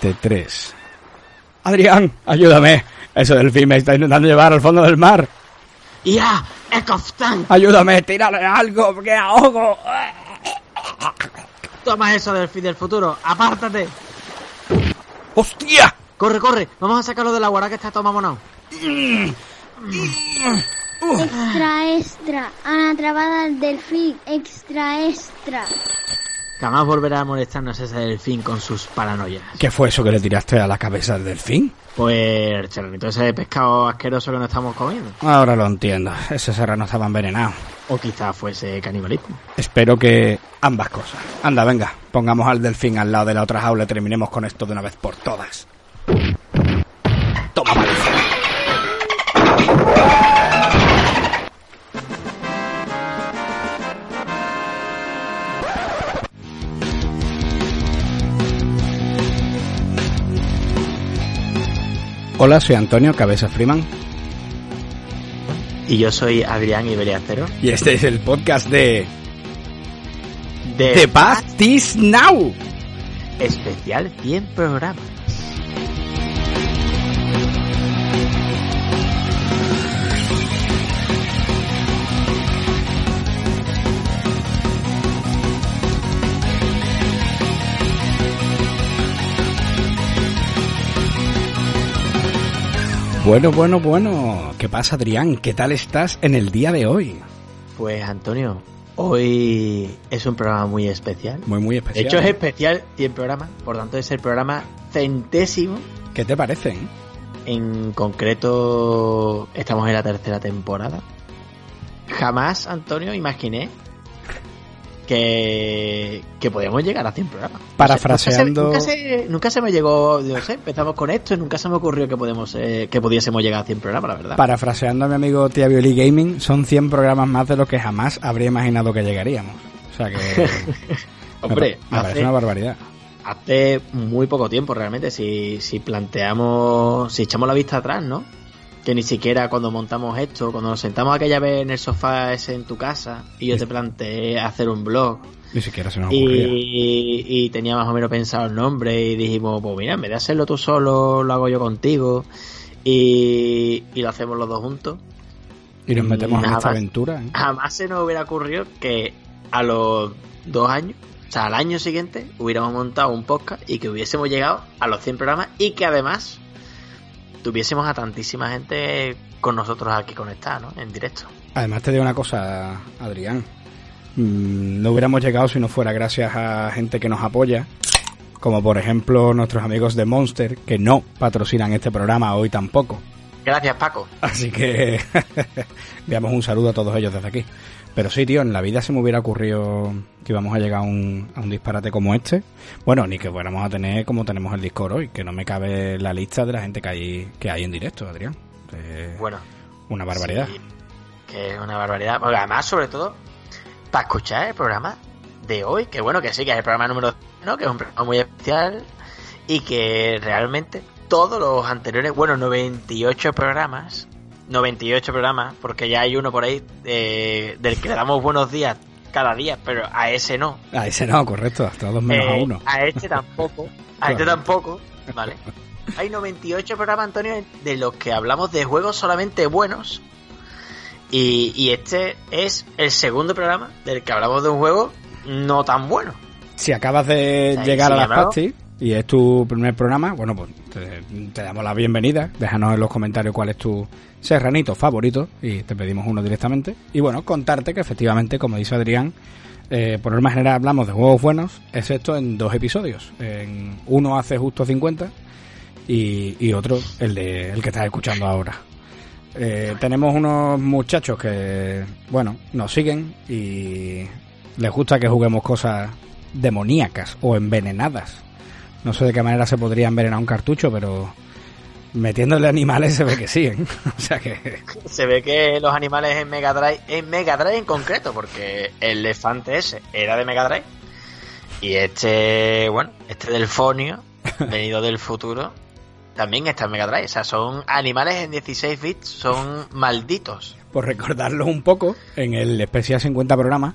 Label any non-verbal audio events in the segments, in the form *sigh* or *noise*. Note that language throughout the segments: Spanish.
servidos. Parte 3. Adrián, ayúdame. Ese delfín me está intentando llevar al fondo del mar. ¡Ya! ¡Ecoftan! Ayúdame, tírale algo, que ahogo. Toma eso, delfín del futuro. ¡Apártate! ¡Hostia! ¡Corre, corre! Vamos a sacarlo del agua que está todo mamonado. Extra, extra. Han atrapado al delfín. Extra, extra. Jamás volverá a molestarnos ese delfín con sus paranoias. ¿Qué fue eso que le tiraste a la cabeza del delfín? Pues el charanito ese pescado asqueroso que nos estamos comiendo. Ahora lo entiendo. Ese serrano estaba envenenado. O quizás fuese canibalismo. Espero que ambas cosas. Anda, venga, pongamos al delfín al lado de la otra jaula y terminemos con esto de una vez por todas. Toma paliza. Hola, soy Antonio Cabeza Freeman Y yo soy Adrián Iberiacero. y este es el podcast de De The Past is Now. Especial 100 programas. Bueno, bueno, bueno. ¿Qué pasa, Adrián? ¿Qué tal estás en el día de hoy? Pues Antonio, hoy es un programa muy especial. Muy, muy De especial. hecho es especial 100 programas, por tanto es el programa centésimo. ¿Qué te parecen? En concreto estamos en la tercera temporada. Jamás, Antonio, imaginé que, que podíamos llegar a 100 programas. Parafraseando- Nunca se, nunca se, nunca se me llegó, no sé, empezamos con esto y nunca se me ocurrió que, podemos, eh, que pudiésemos llegar a 100 programas, la verdad. Parafraseando a mi amigo Tia Violi Gaming, son 100 programas más de los que jamás habría imaginado que llegaríamos. O sea que. *laughs* Hombre, me, parece una barbaridad. hace muy poco tiempo realmente, si, si planteamos, si echamos la vista atrás, ¿no? Que ni siquiera cuando montamos esto, cuando nos sentamos aquella vez en el sofá ese en tu casa y yo te planteé hacer un blog Ni siquiera se nos y, y tenía más o menos pensado el nombre y dijimos, pues mira, en vez de hacerlo tú solo, lo hago yo contigo y, y lo hacemos los dos juntos. Y nos metemos en esta aventura. ¿eh? Jamás se nos hubiera ocurrido que a los dos años, o sea, al año siguiente, hubiéramos montado un podcast y que hubiésemos llegado a los 100 programas y que además tuviésemos a tantísima gente con nosotros aquí conectada, ¿no? En directo. Además, te digo una cosa, Adrián. Mm, No hubiéramos llegado si no fuera gracias a gente que nos apoya. Como por ejemplo nuestros amigos de Monster, que no patrocinan este programa hoy tampoco. Gracias, Paco. Así que *laughs* enviamos un saludo a todos ellos desde aquí. Pero sí, tío, en la vida se me hubiera ocurrido que íbamos a llegar a un, a un disparate como este. Bueno, ni que fuéramos a tener como tenemos el Discord hoy, que no me cabe la lista de la gente que hay, que hay en directo, Adrián. Bueno, una barbaridad. sí, que es una barbaridad. Porque además, sobre todo, para escuchar el programa de hoy, que bueno, que sí, que es el programa número 100, ¿no? que es un programa muy especial y que realmente todos los anteriores, bueno, 98 programas, 98 programas, porque ya hay uno por ahí eh, del que le damos buenos días cada día, pero a ese no. A ese no, correcto, hasta dos menos a Eh, uno. A este tampoco. A este tampoco. Vale. *laughs* Hay 98 programas, Antonio, de los que hablamos de juegos solamente buenos. Y, y este es el segundo programa del que hablamos de un juego no tan bueno. Si acabas de O sea, llegar si a las pastis y es tu primer programa, bueno, pues te, damos la bienvenida. Déjanos en los comentarios cuál es tu serranito favorito y te pedimos uno directamente. Y bueno, contarte que efectivamente, como dice Adrián, eh, por norma general hablamos de juegos buenos, excepto en dos episodios. En uno hace justo 50 y, y otro el de el que estás escuchando ahora. Eh, tenemos unos muchachos que, bueno, nos siguen y les gusta que juguemos cosas demoníacas o envenenadas. No sé de qué manera se podría envenenar un cartucho, pero metiéndole animales se ve que sí. ¿eh? *laughs* o sea que Se ve que los animales en Mega Drive, en Mega Drive en concreto, porque el elefante ese era de Mega Drive. Y este, bueno, este delfonio, *laughs* venido del futuro, también está en Mega Drive. O sea, son animales en 16 bits, son malditos. por recordarlo un poco, en el especial 50 programa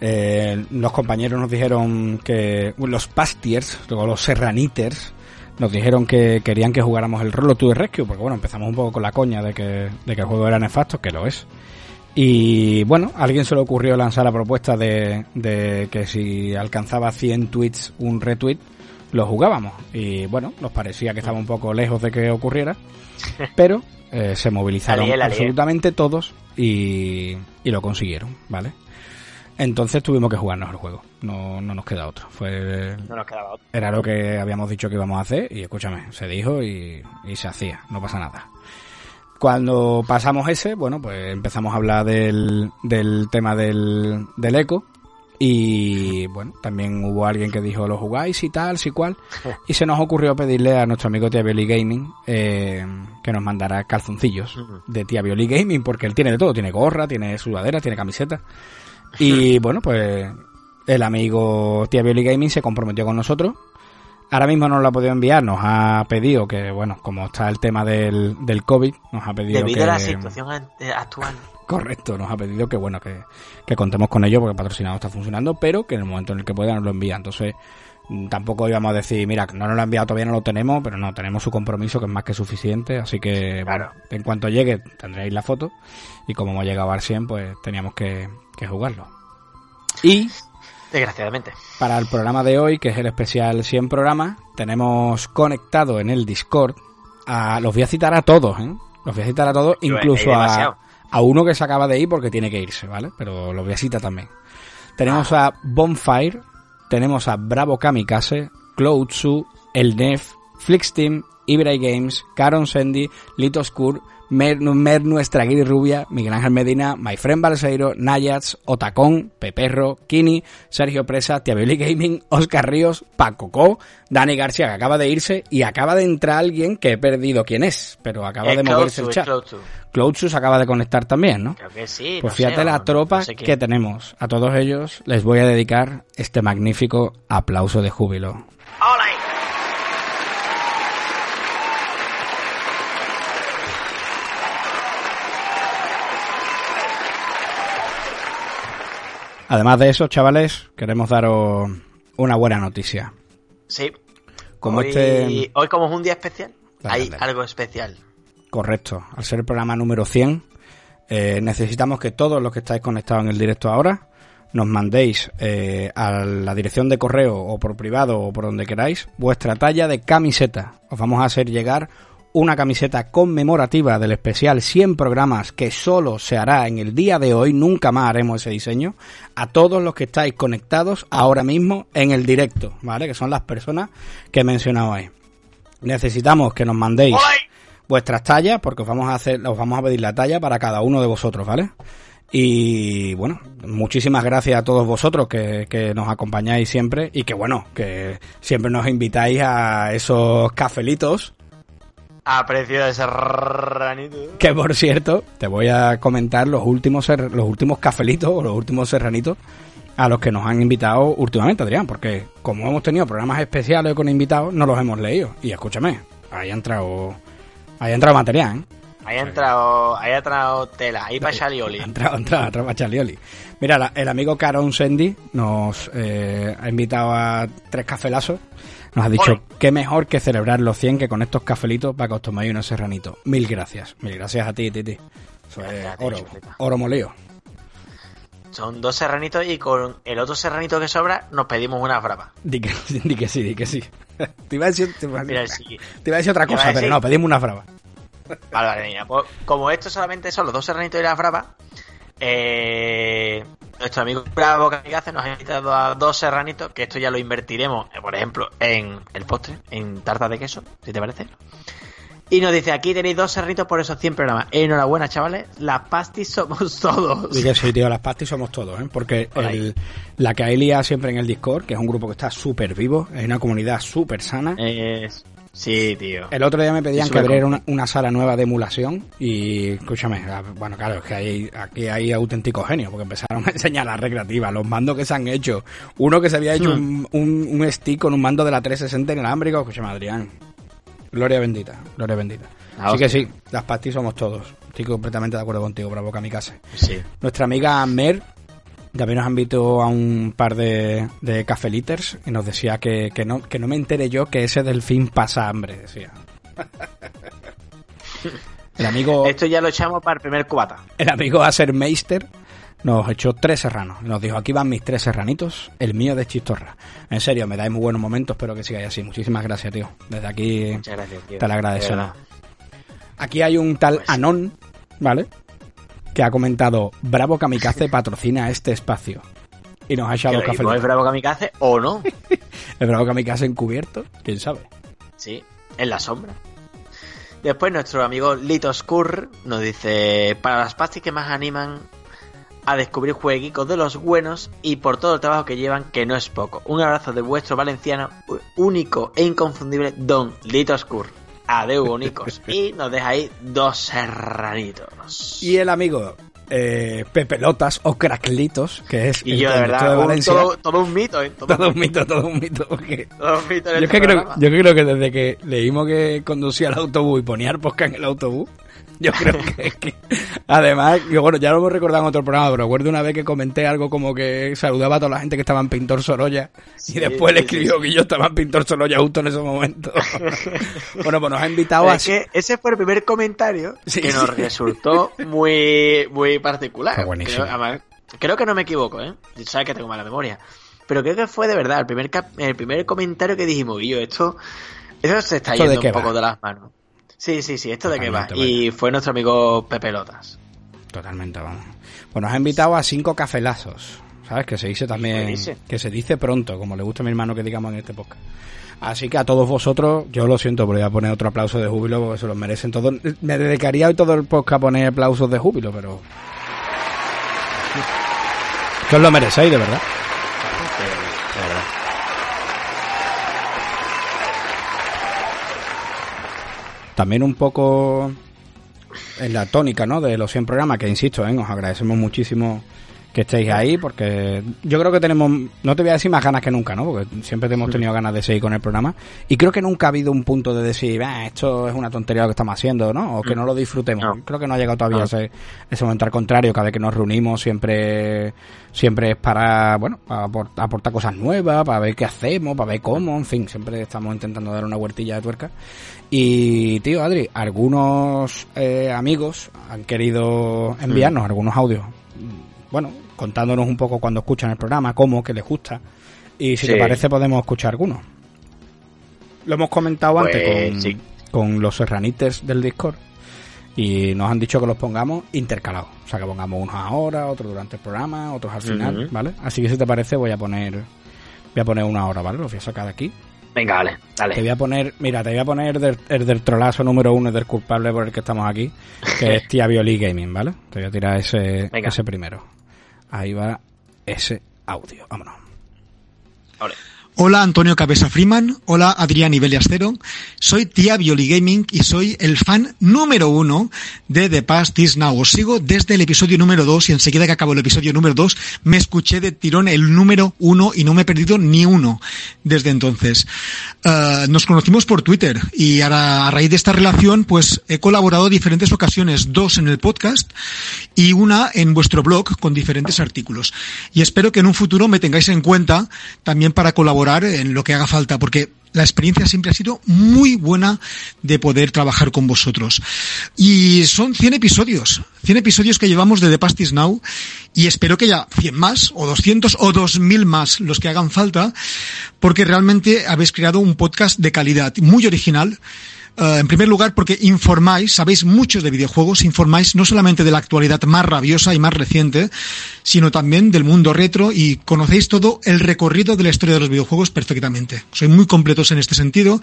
eh, los compañeros nos dijeron que los pastiers, luego los serraniters, nos dijeron que querían que jugáramos el Rolo to the Rescue, porque bueno, empezamos un poco con la coña de que, de que el juego era nefasto, que lo es. Y bueno, a alguien se le ocurrió lanzar la propuesta de, de que si alcanzaba 100 tweets un retweet, lo jugábamos. Y bueno, nos parecía que estaba un poco lejos de que ocurriera, *laughs* pero eh, se movilizaron La lié, la lié. absolutamente todos y, y lo consiguieron, ¿vale? Entonces tuvimos que jugarnos el juego, no, no nos queda otro. Fue No nos quedaba otro. era lo que habíamos dicho que íbamos a hacer y escúchame, se dijo y, y se hacía, no pasa nada. Cuando pasamos ese, bueno, pues empezamos a hablar del, del tema del, del eco y bueno, también hubo alguien que dijo lo jugáis y tal, si cual *laughs* y se nos ocurrió pedirle a nuestro amigo Tia Violi Gaming eh, que nos mandara calzoncillos de Tia Violi Gaming porque él tiene de todo, tiene gorra, tiene sudadera, tiene camiseta y *laughs* bueno, pues el amigo Tia Violi Gaming se comprometió con nosotros. Ahora mismo no lo ha podido enviar, nos ha pedido que, bueno, como está el tema del, del COVID, nos ha pedido Debido que... a la situación eh, actual. *laughs* Correcto, nos ha pedido que, bueno, que, que contemos con ello porque el patrocinado está funcionando, pero que en el momento en el que pueda nos lo envía. Entonces, mm, tampoco íbamos a decir, mira, no nos lo ha enviado, todavía no lo tenemos, pero no, tenemos su compromiso que es más que suficiente, así que, Claro. bueno, en cuanto llegue tendréis la foto y como hemos llegado al 100, pues teníamos que, que jugarlo. Y Desgraciadamente. para el programa de hoy, que es el especial 100 programas, tenemos conectado en el Discord a... Los voy a citar a todos, ¿eh? Los voy a citar a todos, Yo, incluso a, a uno que se acaba de ir porque tiene que irse, ¿vale? Pero los voy a citar también. Tenemos Ah. a Bonfire, tenemos a Bravo Kamikaze, Cloudsu, El Nef, Flixteam, Ibray Games, Caron Sandy, Lito Skur, Mer, Mer Nuestra Guiri Rubia, Miguel Ángel Medina, My Friend Balseiro, Nayats, Otacón, Peperro, Kini, Sergio Presa, Tiabeli Gaming, Oscar Ríos, Paco Co, Dani García que acaba de irse y acaba de entrar alguien que he perdido quién es, pero acaba Es de moverse Cloud el chat. Cloud to. Cloudsu se acaba de conectar también, ¿no? Creo que sí. Pues no fíjate sé, la no- tropa no sé quién. que tenemos. A todos ellos les voy a dedicar este magnífico aplauso de júbilo. Además de eso, chavales, queremos daros una buena noticia. Sí. Como hoy, este- hoy como es un día especial, Dale, hay dale. algo especial. Correcto. Al ser el programa número 100, eh, necesitamos que todos los que estáis conectados en el directo ahora nos mandéis eh, a la dirección de correo o por privado o por donde queráis vuestra talla de camiseta. Os vamos a hacer llegar una camiseta conmemorativa del especial 100 programas que solo se hará en el día de hoy, nunca más haremos ese diseño, a todos los que estáis conectados ahora mismo en el directo, ¿vale? Que son las personas que he mencionado ahí. Necesitamos que nos mandéis vuestras tallas, porque os vamos a hacer, os vamos a pedir la talla para cada uno de vosotros, ¿vale? Y bueno, muchísimas gracias a todos vosotros que, que nos acompañáis siempre y que bueno, que siempre nos invitáis a esos cafelitos. Aprecio de ese ranito. Que por cierto, te voy a comentar los últimos los últimos cafelitos o los últimos serranitos a los que nos han invitado últimamente, Adrián, porque como hemos tenido programas especiales con invitados, no los hemos leído. Y escúchame, ahí ha entrado, ahí ha entrado material, ¿eh? Ahí ha entrado, ahí ha entrado tela, ahí para *laughs* Shalioli. Ha entrado, ha entrado, ha entrado Chalioli. Mira, la- el amigo Caron Sendy nos eh, ha invitado a tres cafelazos. Nos ha dicho Ole. qué mejor que celebrar los 100 que con estos cafelitos para que os toméis unos serranitos. Mil gracias. Mil gracias a ti, Titi. Eso es oro, oro molido. Son dos serranitos y con el otro serranito que sobra nos pedimos una brava. Di que, *laughs* di que sí, di que sí. *laughs* te, iba a decir, te, iba a Mira, decir- sí. te iba a decir otra cosa, pero no, pedimos una brava. Vale, vale, mira. Pues, como esto solamente son los dos serranitos y la brava, eh, nuestro amigo Bravo Kamikaze nos ha invitado a dos serranitos, que esto ya lo invertiremos, eh, por ejemplo, en el postre, en tarta de queso, si te parece. Y nos dice, aquí tenéis dos serranitos por esos 100 programas. Enhorabuena, chavales, las pastis somos *laughs* todos. Que sí, tío, las pastis somos todos, ¿eh? Porque Por el- la que hay lía siempre en el Discord, que es un grupo que está súper vivo, es una comunidad súper sana. Es- Sí, tío. El otro día me pedían que abriera una, una sala nueva de emulación y escúchame, ah, bueno, claro, es que hay, aquí hay auténticos genios porque empezaron a *laughs* enseñar las recreativas, los mandos que se han hecho. Uno que se había hecho un, un, un stick con un mando de la 360 inalámbrico, escúchame, Adrián. Gloria bendita, gloria bendita. Ah, Así que sí, las pastis somos todos. Estoy completamente de acuerdo contigo, bravo Kamikaze. Sí. Nuestra amiga Mer También nos invitó a un par de, de cafeliters y nos decía que, que, no, que no me entere yo que ese delfín pasa hambre, decía. El amigo, Esto ya lo echamos para el primer cubata. el amigo Asermeister nos echó tres serranos. Nos dijo, aquí van mis tres serranitos, el mío de Chistorra. En serio, me dais muy buenos momentos, espero que sigáis así. Muchísimas gracias, tío. Desde aquí gracias, tío. te lo De agradecemos. Aquí hay un tal Pues- Anon, ¿vale? Que ha comentado, Bravo Kamikaze patrocina este espacio. Y nos ha echado café. mismo es Bravo Kamikaze o no. *laughs* El Bravo Kamikaze encubierto, quién sabe. Sí, en la sombra. Después nuestro amigo Litoscur nos dice, para las pastis que más animan a descubrir jueguicos de los buenos y por todo el trabajo que llevan, que no es poco. Un abrazo de vuestro valenciano único e inconfundible Don Litoscur. Adeu, bonicos. y nos deja ahí dos serranitos. Y el amigo eh, Pepelotas o Craclitos, que es Y el yo, de verdad, de Valencia. todo, todo un mito, ¿eh? Todo, Todo un mito, todo un mito. porque *laughs* todo un mito en Yo, este que creo, programa. yo que creo que desde que leímos que conducía el autobús y ponía el podcast en el autobús, *laughs* yo creo que, que- además, yo, bueno, ya lo hemos recordado en otro programa, pero recuerdo una vez que comenté algo como que saludaba a toda la gente que estaba en Pintor Sorolla y después le escribió que yo estaba en Pintor Sorolla justo en ese momento. *laughs* bueno, pues nos ha invitado Pero a... es que ese fue el primer comentario Sí, que nos sí. resultó muy, muy particular. Buenísimo. Creo, además, creo que no me equivoco, ¿eh? Sabes que tengo mala memoria. Pero creo que fue de verdad el primer, cap- el primer comentario que dijimos, yo, esto, esto se está ¿Esto de yendo un poco va? de las manos. Sí, sí, sí, esto de qué va. Y fue nuestro amigo Pepe Lotas. Totalmente, vamos. Pues nos ha invitado a cinco cafelazos. ¿Sabes? Que se dice también. ¿Qué dice? Que se dice pronto, como le gusta a mi hermano que digamos en este podcast. Así que a todos vosotros, yo lo siento, pero voy a poner otro aplauso de júbilo porque se los merecen todos. Me dedicaría hoy todo el podcast a poner aplausos de júbilo, pero. *laughs* Que os lo merecéis, de verdad. De verdad. También un poco en la tónica, ¿no? De los 100 programas, que insisto, ¿eh? os agradecemos muchísimo que estéis ahí, porque yo creo que tenemos, no te voy a decir más ganas que nunca, ¿no? Porque siempre te hemos tenido ganas de seguir con el programa. Y creo que nunca ha habido un punto de decir, "Ah, esto es una tontería lo que estamos haciendo, ¿no? O que no lo disfrutemos. No. Creo que no ha llegado todavía No. ese, ese momento. Al contrario, cada vez que nos reunimos siempre, siempre es para, bueno, para apor- aportar cosas nuevas, para ver qué hacemos, para ver cómo, en fin, siempre estamos intentando dar una huertilla de tuerca. Y, tío, Adri, algunos eh, amigos han querido enviarnos algunos audios, mm, bueno, contándonos un poco cuando escuchan el programa, cómo, que les gusta. Y si Sí. te parece, podemos escuchar algunos. Lo hemos comentado Pues, antes con, sí. con los serranites del Discord. Y nos han dicho que los pongamos intercalados. O sea, que pongamos unos ahora, otros durante el programa, otros al final. ¿vale? Así que si te parece, voy a poner voy a poner una hora, ¿vale? Lo voy a sacar de aquí. Venga, vale, Te voy dale. a poner, mira, te voy a poner del- el del trolazo número uno, el del culpable por el que estamos aquí, que es *laughs* Tía Violi Gaming, ¿vale? Te voy a tirar ese, Venga. ese primero. Ahí va ese audio, vámonos. Vale. Hola Antonio Cabeza Freeman, hola Adrián Ibelias Cero, soy tía Violi Gaming y soy el fan número uno de The Past Is Now. Os sigo desde el episodio número 2 y enseguida que acabó el episodio número 2 me escuché de tirón el número uno y no me he perdido ni uno desde entonces. Eh, nos conocimos por Twitter y a, a raíz de esta relación pues he colaborado diferentes ocasiones, dos en el podcast y una en vuestro blog con diferentes artículos. Y espero que en un futuro me tengáis en cuenta también para colaborar en lo que haga falta, porque la experiencia siempre ha sido muy buena de poder trabajar con vosotros. Y son 100 episodios, 100 episodios que llevamos de The Past Is Now y espero que haya 100 más o 200 o 2000 más los que hagan falta, porque realmente habéis creado un podcast de calidad, muy original, Uh, en primer lugar, porque informáis, sabéis mucho de videojuegos, informáis no solamente de la actualidad más rabiosa y más reciente, sino también del mundo retro y conocéis todo el recorrido de la historia de los videojuegos perfectamente. Sois muy completos en este sentido,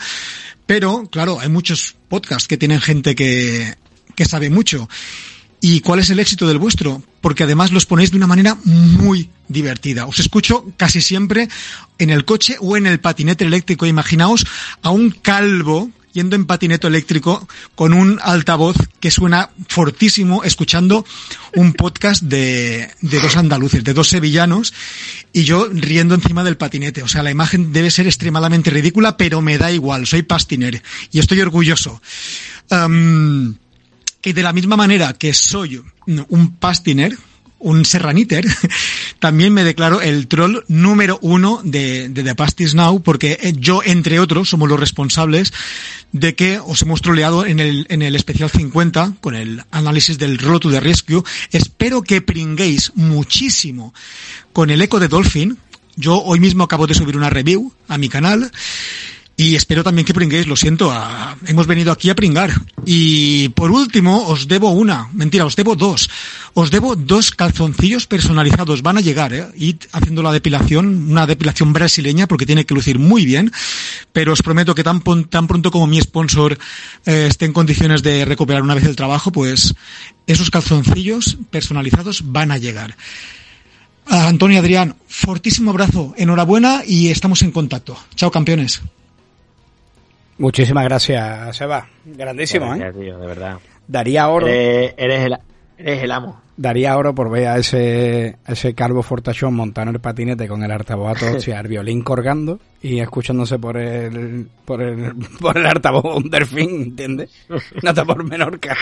pero claro, hay muchos podcasts que tienen gente que, que sabe mucho. ¿Y cuál es el éxito del vuestro? Porque además los ponéis de una manera muy divertida. Os escucho casi siempre en el coche o en el patinete eléctrico. Imaginaos a un calvo yendo en patinete eléctrico con un altavoz que suena fortísimo escuchando un podcast de, de dos andaluces, de dos sevillanos y yo riendo encima del patinete. O sea, la imagen debe ser extremadamente ridícula, pero me da igual, soy pastiner y estoy orgulloso. Um, y de la misma manera que soy un pastiner, un serraniter, *laughs* también me declaro el troll número uno de, de The Past is Now, porque yo, entre otros, somos los responsables de que os hemos troleado en el, en el especial 50 con el análisis del Road to the Rescue. Espero que pringuéis muchísimo con el eco de Dolphin. Yo hoy mismo acabo de subir una review a mi canal y espero también que pringuéis, lo siento, hemos venido aquí a pringar. Y por último, os debo una, mentira, os debo dos. Os debo dos calzoncillos personalizados, van a llegar, ¿eh? Y haciendo la depilación, una depilación brasileña, porque tiene que lucir muy bien. Pero os prometo que tan, pronto como mi sponsor eh, esté en condiciones de recuperar una vez el trabajo, pues esos calzoncillos personalizados van a llegar. Antonio Adrián, fortísimo abrazo, enhorabuena y estamos en contacto. Chao, campeones. Muchísimas gracias, Seba. Grandísimo, ¿eh? Gracias, tío, de verdad. Daría oro, Eres, eres el, eres el amo. daría oro por ver a ese, a ese calvo fortachón montando el patinete con el altavoz a todo hostia, el violín colgando y escuchándose por el, por el, *laughs* por el altavoz un delfín, ¿entiendes? No está por Menorca.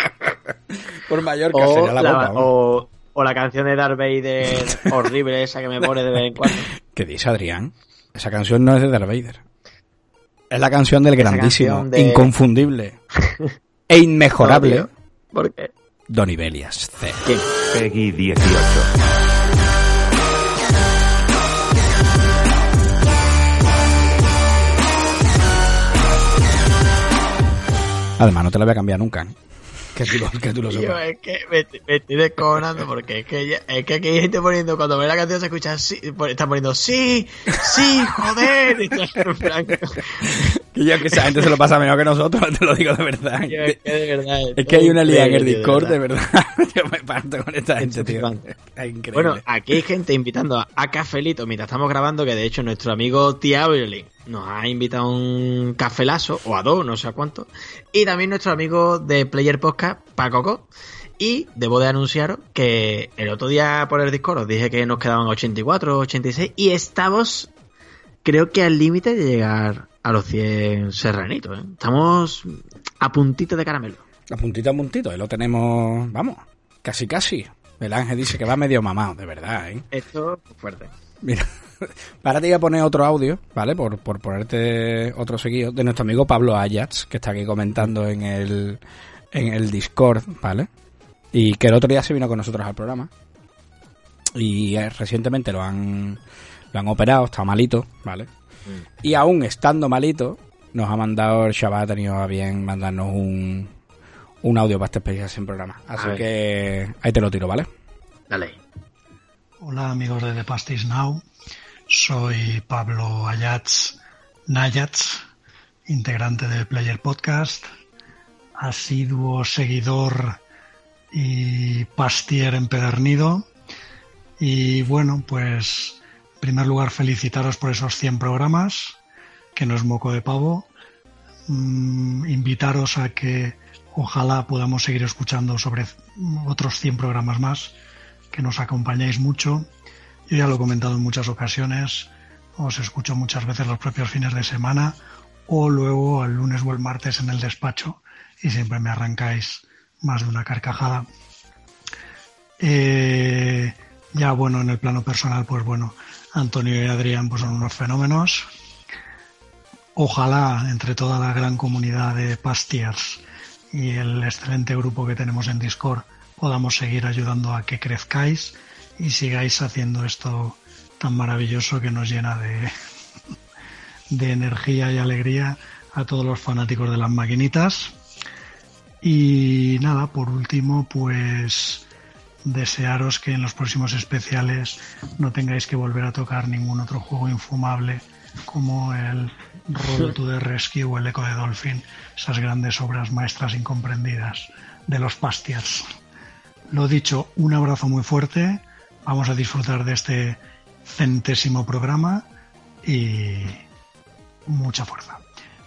*laughs* por Mallorca O sería la, la, o, o la canción de Darth Vader *laughs* horrible esa que me pone de vez en cuando. ¿Qué dice Adrián? Esa canción no es de Darth Vader. Es la canción del grandísimo, canción de- inconfundible *laughs* e inmejorable No, ¿Por qué? Don Ibelias C. ¿Quién? Peggy 18. Además, no te la voy a cambiar nunca. ¿eh? Que tú lo, que tú lo sepas. es que me, me estoy descojonando porque es que, ya- es que aquí hay gente poniendo, cuando ve la canción se escucha sí, pon- están poniendo sí, sí, joder. y *laughs* Que yo que esa gente se lo pasa mejor que nosotros, te lo digo de verdad. es que de verdad. Es que hay una liga en el increíble, tío, Discord, de verdad. *laughs* Yo me parto con esta gente, tío. increíble. Bueno, aquí hay gente invitando a, a cafelito mientras estamos grabando, que de hecho nuestro amigo Tiabrili nos ha invitado a un cafelazo, o a dos, no sé a cuánto. Y también nuestro amigo de Player Podcast, Pacoco. Y debo de anunciaros que el otro día por el Discord os dije que nos quedaban 84, 86 y estamos, creo que al límite de llegar a los 100 serranitos. ¿eh? Estamos a puntito de caramelo. a puntito a puntito, ahí lo tenemos, vamos, casi casi. El ángel dice que va medio mamado, de verdad, ¿eh? Esto es fuerte. Mira, *laughs* para te voy a poner otro audio, ¿vale? Por, por ponerte otro seguido, de nuestro amigo Pablo Ayats, que está aquí comentando en el, en el Discord, ¿vale? Y que el otro día se vino con nosotros al programa. Y eh, recientemente lo han, lo han operado, está malito, ¿vale? Y aún estando malito, nos ha mandado, el chaval ha tenido a bien mandarnos un, un audio para este especial sin programa. Así que ahí te lo tiro, ¿vale? Dale. Hola amigos de The Past is Now, soy Pablo Ayats Nayats, integrante de Player Podcast, asiduo seguidor y pastier empedernido. Y bueno, pues en primer lugar felicitaros por esos 100 programas, que no es moco de pavo. Mm, invitaros a que ojalá podamos seguir escuchando sobre otros 100 programas más que nos acompañáis mucho. Yo ya lo he comentado en muchas ocasiones, os escucho muchas veces los propios fines de semana o luego el lunes o el martes en el despacho y siempre me arrancáis más de una carcajada. Eh, ya bueno, en el plano personal, pues bueno, Antonio y Adrián pues son unos fenómenos. Ojalá entre toda la gran comunidad de Pastiers y el excelente grupo que tenemos en Discord podamos seguir ayudando a que crezcáis y sigáis haciendo esto tan maravilloso que nos llena de, de energía y alegría a todos los fanáticos de las maquinitas. Y nada, por último, pues desearos que en los próximos especiales no tengáis que volver a tocar ningún otro juego infumable como el Road to the Rescue o el Eco de Dolphin, esas grandes obras maestras incomprendidas de los Pastiers. Lo dicho, un abrazo muy fuerte. Vamos a disfrutar de este centésimo programa y mucha fuerza.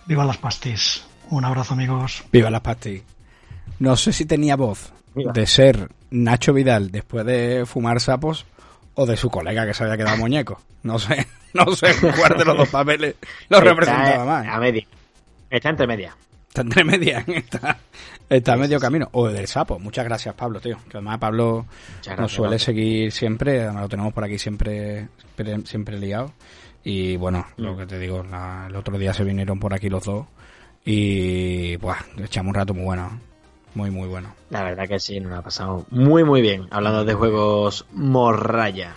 Viva las pastis. Un abrazo amigos. Viva las pastis. No sé si tenía voz Viva. de ser Nacho Vidal después de fumar sapos o de su colega que se había quedado muñeco. No sé, *laughs* no sé cuál de los dos papeles lo representaba más. A media. Está entre media. Está entre medias, *laughs* está, está medio camino. O del sapo. Muchas gracias, Pablo, tío. Que además Pablo nos suele Pablo. seguir siempre, además lo tenemos por aquí siempre, siempre, siempre liado. Y bueno, Mm. lo que te digo, la- el otro día se vinieron por aquí los dos y buah, echamos un rato muy bueno. Muy, muy bueno. La verdad que sí, nos ha pasado muy, muy bien. Hablando de juegos morraya.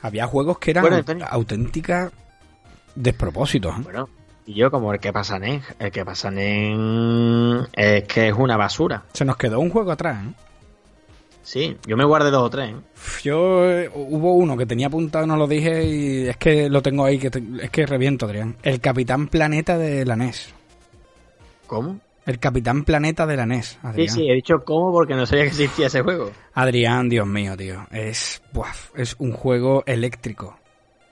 Había juegos que eran Bueno, auténticas despropósitos. ¿eh? Bueno, y yo como el que pasa en el que pasa en es que es una basura. Se nos quedó un juego atrás. ¿eh? Sí, yo me guardé dos o tres. ¿eh? Yo eh, hubo uno que tenía apuntado, no lo dije y es que lo tengo ahí, que te- es que reviento, Adrián. El Capitán Planeta de la NES. ¿Cómo? El Capitán Planeta de la NES, Sí, Adrián. sí, he dicho cómo porque no sabía que existía ese juego. Adrián, Dios mío, tío. Es, buah, es un juego eléctrico.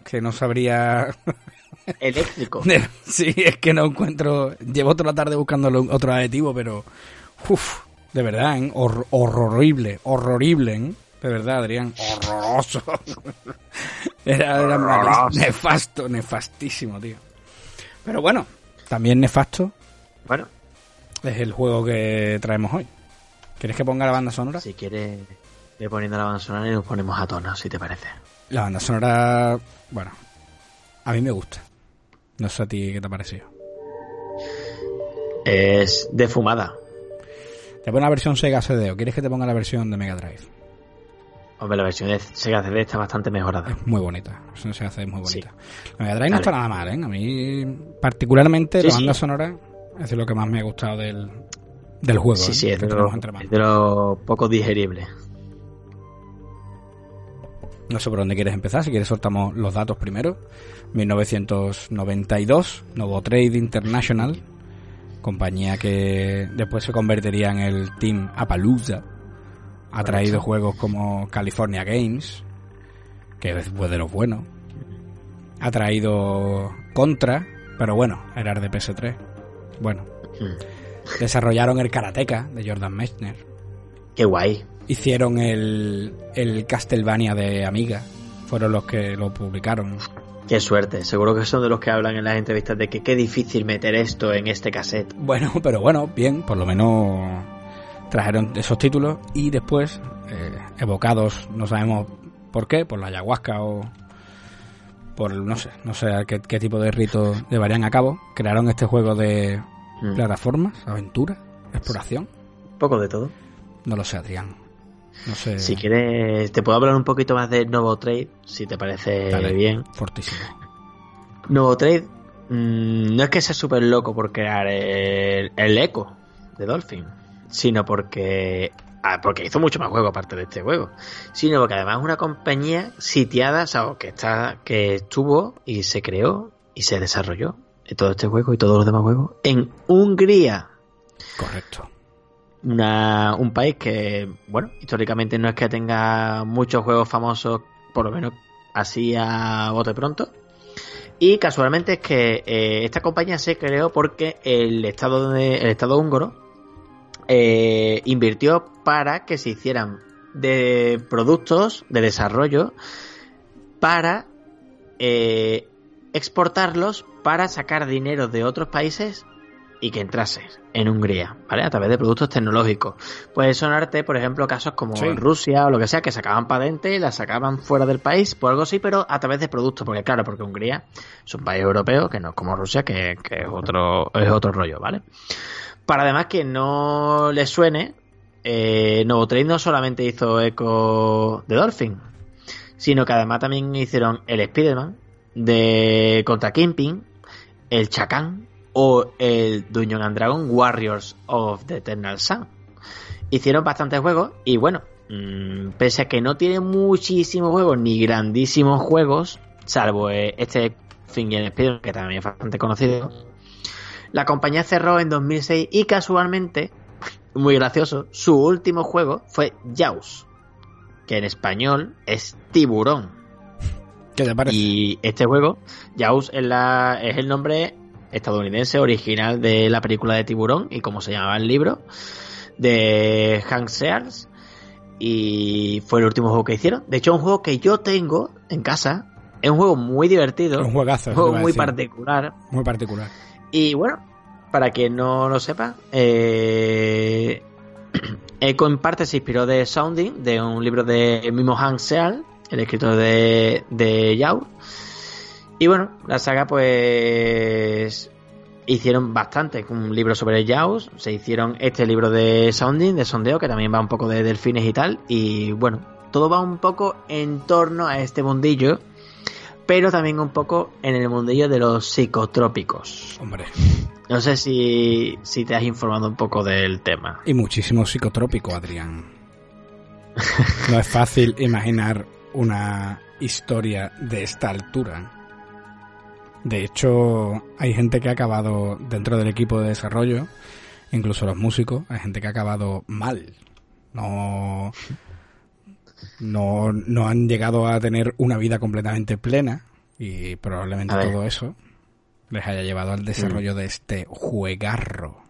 Que no sabría... *laughs* Eléctrico. *laughs* sí, es que no encuentro... Llevo toda la tarde buscando otro adjetivo, pero... Uf, de verdad, ¿eh? Hor- horrible, horrible, ¿eh? De verdad, Adrián. Horroroso. *laughs* era era nefasto, nefastísimo, tío. Pero bueno, también nefasto Bueno, es el juego que traemos hoy. ¿Quieres que ponga la banda sonora? si quieres, voy poniendo la banda sonora y nos ponemos a tono, si te parece. La banda sonora, bueno, a mí me gusta. No sé a ti qué te ha parecido. Es de fumada. Te pongo la versión Sega CD o quieres que te ponga la versión de Mega Drive. Hombre, la versión de Sega CD está bastante mejorada. Es muy bonita. La versión Sega CD es muy bonita. Sí. La Mega Drive no está nada mal, ¿eh? A mí, particularmente, Sí, la sí. banda sonora es de lo que más me ha gustado del, del juego. Sí, ¿eh? sí, es que de, lo, es de lo poco digerible. No sé por dónde quieres empezar. Si quieres, soltamos los datos primero. 1992, Novo Trade International, compañía que después se convertiría en el Team Appaloosa. Ha traído juegos como California Games, que fue de los buenos. Ha traído Contra, pero bueno, era de PS3. Bueno, Hmm. desarrollaron el Karateka de Jordan Mechner. Qué guay. Hicieron el, el Castlevania de Amiga. Fueron los que lo publicaron. Qué suerte. Seguro que son de los que hablan en las entrevistas de que qué difícil meter esto en este cassette. Bueno, *laughs* pero bueno, bien, por lo menos trajeron esos títulos y después, eh, evocados, no sabemos por qué, por la ayahuasca o por, no sé, no sé qué, qué tipo de rito llevarían a cabo, crearon este juego de Mm. plataformas, aventura, exploración. Poco de todo. No lo sé, Adrián. No sé. Si quieres, te puedo hablar un poquito más de Novo Trade, si te parece Dale, bien. Fortísimo. Novo Trade mm, no es que sea súper loco por crear el, el eco de Dolphin, sino porque ah, porque hizo mucho más juego aparte de este juego, sino porque además es una compañía sitiada, o sea, que está que estuvo y se creó y se desarrolló en todo este juego y todos los demás juegos en Hungría. Correcto. Una, un país que, bueno, históricamente no es que tenga muchos juegos famosos, por lo menos así a bote pronto. Y casualmente es que eh, esta compañía se creó porque el Estado, de- el estado húngaro eh, invirtió para que se hicieran de productos de desarrollo para eh, exportarlos para sacar dinero de otros países y que entrase en Hungría, ¿vale? A través de productos tecnológicos. Puede sonarte, por ejemplo, casos como Sí. en Rusia o lo que sea, que sacaban patentes y las sacaban fuera del país, por algo así, pero a través de productos, porque claro, porque Hungría es un país europeo que no es como Rusia, que, que es otro es otro rollo, ¿vale? Para además que no le suene, eh, Novotrade no solamente hizo eco de Dolphin, sino que además también hicieron el Spider-Man de Contra Kingpin, el Chacan o el Dungeon and Dragon Warriors of the Eternal Sun. Hicieron bastantes juegos y bueno, mm, pese a que no tiene muchísimos juegos ni grandísimos juegos, salvo eh, este Fin y el Spider-Man, que también es bastante conocido, la compañía cerró en 2006 y casualmente, muy gracioso, su último juego fue Jaws, que en español es tiburón. ¿Qué te parece? Y este juego, Jaws es, la, es el nombre estadounidense original de la película de tiburón y como se llamaba el libro de Hank Sears. Y fue el último juego que hicieron. De hecho, un juego que yo tengo en casa. Es un juego muy divertido. un juegazo. un juego muy particular. Muy particular. Y bueno, para quien no lo sepa, eh, *clears throat* Echo en parte se inspiró de Sounding, de un libro de Mimo Han Seal, el escritor de, de Yao. Y bueno, la saga pues hicieron bastante, un libro sobre Yaos, se hicieron este libro de Sounding, de sondeo, que también va un poco de delfines y tal, y bueno, todo va un poco en torno a este mundillo, pero también un poco en el mundillo de los psicotrópicos. Hombre. No sé si, si te has informado un poco del tema. Y muchísimo psicotrópico, Adrián. No es fácil imaginar una historia de esta altura. De hecho, hay gente que ha acabado dentro del equipo de desarrollo, incluso los músicos, hay gente que ha acabado mal. No, no, no han llegado a tener una vida completamente plena y probablemente todo eso les haya llevado al desarrollo de este juegarro.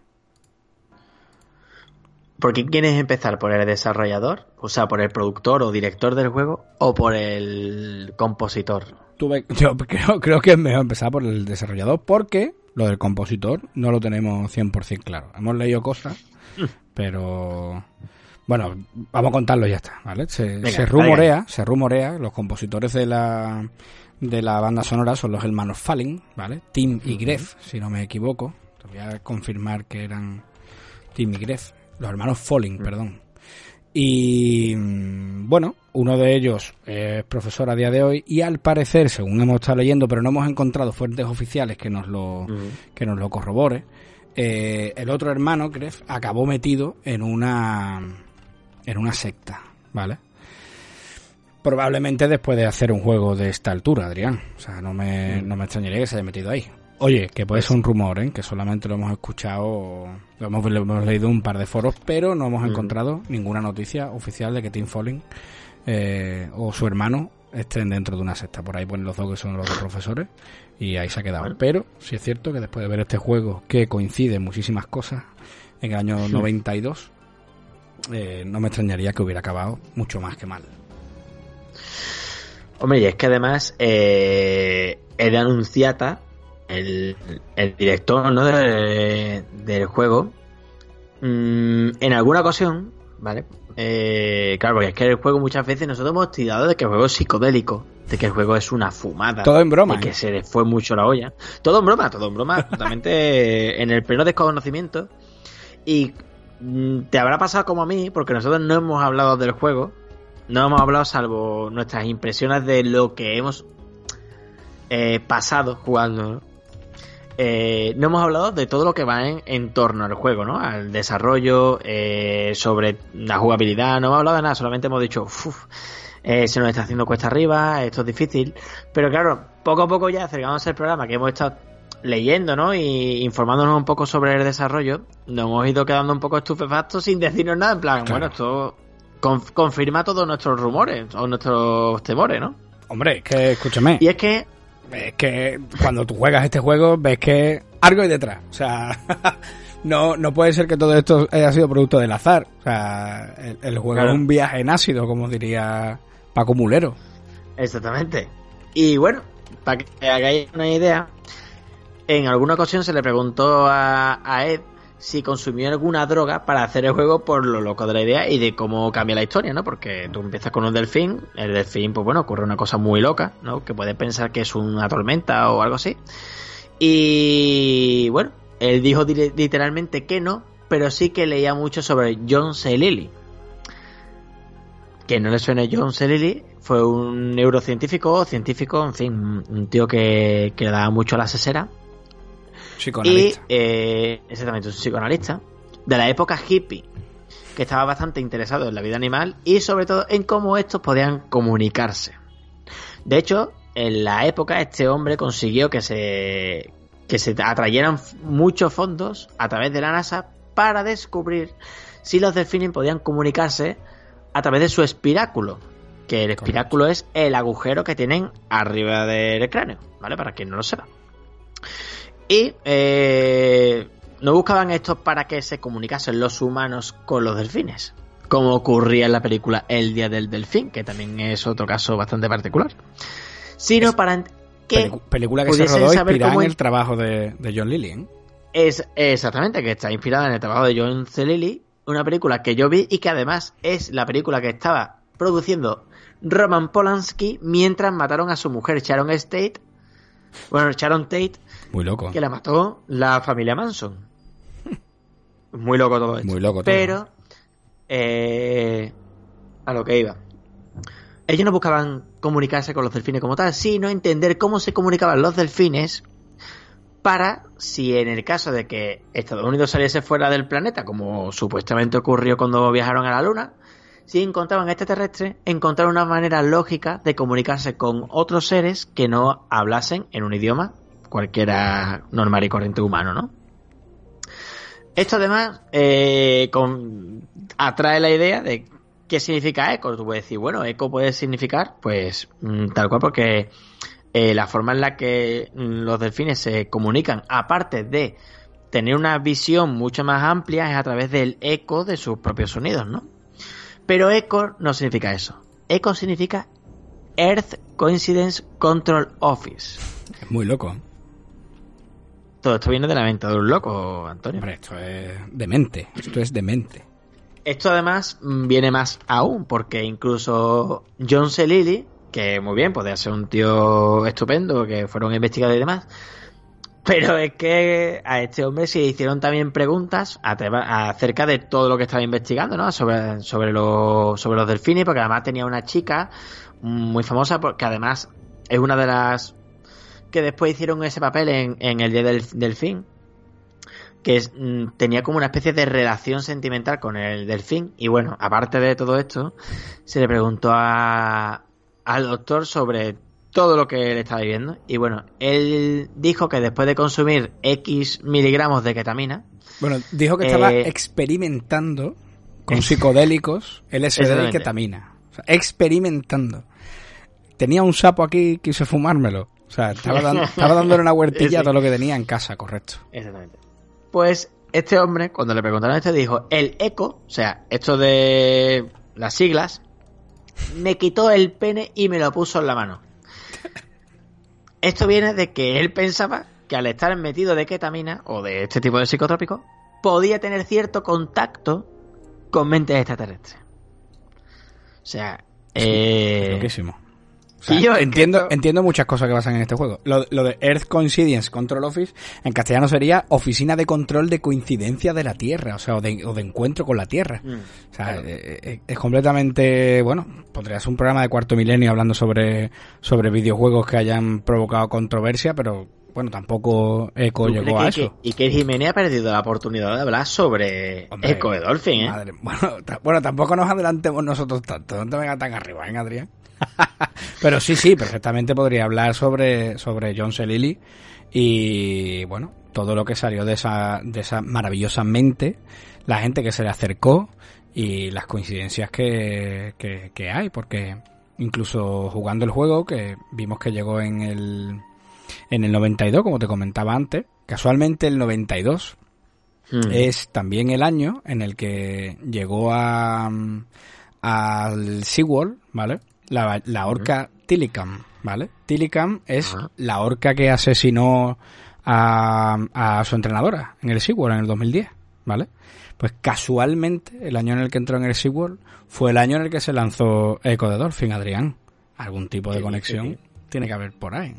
¿Por qué quieres empezar? ¿Por el desarrollador? O sea, por el productor o director del juego o por el compositor. Tuve, *laughs* yo creo, creo que es mejor empezar por el desarrollador porque lo del compositor no lo tenemos 100% claro. Hemos leído cosas, pero bueno, vamos a contarlo y ya está, ¿vale? Se, Venga, se rumorea, se rumorea, los compositores de la de la banda sonora son los hermanos Falling, ¿vale? Tim y Gref, si no me equivoco. Te voy a confirmar que eran Tim y Gref. Los hermanos Falling, perdón. Y mm, bueno, uno de ellos es profesor a día de hoy y al parecer, según hemos estado leyendo, pero no hemos encontrado fuentes oficiales que nos lo, que nos lo corrobore, eh, el otro hermano, Gref, acabó metido en una en una secta, ¿vale? Probablemente después de hacer un juego de esta altura, Adrián. O sea, no me, no me extrañaría que se haya metido ahí. Oye, que puede ser un rumor, ¿eh? que solamente lo hemos escuchado, lo hemos, lo hemos leído un par de foros, pero no hemos encontrado ninguna noticia oficial de que Tim Falling eh, o su hermano estén dentro de una secta. Por ahí ponen los dos que son los dos profesores y ahí se ha quedado. Pero sí es cierto que después de ver este juego, que coincide en muchísimas cosas, en el año 92, eh, no me extrañaría que hubiera acabado mucho más que mal. Hombre, y es que además eh, el anunciata, el, el director ¿no? de- del juego, mm, en alguna ocasión, ¿vale? Eh, claro, porque es que el juego muchas veces nosotros hemos tirado de que el juego es psicodélico, de que el juego es una fumada. Todo en broma, De que ¿eh? se le fue mucho la olla. Todo en broma, todo en broma, *laughs* totalmente en el pleno desconocimiento. Y mm, te habrá pasado como a mí, porque nosotros no hemos hablado del juego. No hemos hablado salvo nuestras impresiones de lo que hemos eh, pasado jugando. ¿no? Eh, no hemos hablado de todo lo que va en, en torno al juego, ¿no? Al desarrollo, eh, sobre la jugabilidad. No hemos hablado de nada, solamente hemos dicho, "Uf, eh, se nos está haciendo cuesta arriba, esto es difícil. Pero claro, poco a poco ya acercándose al programa que hemos estado leyendo, ¿no? Y informándonos un poco sobre el desarrollo, nos hemos ido quedando un poco estupefactos sin decirnos nada. En plan, Claro. bueno, esto conf- confirma todos nuestros rumores o nuestros temores, ¿no? Hombre, es que escúchame. Y es que Es que cuando tú juegas este juego ves que algo hay detrás. O sea, *laughs* no, no puede ser que todo esto haya sido producto del azar. O sea, el, el juego Claro. es un viaje en ácido, como diría Paco Mulero. Exactamente. Y bueno, para que hagáis una idea, en alguna ocasión se le preguntó a, a Ed si consumió alguna droga para hacer el juego por lo loco de la idea y de cómo cambia la historia, ¿no? Porque tú empiezas con un delfín, el delfín, pues bueno, ocurre una cosa muy loca, ¿no? Que puedes pensar que es una tormenta o algo así. Y bueno, él dijo di- literalmente que no, pero sí que leía mucho sobre John C. Lilly. Que no le suene John C. Lilly, fue un neurocientífico, científico, en fin, un tío que, que le daba mucho a la sesera. Y, Psicoanalista. eh, exactamente, un psicoanalista de la época hippie, que estaba bastante interesado en la vida animal y sobre todo en cómo estos podían comunicarse. De hecho, en la época este hombre consiguió que se, que se atrayeran muchos fondos a través de la NASA para descubrir si los delfines podían comunicarse a través de su espiráculo. Que el espiráculo es el agujero que tienen arriba del cráneo, ¿vale? Para quien no lo sepa. Y eh, no buscaban esto para que se comunicasen los humanos con los delfines, como ocurría en la película El Día del Delfín, que también es otro caso bastante particular, sino Es para que película que se rodó inspirada en el trabajo de, de John Lilly. ¿eh? Es exactamente, que está inspirada en el trabajo de John C. Lilly, una película que yo vi y que además es la película que estaba produciendo Roman Polanski mientras mataron a su mujer Sharon Tate, bueno, Sharon Tate, Muy loco. que la mató la familia Manson. *laughs* Muy loco todo esto. Muy loco todo. Pero, eh, a lo que iba. Ellos no buscaban comunicarse con los delfines como tal, sino entender cómo se comunicaban los delfines para, si en el caso de que Estados Unidos saliese fuera del planeta, como supuestamente ocurrió cuando viajaron a la Luna, si encontraban extraterrestres, encontrar una manera lógica de comunicarse con otros seres que no hablasen en un idioma cualquiera normal y corriente humano, ¿no? Esto además eh, atrae la idea de qué significa eco. Tú puedes decir, bueno, eco puede significar, pues, mm, tal cual, porque eh, la forma en la que mm, los delfines se comunican, aparte de tener una visión mucho más amplia, es a través del eco de sus propios sonidos, ¿no? Pero eco no significa eso. Eco significa Earth Coincidence Control Office. Es muy loco. Todo esto viene de la mente de un loco, Antonio. Hombre, esto es demente. Esto es demente. Esto además mm, viene más aún, porque incluso John C. Lilly, que muy bien, podría ser un tío estupendo, que fueron investigadores y demás, pero es que a este hombre se le hicieron también preguntas acerca de todo lo que estaba investigando, ¿no? Sobre, sobre, los, sobre los delfines, porque además tenía una chica muy famosa, porque además es una de las que después hicieron ese papel en, en el Día del Delfín, que es, mm, tenía como una especie de relación sentimental con el delfín. Y bueno, aparte de todo esto, se le preguntó a, al doctor sobre todo lo que él estaba viviendo. Y bueno, él dijo que después de consumir X miligramos de ketamina, Bueno, dijo que estaba Eh, experimentando con psicodélicos, LSD y ketamina. O sea, experimentando. Tenía un sapo aquí, quise fumármelo. O sea, estaba, dando, *laughs* estaba dándole una huertilla a todo lo que tenía en casa, correcto. Exactamente. Pues este hombre, cuando le preguntaron esto, dijo, el eco, o sea, esto de las siglas, me quitó el pene y me lo puso en la mano. Esto viene de que él pensaba que al estar metido de ketamina o de este tipo de psicotrópico, podía tener cierto contacto con mentes extraterrestres. O sea, eh, sea, y yo entiendo, entiendo- entiendo muchas cosas que pasan en este juego. Lo, lo de Earth Coincidence Control Office, en castellano sería Oficina de Control de Coincidencia de la Tierra, o sea, o de, o de encuentro con la Tierra. Mm, O sea, claro. eh, eh, es completamente, bueno, podría ser un programa de cuarto milenio hablando sobre, sobre videojuegos que hayan provocado controversia, pero bueno, tampoco Eco ¿Tú llegó a que- eso. y que Jiménez ha perdido la oportunidad de hablar sobre Hombre, Eco de Dolphin, ¿eh? Madre- *laughs* bueno, ta- bueno, tampoco nos adelantemos nosotros tanto, no te vengas tan arriba, ¿eh, Adrián? *laughs* Pero sí, sí, perfectamente podría hablar sobre, sobre John C. Lilly y, bueno, todo lo que salió de esa, de esa maravillosa mente, la gente que se le acercó y las coincidencias que, que, que hay, porque incluso jugando el juego, que vimos que llegó en el, en el 92, como te comentaba antes, casualmente el 92 Mm. es también el año en el que llegó a mm, al SeaWorld, ¿vale? La, la orca ¿vale? Tilicam es la orca que asesinó a, a su entrenadora en el SeaWorld en el 2010, ¿vale? Pues casualmente el año en el que entró en el SeaWorld fue el año en el que se lanzó Echo de Dolphin, Adrián. Algún tipo de Sí, conexión sí, tiene que haber por ahí.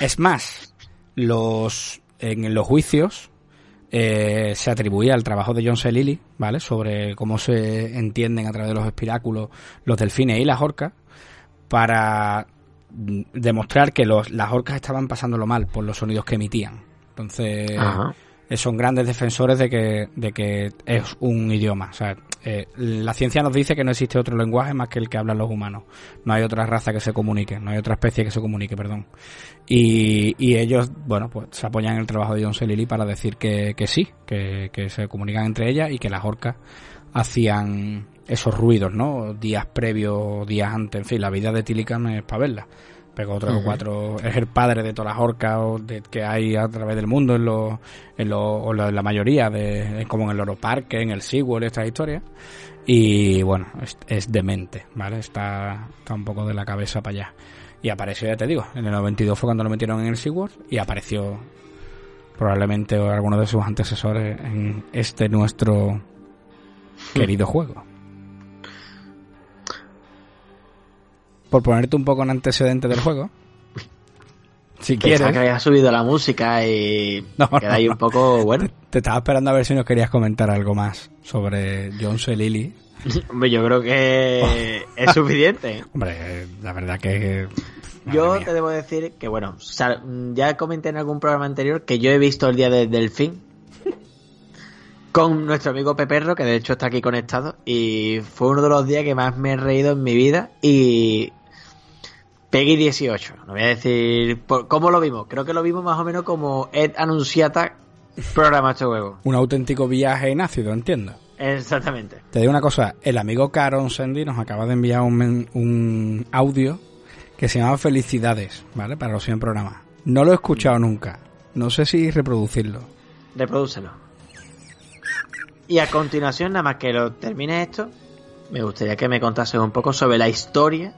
Es más, los en los juicios eh, se atribuía al trabajo de John C. Lilly, ¿vale? Sobre cómo se entienden a través de los espiráculos los delfines y las orcas para mm, demostrar que los, las orcas estaban pasándolo mal por los sonidos que emitían. Entonces, Ajá. eh, son grandes defensores de que, de que es un idioma. O sea, eh, la ciencia nos dice que no existe otro lenguaje más que el que hablan los humanos. No hay otra raza que se comunique, no hay otra especie que se comunique, perdón. Y, y ellos, bueno, pues se apoyan en el trabajo de John C. Para decir que, sí, que, que se comunican entre ellas y que las orcas hacían esos ruidos, ¿no? Días previos, días antes, en fin, la vida de Tilican es para verla. Pegó tres o cuatro, es el padre de todas las orcas de- que hay a través del mundo en, los en, los o la, la mayoría, de, como en el Loro Parque, en el SeaWorld, estas historias. Y bueno, es, es demente, ¿vale? Está, está un poco de la cabeza para allá. Y apareció, ya te digo, en el 92 fue cuando lo metieron en el SeaWorld y apareció probablemente alguno de sus antecesores en este nuestro querido juego. Por ponerte un poco en antecedente del juego, si quieres. Pensaba que había subido la música y No, no. un poco bueno. Te estaba esperando a ver si nos querías comentar algo más sobre John C. Lilly. *laughs* Hombre, yo creo que es suficiente. *laughs* Hombre, la verdad que... Yo mía. te debo decir que, bueno, ya comenté en algún programa anterior que yo he visto el día del delfín *laughs* con nuestro amigo Peperro, que de hecho está aquí conectado, y fue uno de los días que más me he reído en mi vida. Y Peggy 18, no voy a decir por- cómo lo vimos, creo que lo vimos más o menos como Ed Anunciata programa este juego. Un auténtico viaje en ácido, entiendo. Exactamente. Te digo una cosa, el amigo Caron Sandy nos acaba de enviar un, un audio que se llama Felicidades, ¿vale? Para los 100 programas. No lo he escuchado nunca. No sé si reproducirlo. Reprodúcelo. Y a continuación, nada más que lo termine esto, me gustaría que me contases un poco sobre la historia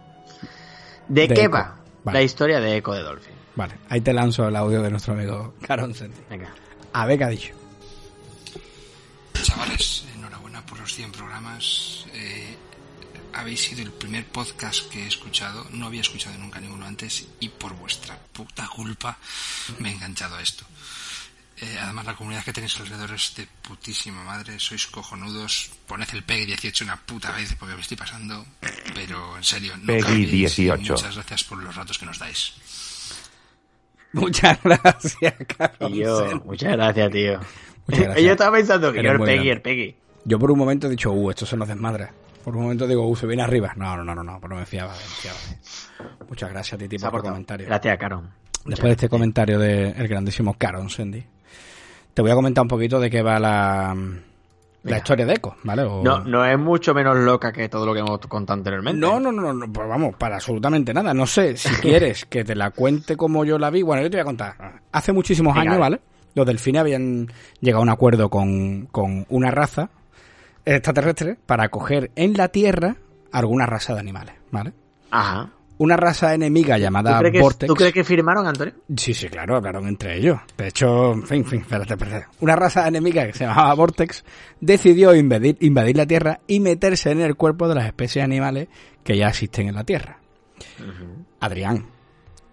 de, De qué Echo. va Vale. la historia de Echo de Dolphin. Vale, ahí te lanzo el audio de nuestro amigo Caron. Venga. A ver qué ha dicho. Chavales, enhorabuena por los 100 programas. Eh, habéis sido el primer podcast que he escuchado. No había escuchado nunca ninguno antes y por vuestra puta culpa me he enganchado a esto. Eh, además, la comunidad que tenéis alrededor es de putísima madre. Sois cojonudos. Poned el PEG 18 una puta vez porque me estoy pasando. Pero en serio, no PEGI cambiéis. 18. Muchas gracias por los ratos que nos dais. Muchas gracias, yo, Sandy. muchas gracias, tío. Muchas *laughs* gracias. Yo estaba pensando que yo el Peggy, grande. el Peggy. Yo por un momento he dicho, uh, esto se nos desmadra. Por un momento digo, uh, se viene arriba. No, no, no, no, no, pero me fiaba, me fiaba. Muchas gracias, Titi, por tu portado. comentario. Gracias, Caron. Después de este comentario del grandísimo Caron Sandy, te voy a comentar un poquito de qué va la, la historia de Echo, ¿vale? O- No, no es mucho menos loca que todo lo que hemos contado anteriormente. no, no, no, no, pues vamos, para absolutamente nada. No sé, si *laughs* quieres que te la cuente como yo la vi, bueno, yo te voy a contar. Hace muchísimos Venga, años, vale. ¿vale? Los delfines habían llegado a un acuerdo con, con una raza extraterrestre para coger en la Tierra alguna raza de animales, ¿vale? Ajá. Una raza enemiga ¿Tú llamada que, Vortex. ¿Tú crees que firmaron, Antonio? Sí, sí, claro, hablaron entre ellos. De hecho, en fin, fin, espérate, espérate. Una raza enemiga que se llamaba Vortex decidió invadir, invadir la Tierra y meterse en el cuerpo de las especies animales que ya existen en la Tierra. Adrián,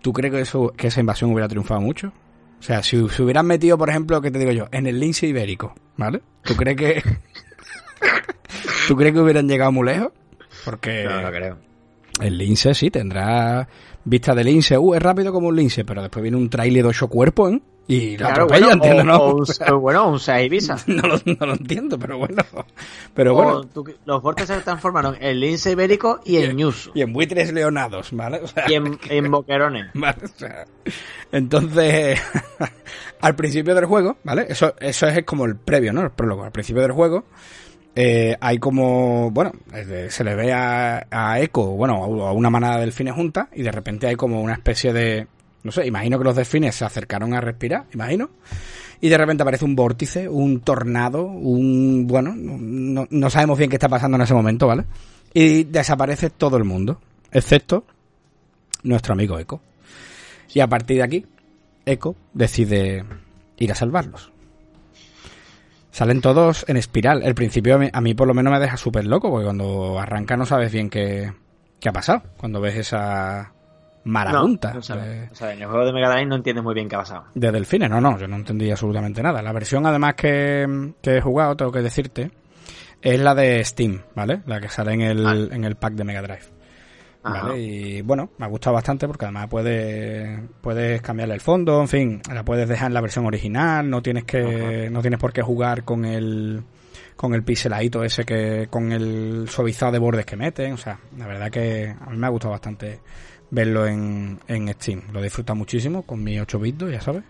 ¿tú crees que, eso, que esa invasión hubiera triunfado mucho? O sea, si se hubieran metido, por ejemplo, ¿qué te digo yo? En el lince ibérico, ¿vale? ¿Tú crees que... *laughs* ¿Tú crees que hubieran llegado muy lejos? Porque... No, no creo. El lince sí tendrá vista de lince. Uh, es rápido como un lince, pero después viene un trailer de ocho cuerpos, ¿eh? Y lo Claro, bueno, ¿no? *laughs* o o bueno, un 6 Ibiza. *laughs* no, lo, no lo entiendo, pero bueno. Pero O bueno. tú- los vortes se transformaron en lince ibérico y en ñuso. Y en buitres leonados, ¿vale? O sea, Y en, en *laughs* boquerones. ¿vale? O sea, entonces, al principio del juego, ¿vale? Eso, eso es como el previo, ¿no? El prólogo. Al principio del juego eh, hay como, bueno, eh, se le ve a, a Echo, bueno, a una manada de delfines juntas y de repente hay como una especie de, no sé, imagino que los delfines se acercaron a respirar, imagino. Y de repente aparece un vórtice, un tornado, un... Bueno, no, no sabemos bien qué está pasando en ese momento, ¿vale? Y desaparece todo el mundo, excepto nuestro amigo Echo. Y a partir de aquí, Echo decide ir a salvarlos. Salen todos en espiral. El principio a mí, a mí por lo menos me deja súper loco, porque cuando arranca no sabes bien qué, qué ha pasado. Cuando ves esa marabunta No, o sea, de, o sea, en el juego de Mega Drive no entiendes muy bien qué ha pasado. de delfines. No, no, yo no entendí absolutamente nada. La versión además que, que he jugado, tengo que decirte, es la de Steam, ¿vale? La que sale en el, Ah. en el pack de Mega Drive. ¿Vale? Y bueno, me ha gustado bastante porque además puedes, puedes cambiarle el fondo, en fin, la puedes dejar en la versión original, no tienes que, no tienes por qué jugar con el, con el pixeladito ese que, con el suavizado de bordes que meten, o sea, la verdad que a mí me ha gustado bastante verlo en, en Steam, lo he disfrutado muchísimo con mis 8 bits, ya sabes.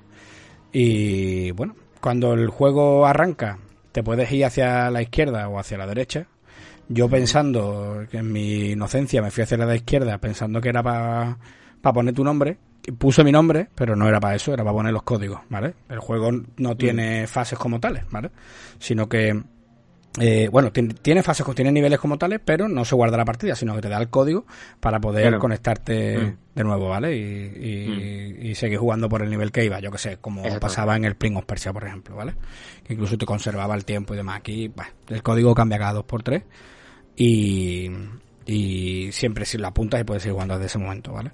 Y bueno, cuando el juego arranca, te puedes ir hacia la izquierda o hacia la derecha. Yo pensando que en mi inocencia me fui hacia la izquierda pensando que era para poner tu nombre. Puse mi nombre, pero no era para eso, era para poner los códigos, ¿vale? El juego no tiene fases como tales, ¿vale? Sino que eh, bueno, tiene, tiene fases, tiene niveles como tales, pero no se guarda la partida, sino que te da el código para poder Claro. conectarte Mm. de nuevo, ¿vale? Y, y- y seguir jugando por el nivel que iba, yo que sé, como Exacto. pasaba en el Prince of Persia, por ejemplo, ¿vale? Que incluso te conservaba el tiempo y demás. Aquí, bah, el código cambia cada dos por tres y, y siempre si lo apuntas y puedes seguir jugando desde ese momento, ¿vale?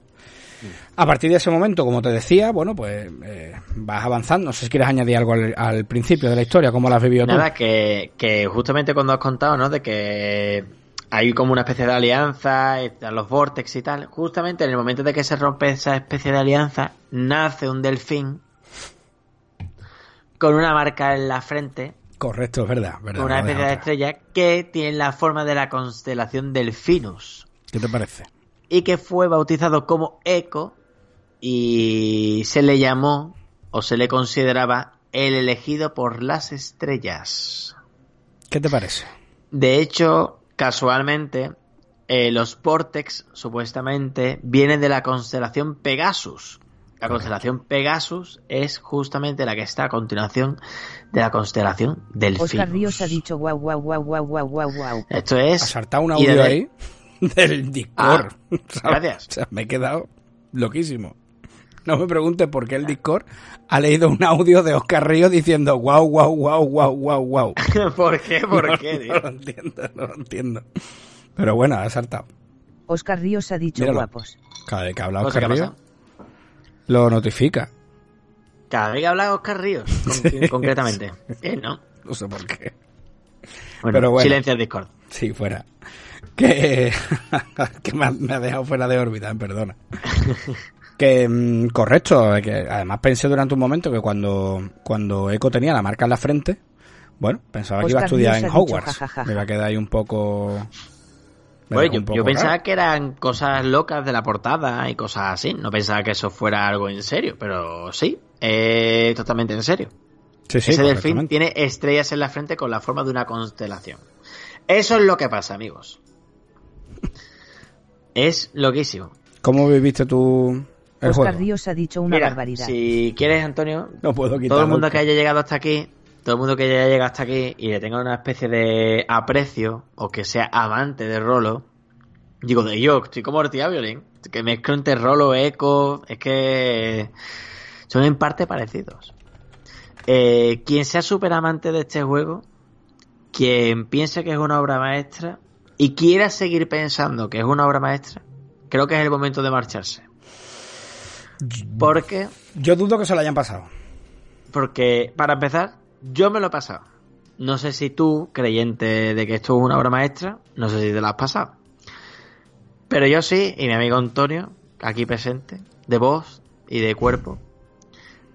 A partir de ese momento, como te decía, bueno, pues eh, vas avanzando. No sé si quieres añadir algo al, al principio de la historia, cómo la has vivido tú. Nada, que, que justamente cuando has contado, ¿no? De que hay como una especie de alianza, los vortex y tal. Justamente en el momento de que se rompe esa especie de alianza, nace un delfín con una marca en la frente, Correcto, es verdad. verdad una especie de estrella que tiene la forma de la constelación Delfinus ¿Qué te parece? y que fue bautizado como Eco y se le llamó o se le consideraba el elegido por las estrellas. ¿Qué te parece? De hecho, casualmente, eh, los Vortex supuestamente vienen de la constelación Pegasus. La constelación Pegasus es justamente la que está a continuación de la constelación Delfinus. Oscar Ríos ha dicho guau guau guau guau guau guau guau. Esto es... Has saltado un audio de- ahí *laughs* del Discord. Ah, gracias. *laughs* O sea, me he quedado loquísimo. No me preguntes por qué el Discord ha leído un audio de Oscar Ríos diciendo guau, guau, guau, guau, guau, guau. *laughs* ¿Por qué? ¿Por No, qué, No tío? lo entiendo, no lo entiendo. Pero bueno, ha saltado. Oscar Ríos ha dicho Míralo. guapos. Cada vez que habla No Oscar ha Ríos. Lo notifica. Cada vez que habla Oscar Ríos, con- *laughs* Sí. concretamente. Eh, no. No sé por qué. Bueno, Pero bueno. silencio al Discord. Sí, fuera. Que, *laughs* que me, ha, me ha dejado fuera de órbita, perdona. *laughs* Que mm, correcto, que además pensé durante un momento que cuando, cuando Echo tenía la marca en la frente, bueno, pensaba que iba a estudiar Ríos en dicho Hogwarts. Me iba a quedar ahí un poco. Oye, yo, pensaba raro. que eran cosas locas de la portada y cosas así. No pensaba que eso fuera algo en serio, pero sí, eh, totalmente en serio. Sí, sí, Ese delfín tiene estrellas en la frente con la forma de una constelación. Eso es lo que pasa, amigos. *laughs* Es loquísimo. ¿Cómo viviste tú el Oscar juego? Ríos ha dicho una Mira, barbaridad. si quieres, Antonio, No puedo quitar todo el mundo que haya llegado hasta aquí, todo el mundo que haya llegado hasta aquí y le tenga una especie de aprecio o que sea amante de Rolo, digo de yo, estoy como Ortía Violín, que mezclo entre Rolo, Eco, es que son en parte parecidos. Eh, quien sea súper amante de este juego, quien piense que es una obra maestra y quiera seguir pensando que es una obra maestra, creo que es el momento de marcharse. Porque Yo dudo que se lo hayan pasado. porque, para empezar, yo me lo he pasado. No sé si tú, creyente de que esto es una obra maestra, no sé si te la has pasado. Pero yo sí, y mi amigo Antonio, aquí presente, de voz y de cuerpo,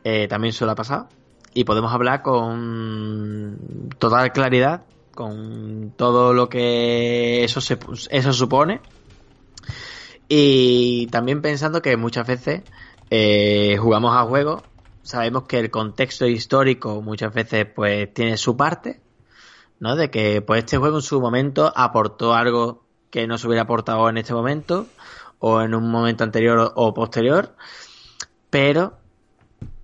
eh, también se lo ha pasado. Y podemos hablar con total claridad, con todo lo que eso, se, eso supone. Y también pensando que muchas veces eh, jugamos a juegos, sabemos que el contexto histórico muchas veces pues tiene su parte, ¿no? De que pues este juego en su momento aportó algo que no se hubiera aportado en este momento o en un momento anterior o posterior, pero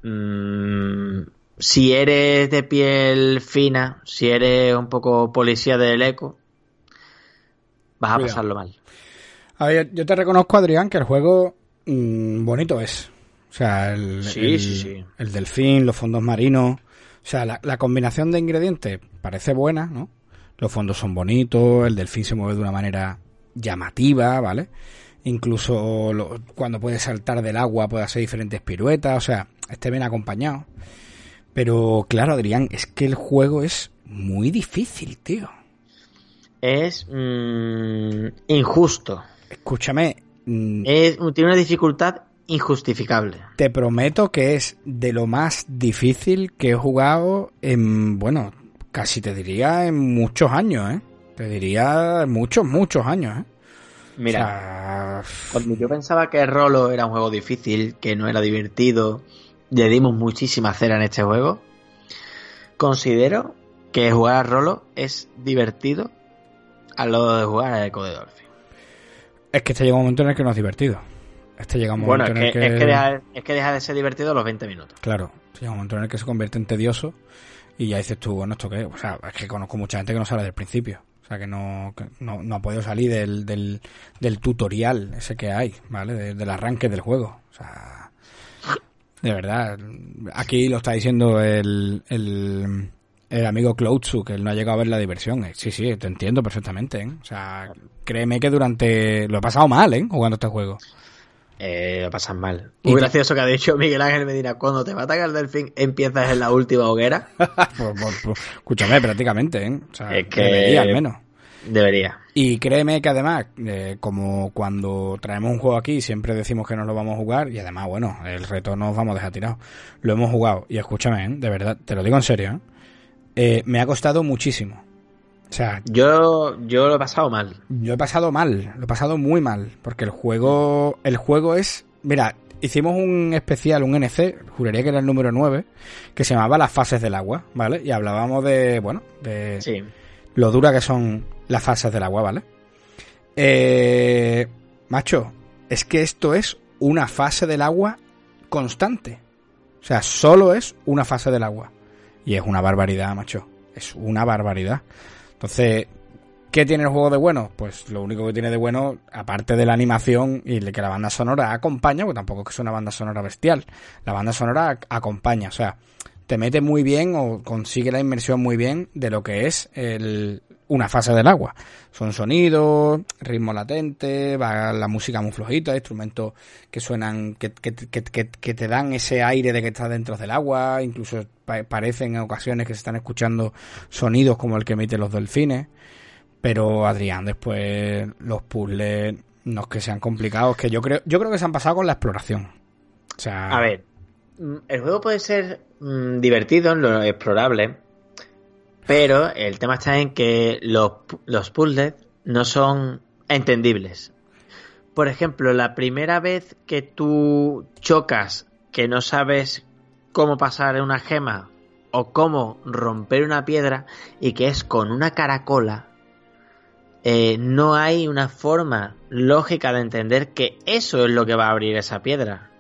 mm, si eres de piel fina, si eres un poco policía del eco, vas a pasarlo mal. A ver, yo te reconozco, Adrián, que el juego mm, bonito es. O sea, el, Sí, el- sí, sí. el delfín, los fondos marinos. O sea, la, la combinación de ingredientes parece buena, ¿no? Los fondos son bonitos, el delfín se mueve de una manera llamativa, ¿vale? Incluso lo- cuando puede saltar del agua puede hacer diferentes piruetas, o sea, esté bien acompañado. Pero claro, Adrián, es que el juego es muy difícil, tío. Es mm, injusto. Escúchame, mm, Es, tiene una dificultad injustificable. te prometo que es de lo más difícil que he jugado en, bueno, casi te diría en muchos años, ¿eh? Te diría muchos, muchos años, ¿eh? Mira, O sea, cuando yo pensaba que Rolo era un juego difícil, que no era divertido, le dimos muchísima cera en este juego, considero que jugar a Rolo es divertido a lo de jugar a Echo de Dolphin. es que este llega un momento en el que no es divertido. Este llega un Bueno, momento es que, en el que... es, que deja, es que deja de ser divertido a los 20 minutos. Claro, Llega un momento en el que se convierte en tedioso y ya dices tú, bueno, ¿esto qué? O sea, es que conozco mucha gente que no sale del principio. O sea, que no, que no, no ha podido salir del, del, del tutorial ese que hay, ¿vale? De- del arranque del juego. O sea, de verdad. Aquí lo está diciendo el, el, el amigo Cloutsu, que él no ha llegado a ver la diversión. Eh, Sí, sí, te entiendo perfectamente, ¿eh? O sea, créeme que durante... Lo he pasado mal, ¿eh? Jugando este juego. Eh, lo pasan mal. Muy gracioso que ha dicho Miguel Ángel Medina. Cuando te va a atacar el delfín, empiezas en la última hoguera. *laughs* Pues, pues, pues, escúchame, prácticamente, ¿eh? O sea, Es que- debería al menos. Debería. Y créeme que además, eh, como cuando traemos un juego aquí, siempre decimos que no lo vamos a jugar, y además, bueno, el reto nos vamos a dejar tirado. Lo hemos jugado, y escúchame, ¿eh? de verdad, te lo digo en serio, me ha costado muchísimo. O sea, Yo, yo lo he pasado mal. yo he pasado mal, lo he pasado muy mal, porque el juego, el juego es, mira, hicimos un especial, un NC, juraría que era el número 9, que se llamaba las fases del agua, ¿vale? Y hablábamos de, bueno, de Sí. lo dura que son las fases del agua, ¿vale? Eh, macho, es que esto es una fase del agua constante. O sea, solo es una fase del agua. Y es una barbaridad, macho. Es una barbaridad. Entonces, ¿qué tiene el juego de bueno? Pues lo único que tiene de bueno, aparte de la animación y de que la banda sonora acompaña, porque tampoco es que sea una banda sonora bestial. La banda sonora ac- acompaña, o sea, te mete muy bien o consigue la inmersión muy bien de lo que es el, una fase del agua. Son sonidos, ritmo latente, va la música muy flojita, instrumentos que suenan, que, que, que, que- te dan ese aire de que estás dentro del agua, incluso pa- parecen en ocasiones que se están escuchando sonidos como el que emiten los delfines. Pero Adrián, después los puzzles no es que sean complicados, que yo creo, yo creo que se han pasado con la exploración. O sea, A ver, mm, el juego puede ser mm, divertido en lo explorable, pero el tema está en que los, los puzzles no son entendibles. Por ejemplo, la primera vez que tú chocas que no sabes cómo pasar una gema o cómo romper una piedra y que es con una caracola, eh, no hay una forma lógica de entender que eso es lo que va a abrir esa piedra.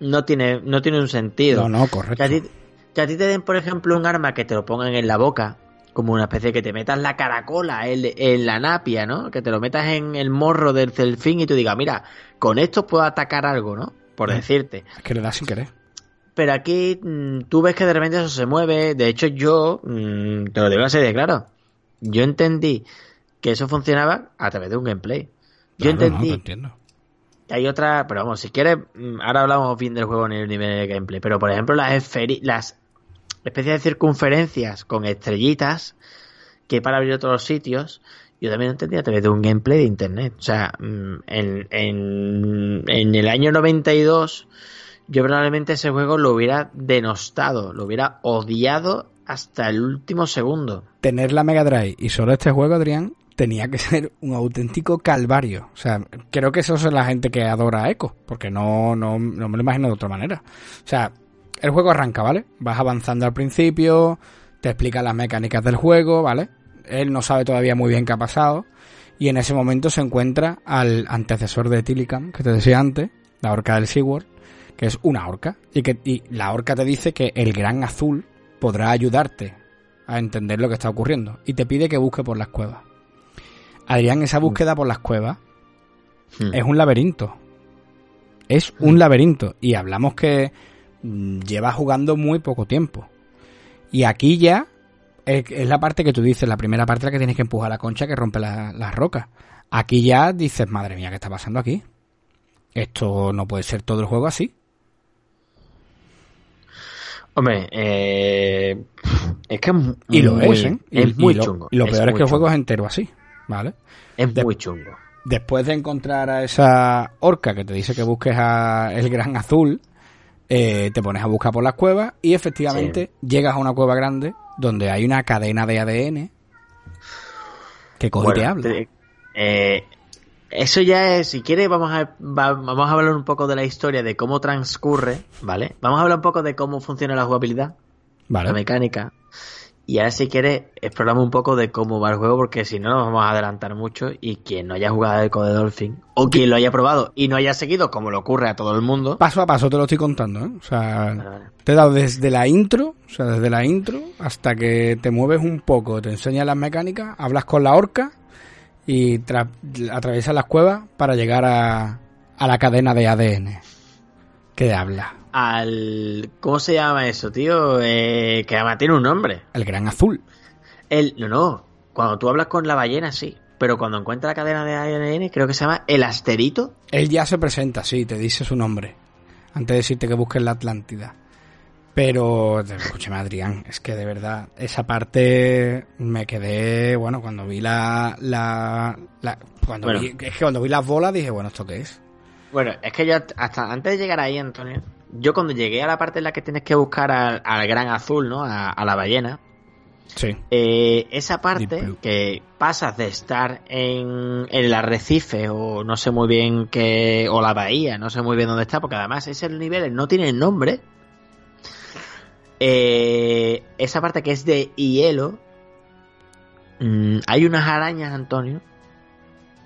No tiene, no tiene un sentido. no, no, correcto. Que a, ti, que a ti te den, por ejemplo, un arma que te lo pongan en la boca, como una especie de que te metas la caracola en, en la napia, ¿no? Que te lo metas en el morro del delfín y tú digas, mira, con esto puedo atacar algo, ¿no? Por Mm. decirte. Es que le das sin querer. Pero aquí mm, tú ves que de repente eso se mueve. De hecho, yo, mm, te lo digo así de claro, yo entendí que eso funcionaba a través de un gameplay. Yo Claro, no, entendí te entiendo. hay otra, pero vamos, si quieres, ahora hablamos bien del juego en el nivel de gameplay, pero por ejemplo las, las especies de circunferencias con estrellitas que para abrir otros sitios, yo también entendí a través de un gameplay de internet. O sea, mm, en, en, en el año 92 yo probablemente ese juego lo hubiera denostado, lo hubiera odiado hasta el último segundo. Tener la Mega Drive y solo este juego, Adrián, tenía que ser un auténtico calvario. O sea, creo que eso es la gente que adora a Echo, porque no, no, no me lo imagino de otra manera. O sea, el juego arranca, ¿vale? Vas avanzando al principio, te explica las mecánicas del juego, ¿vale? Él no sabe todavía muy bien qué ha pasado. Y en ese momento se encuentra al antecesor de Tilicam, que te decía antes, la orca del SeaWorld, que es una orca. Y que y la orca te dice que el gran azul podrá ayudarte a entender lo que está ocurriendo. Y te pide que busque por las cuevas. Adrián, esa búsqueda por las cuevas Hmm. es un laberinto. Es un laberinto. Y hablamos que mm, lleva jugando muy poco tiempo. Y aquí ya es, es la parte que tú dices, la primera parte la que tienes que empujar la concha que rompe la- las rocas. Aquí ya dices, madre mía, ¿qué está pasando aquí? Esto no puede ser todo el juego así. Hombre, eh, es que es mu- Y lo muy- es, ¿eh? Y- Es muy y lo, chungo. y lo peor es muy que el juego es entero así, ¿vale? Es de- muy chungo. Después de encontrar a esa orca que te dice que busques a el gran azul, eh, te pones a buscar por las cuevas y efectivamente llegas a una cueva grande donde hay una cadena de ADN que coge y te habla. te- eh, eso ya es, si quieres, vamos a, va- vamos a hablar un poco de la historia, de cómo transcurre, ¿vale? Vamos a hablar un poco de cómo funciona la jugabilidad, la mecánica. Y ahora si quieres, exploramos un poco de cómo va el juego, porque si no nos vamos a adelantar mucho y quien no haya jugado el Code Dolphin, o quien lo haya probado y no haya seguido, como le ocurre a todo el mundo, Paso a paso te lo estoy contando, ¿eh? O sea, Vale, vale. te he dado desde la intro, o sea, desde la intro hasta que te mueves un poco, te enseñas las mecánicas, hablas con la orca y tra- atraviesas las cuevas para llegar a, a la cadena de ADN. ¿Qué habla? Al... ¿Cómo se llama eso, tío? Eh, que además tiene un nombre. El gran azul. El... No, no. Cuando tú hablas con la ballena, sí. Pero cuando encuentra la cadena de ADN, creo que se llama el asterito. Él ya se presenta, sí, te dice su nombre. Antes de decirte que busques la Atlántida. Pero, escúchame, Adrián, es que de verdad, esa parte me quedé, bueno, cuando vi la. la, la- cuando Bueno. vi, es que cuando vi las bolas dije, bueno, ¿esto qué es? Bueno, es que yo hasta antes de llegar ahí, Antonio, yo cuando llegué a la parte en la que tienes que buscar al, al gran azul, ¿no? A, a la ballena, Sí. eh, esa parte que pasas de estar en, en el arrecife o no sé muy bien qué, o la bahía, no sé muy bien dónde está, porque además ese nivel no tiene nombre. Eh, esa parte que es de hielo, mm, hay unas arañas, Antonio,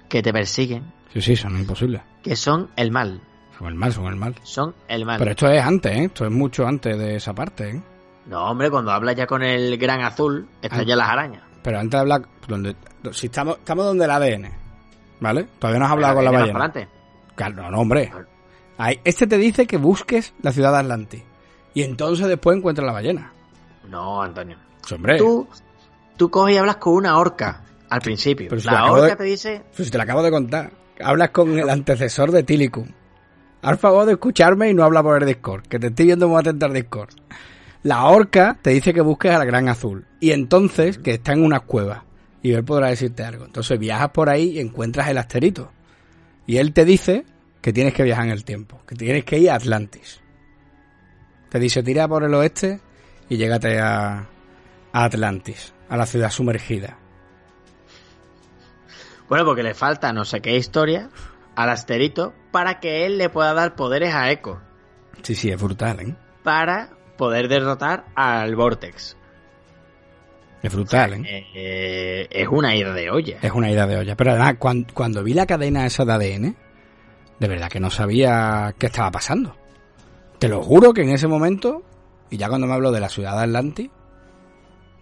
que te persiguen, Sí, sí, son imposibles. que son el mal. Son el mal, son el mal. Son el mal. Pero esto es antes, ¿eh? Esto es mucho antes de esa parte, ¿eh? No, hombre, cuando hablas ya con el gran azul, están Ah. ya las arañas. Pero antes de hablar, donde, si estamos, estamos donde el ADN, ¿vale? Todavía no has hablado con la ballena. Claro, no, no, hombre. Ahí, este te dice que busques la ciudad de Atlantis. Y entonces después encuentras la ballena. No, Antonio. Hombre. Tú, tú coges y hablas con una orca al principio. Pero si la orca de- te dice, Pues si te lo acabo de contar. Hablas con el antecesor de Tilicum. Haz favor de escucharme y no habla por el Discord, que te estoy viendo muy atento al Discord. La orca te dice que busques al gran azul. Y entonces que está en unas cuevas. Y él podrá decirte algo. Entonces viajas por ahí y encuentras el asterito. Y él te dice que tienes que viajar en el tiempo. Que tienes que ir a Atlantis. Te dice tira por el oeste y llégate a, a Atlantis. A la ciudad sumergida. bueno, porque le falta no sé qué historia al asterito para que él le pueda dar poderes a Echo. Sí, sí, es brutal, ¿eh? Para poder derrotar al Vortex. Es brutal, ¿eh? Eh, es una ida de olla. Es una idea de olla. Pero además, cuan- cuando, vi la cadena esa de ADN, de verdad que no sabía qué estaba pasando. Te lo juro que en ese momento, y ya cuando me habló de la ciudad de Atlantis,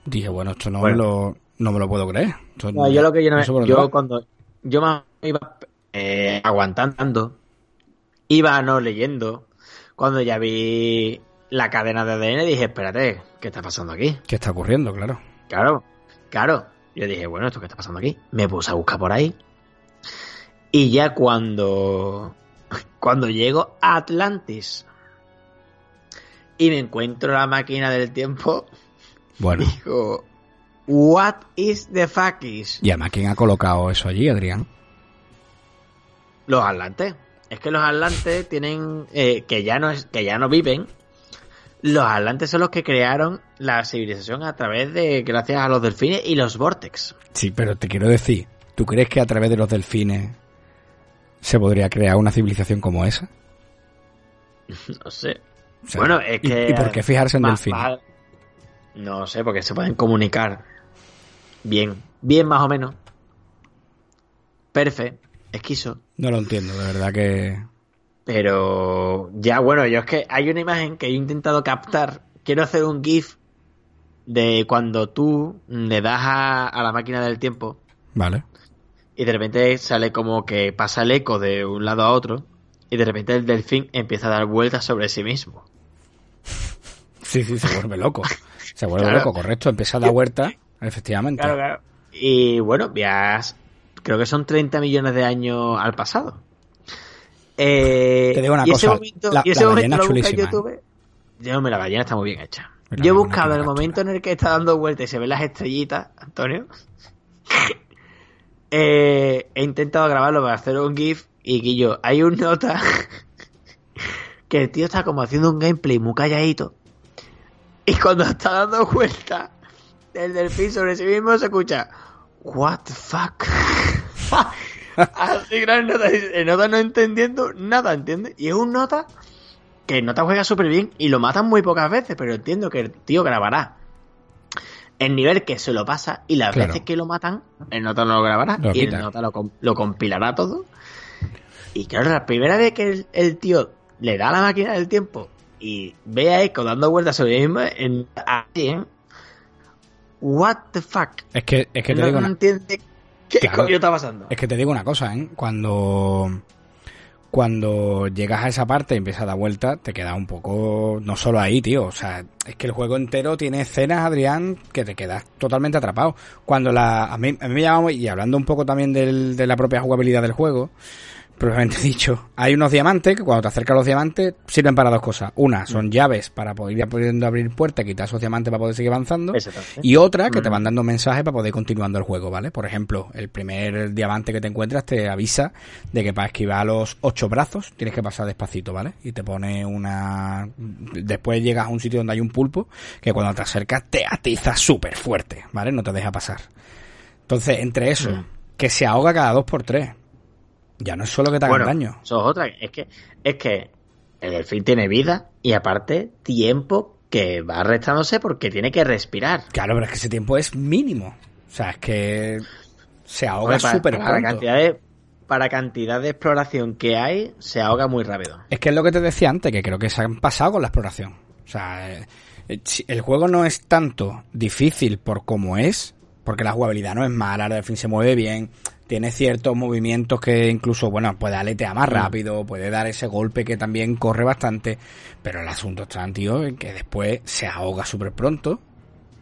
dije, bueno, esto no, Bueno. Me, lo, no me lo puedo creer. Esto No, yo lo que yo no yo cuando yo más iba eh, aguantando, iba no leyendo, cuando ya vi la cadena de ADN dije, espérate, ¿qué está pasando aquí? ¿Qué está ocurriendo? Claro. Claro, claro. Yo dije, bueno, ¿esto qué está pasando aquí? Me puse a buscar por ahí. Y ya cuando cuando llego a Atlantis y me encuentro la máquina del tiempo, Bueno, digo, what is the fuck is? y además, ¿quién ha colocado eso allí, Adrián? Los atlantes. Es que los atlantes tienen. eh, que ya no es, que ya no viven. Los atlantes son los que crearon la civilización a través de. gracias a los delfines y los vortex. Sí, pero te quiero decir, ¿tú crees que a través de los delfines se podría crear una civilización como esa? *laughs* No sé. O sea, bueno, es ¿y- que. ¿Y, por qué fijarse en delfines? no sé, porque se pueden comunicar. Bien. Bien, más o menos. Perfecto. Esquizo. No lo entiendo, de verdad que... Pero ya bueno, yo es que hay una imagen que he intentado captar. Quiero hacer un GIF de cuando tú le das a, a la máquina del tiempo Vale. y de repente sale como que pasa el eco de un lado a otro y de repente el delfín empieza a dar vueltas sobre sí mismo. Sí, sí, se vuelve loco. Se vuelve Claro. loco, correcto. Empieza a dar vuelta, efectivamente. Claro, claro. Y bueno, viajas, creo que son 30 millones de años al pasado. Eh, Te digo una y ese momento, la- y ese la momento lo busca en. YouTube. Yo, hombre, la ballena está muy bien hecha. Pero Yo he buscado el momento en el que está dando vueltas y se ven las estrellitas, Antonio. *laughs* Eh, he intentado grabarlo para hacer un GIF y Guillo, hay un nota *laughs* que el tío está como haciendo un gameplay muy calladito y cuando está dando vueltas el delfín sobre sí mismo se escucha What the fuck? *laughs* Así gran nota, el nota no entendiendo nada, ¿entiendes? Y es un nota que el nota juega súper bien y lo matan muy pocas veces, pero entiendo que el tío grabará el nivel que se lo pasa y las Claro. veces que lo matan, el nota no lo grabará Lo y el nota lo, lo compilará todo. Y claro, la primera vez que el, el tío le da a la máquina del tiempo y ve a Echo dando vueltas sobre el mismo, en, así, ¿eh? What the fuck? Es que, es que te no, digo no una, entiende qué Claro. coño está pasando. es que te digo una cosa, ¿eh? Cuando cuando llegas a esa parte y empiezas a dar vueltas, te quedas un poco no solo ahí, tío, o sea, es que el juego entero tiene escenas, Adrián, que te quedas totalmente atrapado. Cuando la a mí, a mí me llama muy- y hablando un poco también del- de la propia jugabilidad del juego, propiamente *laughs* dicho, hay unos diamantes que cuando te acercas a los diamantes sirven para dos cosas. Una, son llaves para poder ir pudiendo abrir puertas, quitar esos diamantes para poder seguir avanzando. Y otra que te Mm. van dando mensajes para poder ir continuando el juego, ¿vale? Por ejemplo, el primer diamante que te encuentras te avisa de que para esquivar los ocho brazos tienes que pasar despacito, ¿vale? Y te pone una... Después llegas a un sitio donde hay un pulpo que cuando te acercas te atiza súper fuerte, ¿vale? No te deja pasar. Entonces, entre eso, Mm. que se ahoga cada dos por tres, ya no es solo que te hagan Bueno, daño. Eso es otra. Es que, es que el delfín tiene vida y aparte tiempo que va restándose porque tiene que respirar. Claro, pero es que ese tiempo es mínimo. O sea, es que se ahoga para, súper para pronto. cantidad de para cantidad de exploración que hay, se ahoga muy rápido. Es que es lo que te decía antes, que creo que se han pasado con la exploración. O sea, eh, eh, el juego no es tanto difícil por como es, porque la jugabilidad no es mala, el delfín se mueve bien, tiene ciertos movimientos que incluso, bueno, puede aletear más Mm. rápido, puede dar ese golpe que también corre bastante, pero el asunto está, tío, en que después se ahoga súper pronto.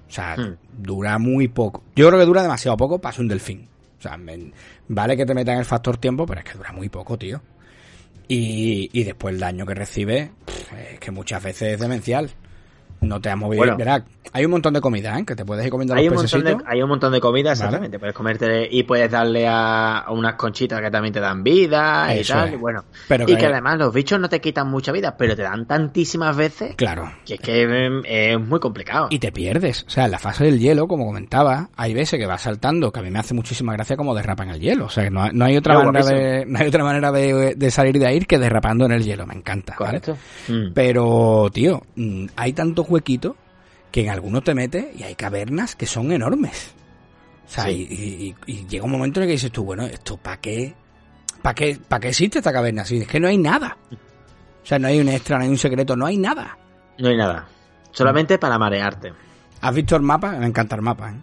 O sea, Mm. dura muy poco. Yo creo que dura demasiado poco para ser un delfín. O sea, me- vale que te metan el factor tiempo, pero es que dura muy poco, tío. Y, y después el daño que recibe, pff, es que muchas veces es demencial. No te has movido. Bueno. Verá, hay un montón de comida, ¿eh? Que te puedes ir comiendo Hay los un, montón de, hay un montón de comida, Vale. exactamente. Puedes comerte y puedes darle a, a unas conchitas que también te dan vida y tal. es. y bueno, Pero y que- que además los bichos no te quitan mucha vida, pero te dan tantísimas veces Claro. que es que em, es muy complicado. Y te pierdes. O sea, en la fase del hielo, como comentaba, hay veces que vas saltando, que a mí me hace muchísima gracia como derrapan el hielo. O sea, no, hay- no hay otra No, manera de, *laughs* no hay otra manera de, de salir de ahí que derrapando en el hielo. Me encanta. ¿vale? Mm. Pero, tío, mm, hay tantos huequitos que en algunos te metes y hay cavernas que son enormes. O sea, Sí. y, y- y llega un momento en el que dices tú, bueno, ¿esto para qué? ¿Para qué, ¿Para qué existe esta caverna? Si es que no hay nada. O sea, no hay un extra, no hay un secreto, no hay nada. No hay nada. Solamente para marearte. ¿Has visto el mapa? Me encanta el mapa, ¿eh?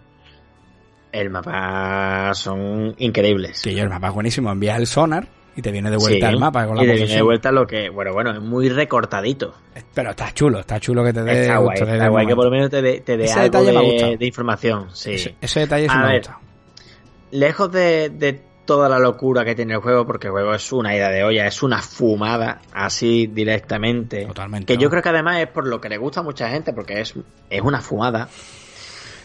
El mapa son increíbles. Que yo, el mapa es buenísimo. Envías el sonar y te viene de vuelta Sí. el mapa con la y te viene de posición. vuelta lo que, bueno, bueno, es muy recortadito. Pero está chulo, está chulo que te dé está guay, está guay que por lo menos te dé, te dé Ese algo de, de información. Sí. Ese, ese detalle sí A me ver, gustado. Lejos de, de toda la locura que tiene el juego, porque el juego es una ida de olla, es una fumada, así directamente. Totalmente, Que yo creo que además es por lo que le gusta a mucha gente, porque es, es una fumada.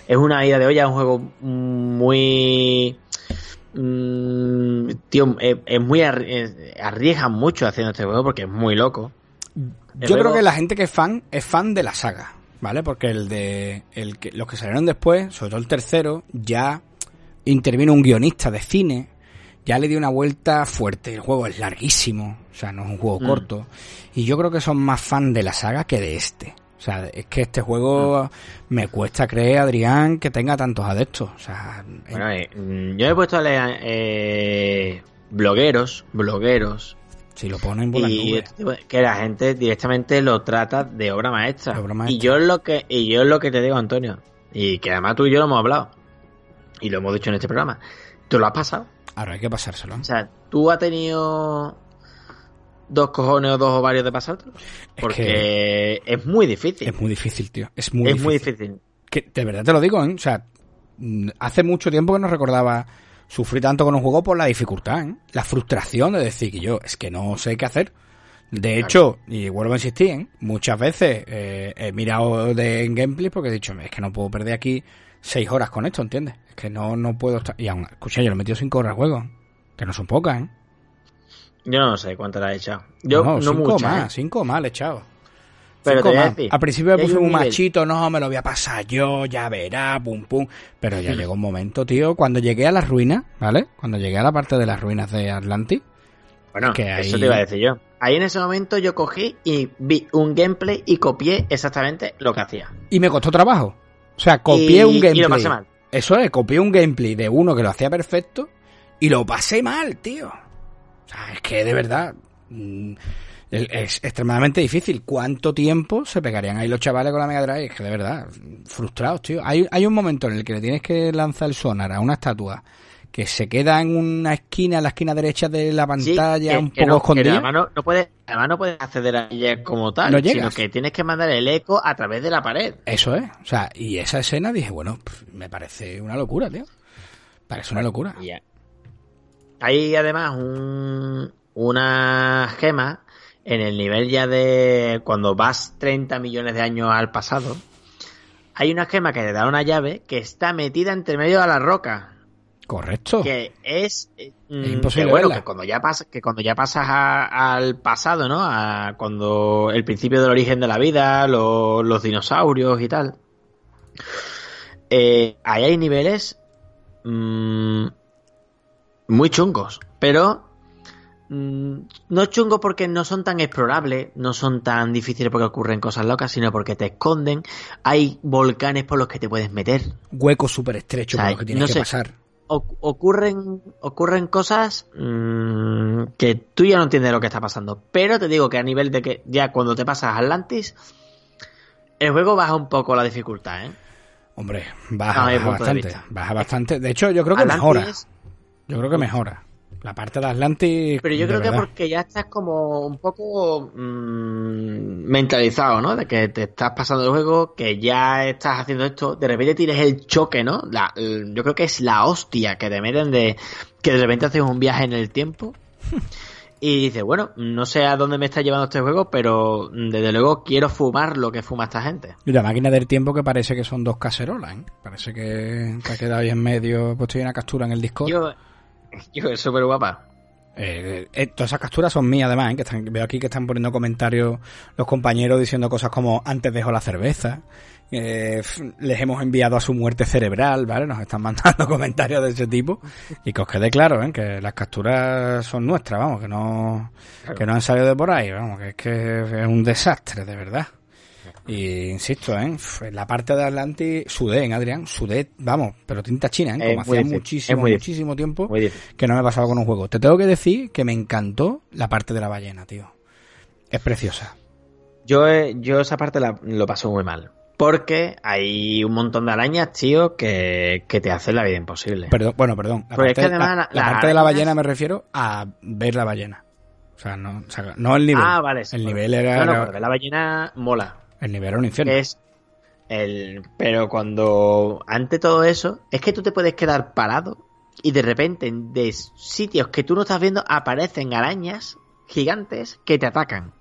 Es una ida de olla, es un juego muy... mm, tío, es, es muy... eh, arriesgan mucho haciendo este juego porque es muy loco. El Yo creo que la gente que es fan es fan de la saga, ¿vale? Porque el de el que, los que salieron después, sobre todo el tercero, ya intervino un guionista de cine, ya le dio una vuelta fuerte. El juego es larguísimo, o sea, no es un juego Mm. corto. Y yo creo que son más fan de la saga que de este. O sea, es que este juego me cuesta creer, Adrián, que tenga tantos adeptos. O sea, Bueno, eh, mm, yo he puesto a leer eh, blogueros, blogueros, si lo ponen por las y nubes. este que la gente directamente lo trata de obra maestra. Obra maestra. Y yo es lo que y yo es lo que te digo, Antonio, y que además tú y yo lo hemos hablado y lo hemos dicho en este programa. Tú lo has pasado. Ahora hay que pasárselo. O sea, tú has tenido dos cojones o dos ovarios de pasártelo. Es Porque es muy difícil. Es muy difícil, tío. Es muy es difícil. muy difícil. que de verdad te lo digo, ¿eh? O sea, mm, hace mucho tiempo que no recordaba sufrir tanto con un juego por la dificultad, ¿eh? La frustración de decir que yo es que no sé qué hacer. De hecho, y vuelvo a insistir, ¿eh? muchas veces eh, he mirado de en gameplay porque he dicho, es que no puedo perder aquí seis horas con esto, ¿entiendes? Es que no, no puedo estar... Y aún, escucha, yo le he metido cinco horas al juego, que no son pocas, ¿eh? Yo no sé cuánto le has echado. Yo no, cinco mucho. más, cinco más le he echado. Pero Cinco te voy a más. principio me puse un machito, no, me lo voy a pasar yo, ya verá, pum pum. Pero ya *laughs* llegó un momento, tío, cuando llegué a las ruinas, ¿vale? Cuando llegué a la parte de las ruinas de Atlantis, Bueno, que ahí- eso te iba a decir yo. Ahí en ese momento yo cogí y vi un gameplay y copié exactamente lo que hacía. y me costó trabajo. O sea, copié Y- un y lo gameplay. pasé mal. Eso es, copié un gameplay de uno que lo hacía perfecto y lo pasé mal, tío. Sea, es que de verdad mm, es extremadamente difícil. ¿Cuánto tiempo se pegarían ahí los chavales con la Mega Drive? Es que de verdad, frustrados, tío. Hay, hay un momento en el que le tienes que lanzar el sonar a una estatua que se queda en una esquina, en la esquina derecha de la pantalla, un que poco no, escondida. además no, no puedes, además no puedes acceder a ella como tal, No sino que tienes que mandar el eco a través de la pared. Eso es. O sea, y esa escena dije, bueno, me parece una locura, tío. Parece una locura. Hay además un, una gema en el nivel ya de cuando vas 30 millones de años al pasado. Hay una gema que te da una llave que está metida entre medio de la roca. Correcto. que es, mm, imposible que bueno verla. que cuando ya pasas que cuando ya pasas a- al pasado no a cuando el principio del origen de la vida lo- los dinosaurios y tal eh, ahí hay niveles mm, muy chungos pero mm, no chungos porque no son tan explorables no son tan difíciles porque ocurren cosas locas sino porque te esconden hay volcanes por los que te puedes meter Hueco súper estrecho O sea, por lo que tienes no que sé. pasar. oc- ocurren ocurren cosas mm, que tú ya no entiendes lo que está pasando. Pero te digo que a nivel de que ya cuando te pasas a Atlantis, el juego baja un poco la dificultad, ¿eh? Hombre, baja, baja bastante. Baja bastante. De hecho, yo creo que Atlantis- mejora. Yo creo que mejora. La parte de Atlantis. Pero yo creo que verdad. porque ya estás como un poco mm, mentalizado, ¿no? De que te estás pasando el juego, que ya estás haciendo esto, de repente tienes el choque, ¿no? La- el- yo creo que es la hostia que te meten de que de repente haces un viaje en el tiempo *laughs* y dices, bueno, no sé a dónde me está llevando este juego, pero mm, desde luego quiero fumar lo que fuma esta gente. Y la máquina del tiempo que parece que son dos cacerolas, ¿eh? Parece que te ha quedado ahí en medio. Pues estoy una captura en el Discord. Yo, *laughs* yo es súper guapa. Eh, eh, todas esas capturas son mías además, ¿eh? que están, veo aquí que están poniendo comentarios los compañeros diciendo cosas como antes dejó la cerveza, eh, les hemos enviado a su muerte cerebral, ¿vale? Nos están *laughs* mandando comentarios de ese tipo y que os quede claro, ¿eh? que las capturas son nuestras, vamos, que no, que no han salido de por ahí, vamos, que es que es un desastre, de verdad. Y insisto, ¿eh? En la parte de Atlantis sudé, ¿eh, Adrián, sudé, vamos, pero tinta china, ¿eh? Como hacía muchísimo, muchísimo tiempo que no me pasaba con un juego. Te tengo que decir que me encantó la parte de la ballena, tío. Es preciosa. Yo, yo esa parte la, lo paso muy mal. Porque hay un montón de arañas, tío, que, que te hacen la vida imposible. Perdón, bueno, perdón. La parte, es que además la- la- la las parte de la ballena me refiero a ver la ballena. O sea, no, o sea, no el nivel. Ah, vale. sí, el bueno. nivel era, No, no, la ballena mola. El nivel era un infierno. Es el. Pero cuando. Ante todo eso, es que tú te puedes quedar parado y de repente de sitios que tú no estás viendo aparecen arañas gigantes que te atacan.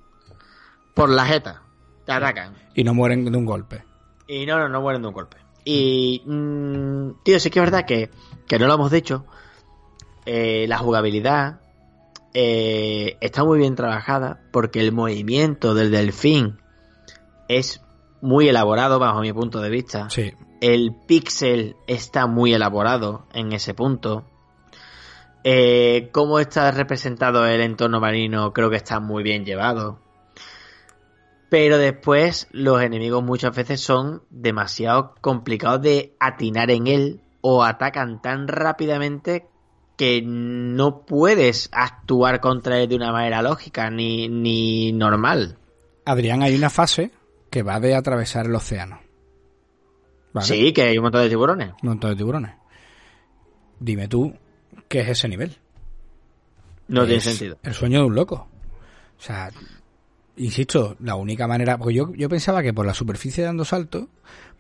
Por la jeta. Te atacan. Y no mueren de un golpe. Y no, no, no mueren de un golpe. Y, mm, tío, sí que es verdad que, que no lo hemos dicho. eh, la jugabilidad eh, está muy bien trabajada porque el movimiento del delfín es muy elaborado bajo mi punto de vista. Sí. El pixel está muy elaborado en ese punto. Eh, cómo está representado el entorno marino creo que está muy bien llevado. Pero después los enemigos muchas veces son demasiado complicados de atinar en él o atacan tan rápidamente que no puedes actuar contra él de una manera lógica ni, ni normal. Adrián, hay una fase que va de atravesar el océano. ¿Vale? Sí, que hay un montón de tiburones. Un montón de tiburones. Dime tú, ¿qué es ese nivel? No tiene sentido. El sueño de un loco. O sea, insisto, la única manera. Porque yo, yo pensaba que por la superficie dando saltos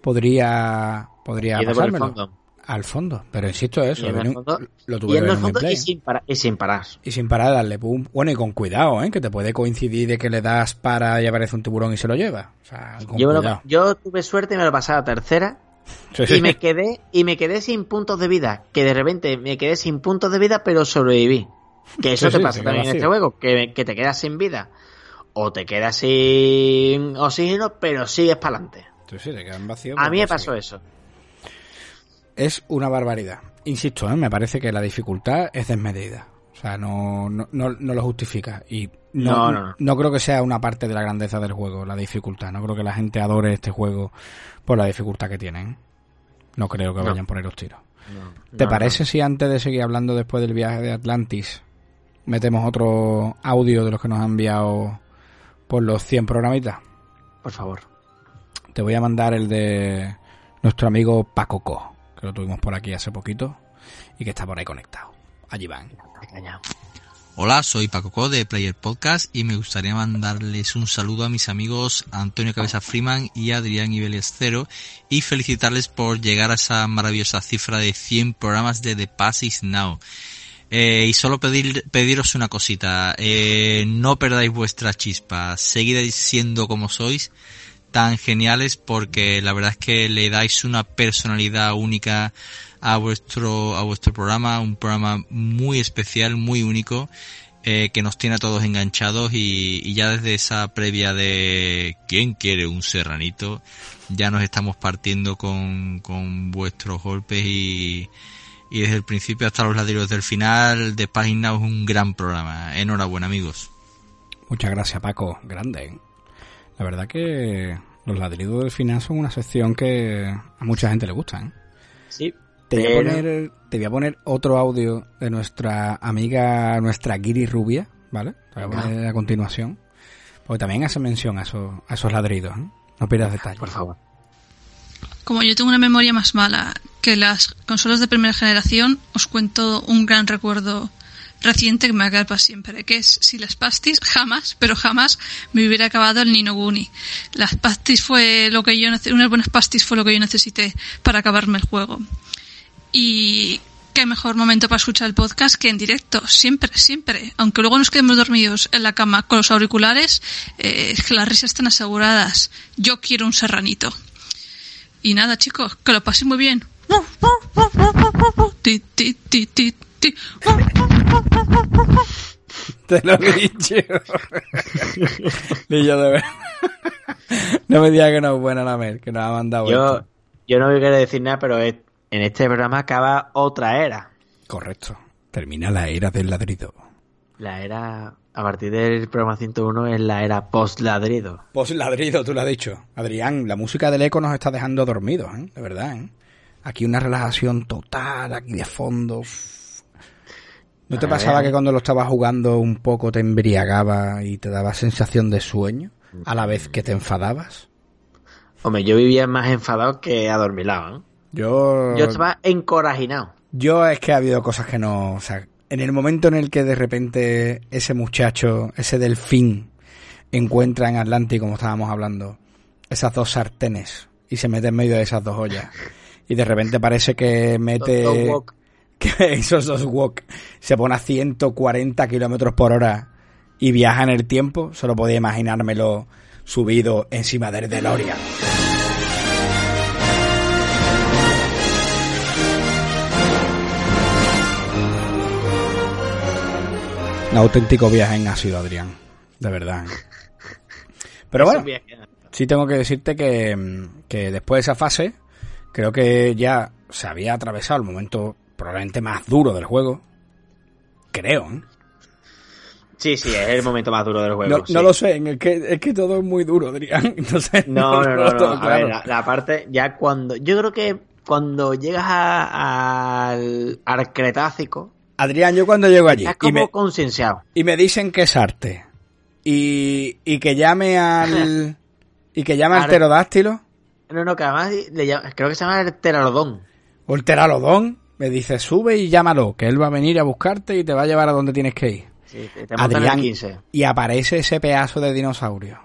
podría, podría pasármelo. Al fondo. Pero insisto, eso. Fondo- lo tuve al en fondo y sin, para- y sin parar. Y sin parar darle pum. Bueno, y con cuidado, ¿eh? Que te puede coincidir de que le das para y aparece un tiburón y se lo lleva. O sea, con Yo, lo- yo tuve suerte y me lo pasé a la tercera Sí, *laughs* sí. y me quedé y me quedé sin puntos de vida que de repente me quedé sin puntos de vida pero sobreviví que eso Sí, te pasa te también en este juego que, que te quedas sin vida o te quedas sin oxígeno pero sigues para adelante Sí, sí, te quedan vacíos, a mí me pasó eso Es una barbaridad. Insisto, ¿eh? me parece que la dificultad es desmedida. O sea, no, no, no, no lo justifica. Y No, no, no, creo que sea una parte de la grandeza del juego, la dificultad. No creo que la gente adore este juego por la dificultad que tienen. No creo que vayan por ahí los tiros. ¿Te parece si antes de seguir hablando después del viaje de Atlantis metemos otro audio de los que nos han enviado por los 100 programitas? Por favor. Te voy a mandar el de nuestro amigo Paco Co, que lo tuvimos por aquí hace poquito y que está por ahí conectado. Allí van. Hola, soy Paco Co de Player Podcast y me gustaría mandarles un saludo a mis amigos Antonio Cabeza Freeman y Adrián Ibelias Cero y felicitarles por llegar a esa maravillosa cifra de 100 programas de The Pass is Now. Eh, y solo pedir, pediros una cosita, eh, no perdáis vuestra chispa, seguid siendo como sois, tan geniales porque la verdad es que le dais una personalidad única a vuestro a vuestro programa, un programa muy especial, muy único, eh, que nos tiene a todos enganchados y, y ya desde esa previa de ¿quién quiere un serranito? ya nos estamos partiendo con, con vuestros golpes y, y desde el principio hasta los ladrillos del final de Página es un gran programa. Enhorabuena amigos. Muchas gracias, Paco. Grande. La verdad que los ladridos del final son una sección que a mucha gente le gusta. ¿eh? Sí. Te, voy a poner, te voy a poner otro audio de nuestra amiga, nuestra Giri Rubia, ¿vale? Te voy a poner a continuación. Porque también hace mención a esos, a esos ladridos. ¿eh? No pierdas detalle. Por favor. Como yo tengo una memoria más mala que las consolas de primera generación, os cuento un gran recuerdo reciente que me va a quedar para siempre, que es si las pastis jamás, pero jamás me hubiera acabado el Nino Guni. Las pastis fue lo que yo unas buenas pastis fue lo que yo necesité para acabarme el juego. Y qué mejor momento para escuchar el podcast que en directo, siempre, siempre. Aunque luego nos quedemos dormidos en la cama con los auriculares, eh, es que las risas están aseguradas. Yo quiero un serranito. Y nada, chicos, que lo paséis muy bien. *laughs* ti. *laughs* Te lo he dicho. *laughs* Ni yo de ver. *laughs* no me digas que no es buena la Mer, que nos ha mandado Yo, esto. yo no quiero decir nada, pero es- en este programa acaba otra era. Correcto. Termina la era del ladrido. La era, a partir del programa 101, es la era post-ladrido. Pues ladrido, tú lo has dicho. Adrián, la música del eco nos está dejando dormidos, ¿eh? De verdad, ¿eh? Aquí una relajación total, aquí de fondo. ¿No te pasaba que cuando lo estabas jugando un poco te embriagaba y te daba sensación de sueño? A la vez que te enfadabas. Hombre, yo vivía más enfadado que adormilado, ¿eh? Yo... Yo estaba encorajinado. Yo es que ha habido cosas que no... O sea, en el momento en el que de repente ese muchacho, ese delfín, encuentra en Atlántico, como estábamos hablando, esas dos sartenes y se mete en medio de esas dos ollas. Y de repente parece que mete... Que *laughs* esos dos wok se pone a 140 kilómetros por hora y viaja en el tiempo, solo podía imaginármelo subido encima del DeLorean. Un auténtico viaje en ácido, Adrián. De verdad. Pero Es bueno, sí tengo que decirte que, que después de esa fase, creo que ya se había atravesado el momento probablemente más duro del juego. Creo, ¿eh? Sí, sí, es el momento más duro del juego. No, sí. no lo sé, es que, es que todo es muy duro, Adrián. Entonces, *laughs* No, no, no, no. tengo A claro. ver, la, la parte, ya cuando. Yo creo que cuando llegas a- al, al Cretácico, Adrián, yo cuando llego allí estás y como me, concienciado. y me dicen que es arte y, y que llame al *laughs* y que llame al pterodáctilo No, no, que además le llama- creo que se llama el pteranodón. o el pteralodón, me dice sube y llámalo, que él va a venir a buscarte y te va a llevar a donde tienes que ir. Sí, te, Adrián, el 15. y aparece ese pedazo de dinosaurio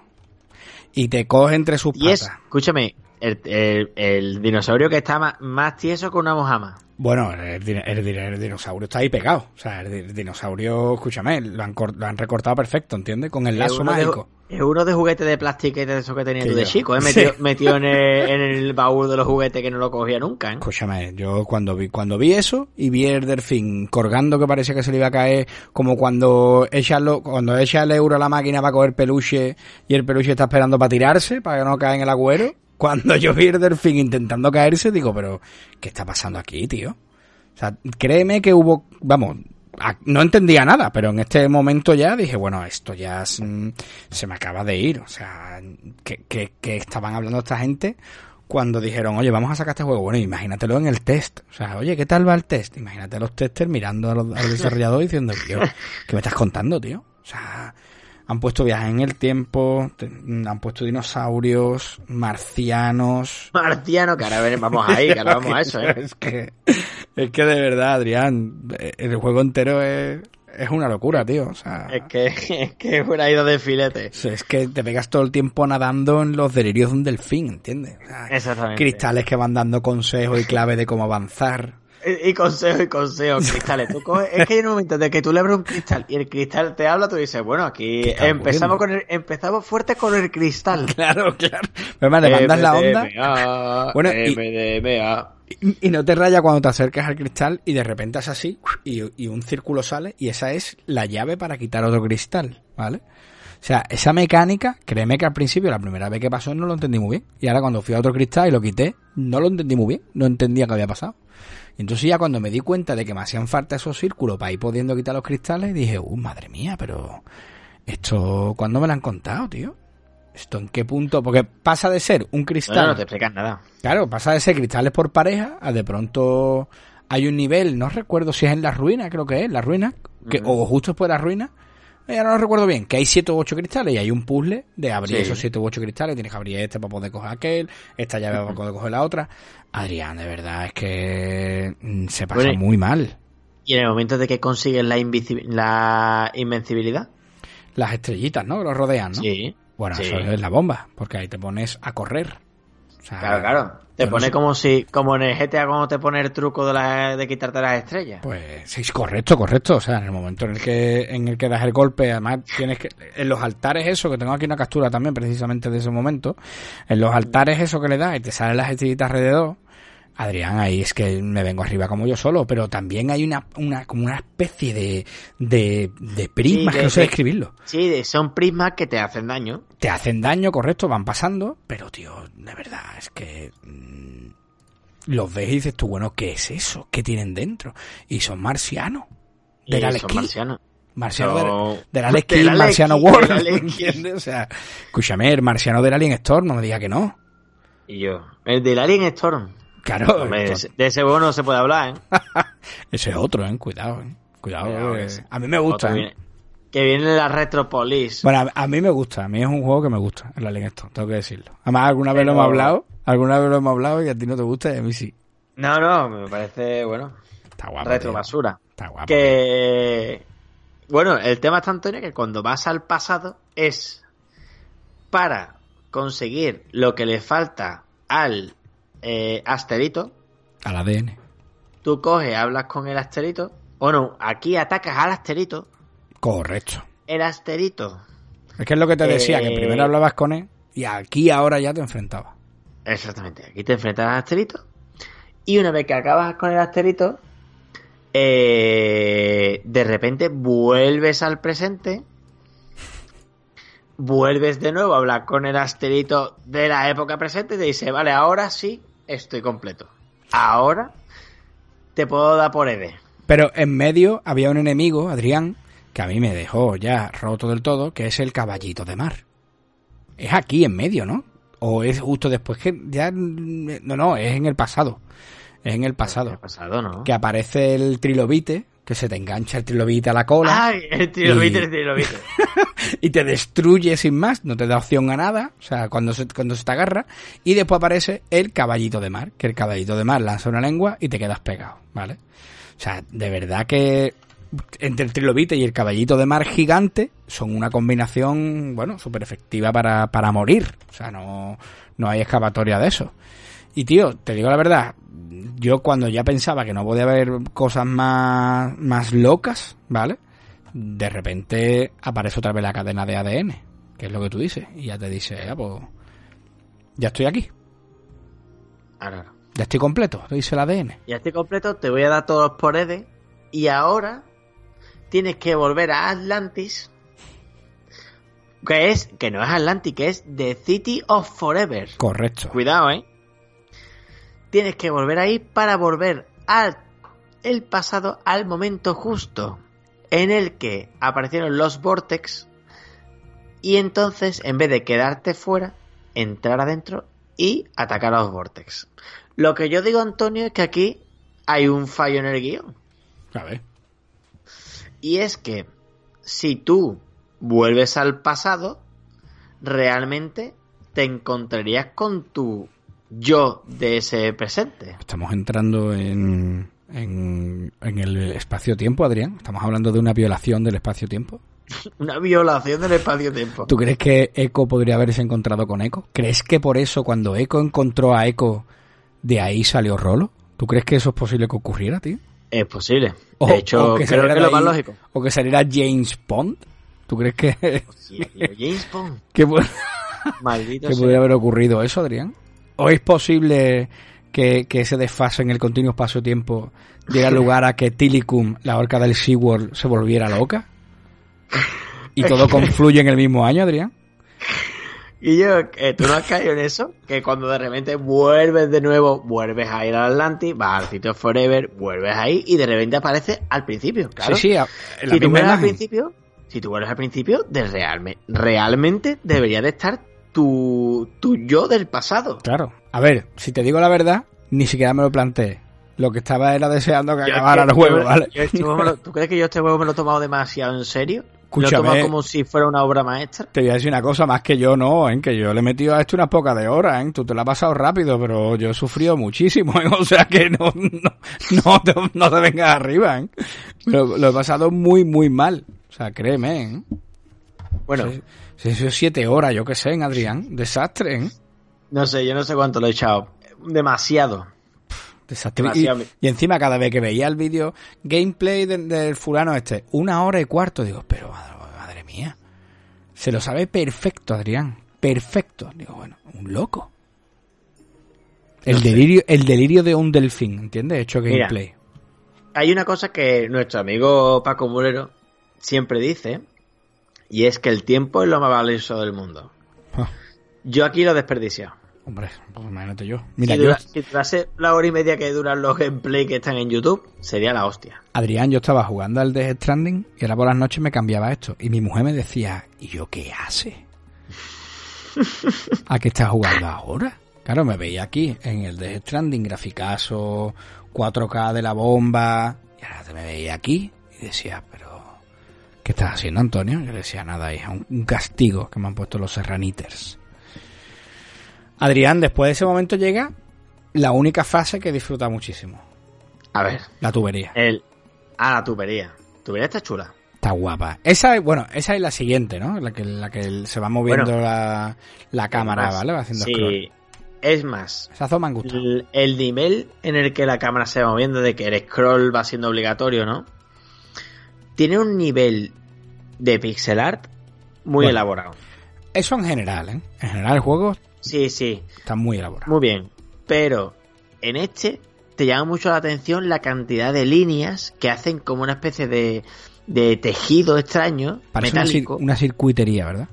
y te coge entre sus Y es, escúchame, el, el- el dinosaurio que está más, más tieso que una mojama. Bueno, el, el di- el dinosaurio está ahí pegado. O sea, el, di- el dinosaurio, escúchame, lo han, lo han recortado perfecto, ¿entiendes? Con el lazo mágico. es uno de juguete de plástico de eso que tenía tú de yo- chico, ¿eh? Sí. metido, *laughs* metido en, el, en el baúl de los juguetes que no lo cogía nunca. ¿eh? Escúchame, yo cuando vi, cuando vi eso y vi el delfín colgando que parecía que se le iba a caer, como cuando echa, lo- cuando echa el euro a la máquina para coger peluche y el peluche está esperando para tirarse, para que no caiga en el agüero, cuando yo vi el delfín intentando caerse, digo, pero, ¿qué está pasando aquí, tío? O sea, créeme que hubo, vamos, no entendía nada, pero en este momento ya dije, bueno, esto ya mm, se me acaba de ir. O sea, que, que, que estaban hablando esta gente cuando dijeron, oye, vamos a sacar este juego. Bueno, imagínatelo en el test. O sea, oye, ¿qué tal va el test? Imagínate a los testers mirando a los, diciendo, tío, ¿qué me estás contando, tío? O sea, han puesto viajes en el tiempo, han puesto dinosaurios, marcianos. Marciano, que ahora vamos ahí, que ahora vamos a eso, ¿eh? *laughs* Es que, es que de verdad, Adrián, el juego entero es, es una locura, tío. O sea, Es que, es que hubiera ido de filete. es que te pegas todo el tiempo nadando en los delirios de un delfín, ¿entiendes? O sea, Exactamente. cristales que van dando consejos y claves de cómo avanzar. Y, y consejo y consejo, cristales. Tú coges- es que hay un momento de que tú le abres un cristal y el cristal te habla, tú dices, bueno, aquí ¿Qué está empezamos con el, empezamos fuerte con el cristal. *laughs* Claro, claro. Pero además, le mandas la onda Bueno, y- MDMA. y, y no te raya cuando te acercas al cristal y de repente es así y, y un círculo sale y esa es la llave para quitar otro cristal, ¿vale? O sea, esa mecánica, créeme que al principio, la primera vez que pasó, no lo entendí muy bien. Y ahora cuando fui a otro cristal y lo quité, no lo entendí muy bien. No entendía qué había pasado. Y entonces ya cuando me di cuenta de que me hacían falta esos círculos para ir pudiendo quitar los cristales, dije, uh, madre mía, pero esto, ¿cuándo me lo han contado, tío? ¿Esto en qué punto? Porque pasa de ser un cristal... No, no te explicas nada. Claro, pasa de ser cristales por pareja a de pronto hay un nivel, no recuerdo si es en la ruina, creo que es, la ruina, que, o justo después de la ruina, ya no lo recuerdo bien, que hay siete u ocho cristales y hay un puzzle de abrir Sí. esos siete u ocho cristales, tienes que abrir este para poder coger aquel, esta llave para poder coger la otra. Adrián, de verdad, es que mm, se pasa Bueno, muy mal. Y en el momento de que consigues la, la invencibilidad, Las estrellitas, ¿no? Que los rodean, ¿no? sí. Bueno, sí. eso es la bomba, porque ahí te pones a correr. O sea, Claro, claro. Te pone como si, como en el GTA cuando te pone el truco de, la, de quitarte las estrellas. Pues sí, correcto, correcto. O sea, en el momento en el que en el que das el golpe, además tienes que en los altares eso que tengo aquí una captura también precisamente de ese momento, en los altares eso que le das y te salen las estrellitas alrededor. Adrián, ahí es que me vengo arriba como yo solo, pero también hay una, una como una especie de, de, de prismas Sí, que no sé de- describirlo. Sí, de- son prismas que te hacen daño. Te hacen daño, correcto, van pasando, pero tío, de verdad, es que mm, los ves y dices tú, bueno, ¿qué es eso? ¿Qué tienen dentro? Y son marcianos. De Y la son marcianos. Marciano No. de, del Alex Kidd, Marciano World, ¿entiendes? O sea, escúchame, el marciano del Alien Storm, no me diga que no. Y yo, el del Alien Storm. Claro, Hombre, de, esto- ese- juego no se puede hablar, ¿eh? *laughs* ese es otro, eh, cuidado, eh. Cuidado, eh. a mí me gusta. Eh. que viene la Retropolis. Bueno, a, a mí me gusta, a mí es un juego que me gusta, el Alien Storm, tengo que decirlo. Además, alguna vez lo hemos hablado, alguna vez lo hemos hablado y a ti no te gusta y a mí sí. No, no, me parece, bueno, Está guapo. retro tío. basura. Está guapo. Que. Bueno, el tema está, Antonio, que cuando vas al pasado es para conseguir lo que le falta al eh, asterito. Al ADN. Tú coges, hablas con el asterito. O no, aquí atacas al asterito. Correcto. El asterito. Es que es lo que te decía, que Eh, primero hablabas con él y aquí ahora ya te enfrentabas. Exactamente. Aquí te enfrentas al asterito. Y una vez que acabas con el asterito, eh, de repente vuelves al presente. Vuelves de nuevo a hablar con el asterito de la época presente y te dice, vale, ahora sí estoy completo. Ahora te puedo dar por ED. Pero en medio había un enemigo, Adrián, que a mí me dejó ya roto del todo, que es el caballito de mar. Es aquí en medio, ¿no? O es justo después que ya... No, no, es en el pasado. Es en el pasado. pasado, ¿no? Que aparece el trilobite, que se te engancha el trilobite a la cola ¡Ay! El trilobite, Y- el trilobite. *laughs* y te destruye sin más, no te da opción a nada, o sea, cuando se, cuando se te agarra, y después aparece el caballito de mar, que el caballito de mar lanza una lengua y te quedas pegado, ¿vale? O sea, de verdad que entre el trilobite y el caballito de mar gigante son una combinación, bueno, súper efectiva para, para morir, o sea, no, no hay escapatoria de eso. Y tío, te digo la verdad, yo cuando ya pensaba que no podía haber cosas más, más locas, ¿vale? De repente aparece otra vez la cadena de ADN, que es lo que tú dices, y ya te dice, ah, pues, ya estoy aquí, Ahora, ya estoy completo, te dice el ADN. Ya estoy completo, te voy a dar todos los por ED. Y ahora tienes que volver a Atlantis. Que es, que no es Atlantis, que es The City of Forever. Correcto. Cuidado, eh. Tienes que volver ahí para volver al el pasado al momento justo. en el que aparecieron los Vortex y entonces en vez de quedarte fuera, entrar adentro y atacar a los Vortex. Lo que yo digo, Antonio, es que aquí hay un fallo en el guion. A ver. Y es que si tú vuelves al pasado, realmente te encontrarías con tu yo de ese presente. Estamos entrando en, en, en el espacio-tiempo, Adrián. Estamos hablando de una violación del espacio-tiempo. *laughs* Una violación del espacio-tiempo. ¿Tú crees que Echo podría haberse encontrado con Echo? ¿Crees que por eso cuando Echo encontró a Echo, de ahí salió Rolo? ¿Tú crees que eso es posible que ocurriera, tío? Es posible. O- De hecho, o que creo saliera que es lo más lógico. O que saliera James Bond. ¿Tú crees que, Hostia, tío, James Bond. *laughs* que, Maldito que podría haber ocurrido eso, Adrián? ¿O es posible que, que ese desfase en el continuo espacio-tiempo diera *laughs* lugar a que Tilicum, la orca del SeaWorld, se volviera loca? ¿Y todo confluye en el mismo año, Adrián? Y yo, eh, ¿tú no has caído en eso? Que cuando de repente vuelves de nuevo, vuelves a ir al Atlantis, vas al sitio Forever, vuelves ahí y de repente aparece al principio. Claro. Sí, sí, a- en la si tú vuelves al principio, si tú vuelves al principio, de realme- realmente debería de estar tu, tu yo del pasado. Claro. A ver, si te digo la verdad, ni siquiera me lo planteé. Lo que estaba era deseando que Yo acabara que- el juego, ¿vale? yo este juego me lo- ¿Tú crees que yo este juego me lo he tomado demasiado en serio? Lo he Escúchame. tomado como si fuera una obra maestra. Te voy a decir una cosa, más que yo no, ¿eh? que yo le he metido a esto unas pocas de horas, ¿eh? tú te lo has pasado rápido, pero yo he sufrido muchísimo, ¿eh? *laughs* o sea que no, no, no, te, no te vengas arriba, ¿eh? Lo, lo he pasado muy, muy mal, o sea, créeme, ¿eh? Bueno, sí, eso es siete horas, yo qué sé, en Adrián, desastre, ¿eh? no sé, yo no sé cuánto lo he echado. Demasiado. Desastre. Y, Demasiado. y encima cada vez que veía el vídeo gameplay del, fulano este, una hora y cuarto, digo, pero madre, madre mía, se lo sabe perfecto, Adrián, perfecto. Digo, bueno, un loco. El delirio, el delirio de un delfín, ¿entiendes? Hecho Mira. gameplay. Hay una cosa que nuestro amigo Paco Mulero siempre dice, y es que el tiempo es lo más valioso del mundo. Ah, Yo aquí lo he desperdiciado. hombre, pues imagínate yo. Mira, si, yo, dura- si durase la hora y media que duran los gameplay que están en YouTube, sería la hostia. Adrián, yo estaba jugando al Death Stranding y ahora por las noches me cambiaba esto. Y mi mujer me decía, ¿y yo qué hace? *laughs* ¿A qué estás jugando ahora? Claro, me veía aquí en el Death Stranding, graficazo, 4K de la bomba. Y ahora te me veía aquí y decía, ¿qué estás haciendo, Antonio? Yo le decía, nada, hija, un, un castigo que me han puesto los serraniters. Adrián, después de ese momento llega la única fase que disfruta muchísimo. A ver, La tubería. el... Ah, la tubería. Tubería está chula. Está guapa. Esa es, bueno, esa es la siguiente, ¿no? La que, la que se va moviendo Bueno. la, la cámara, ¿vale? Va haciendo sí, scroll. es más, el, el nivel en el que la cámara se va moviendo, de que el scroll va siendo obligatorio, ¿no? Tiene un nivel de pixel art muy Bueno. elaborado. Eso en general, ¿eh? En general el juego Sí, sí, está muy elaborado. muy bien. Pero en este te llama mucho la atención la cantidad de líneas que hacen como una especie de, de tejido extraño, Parece una, cir- metálico. una circuitería, ¿verdad?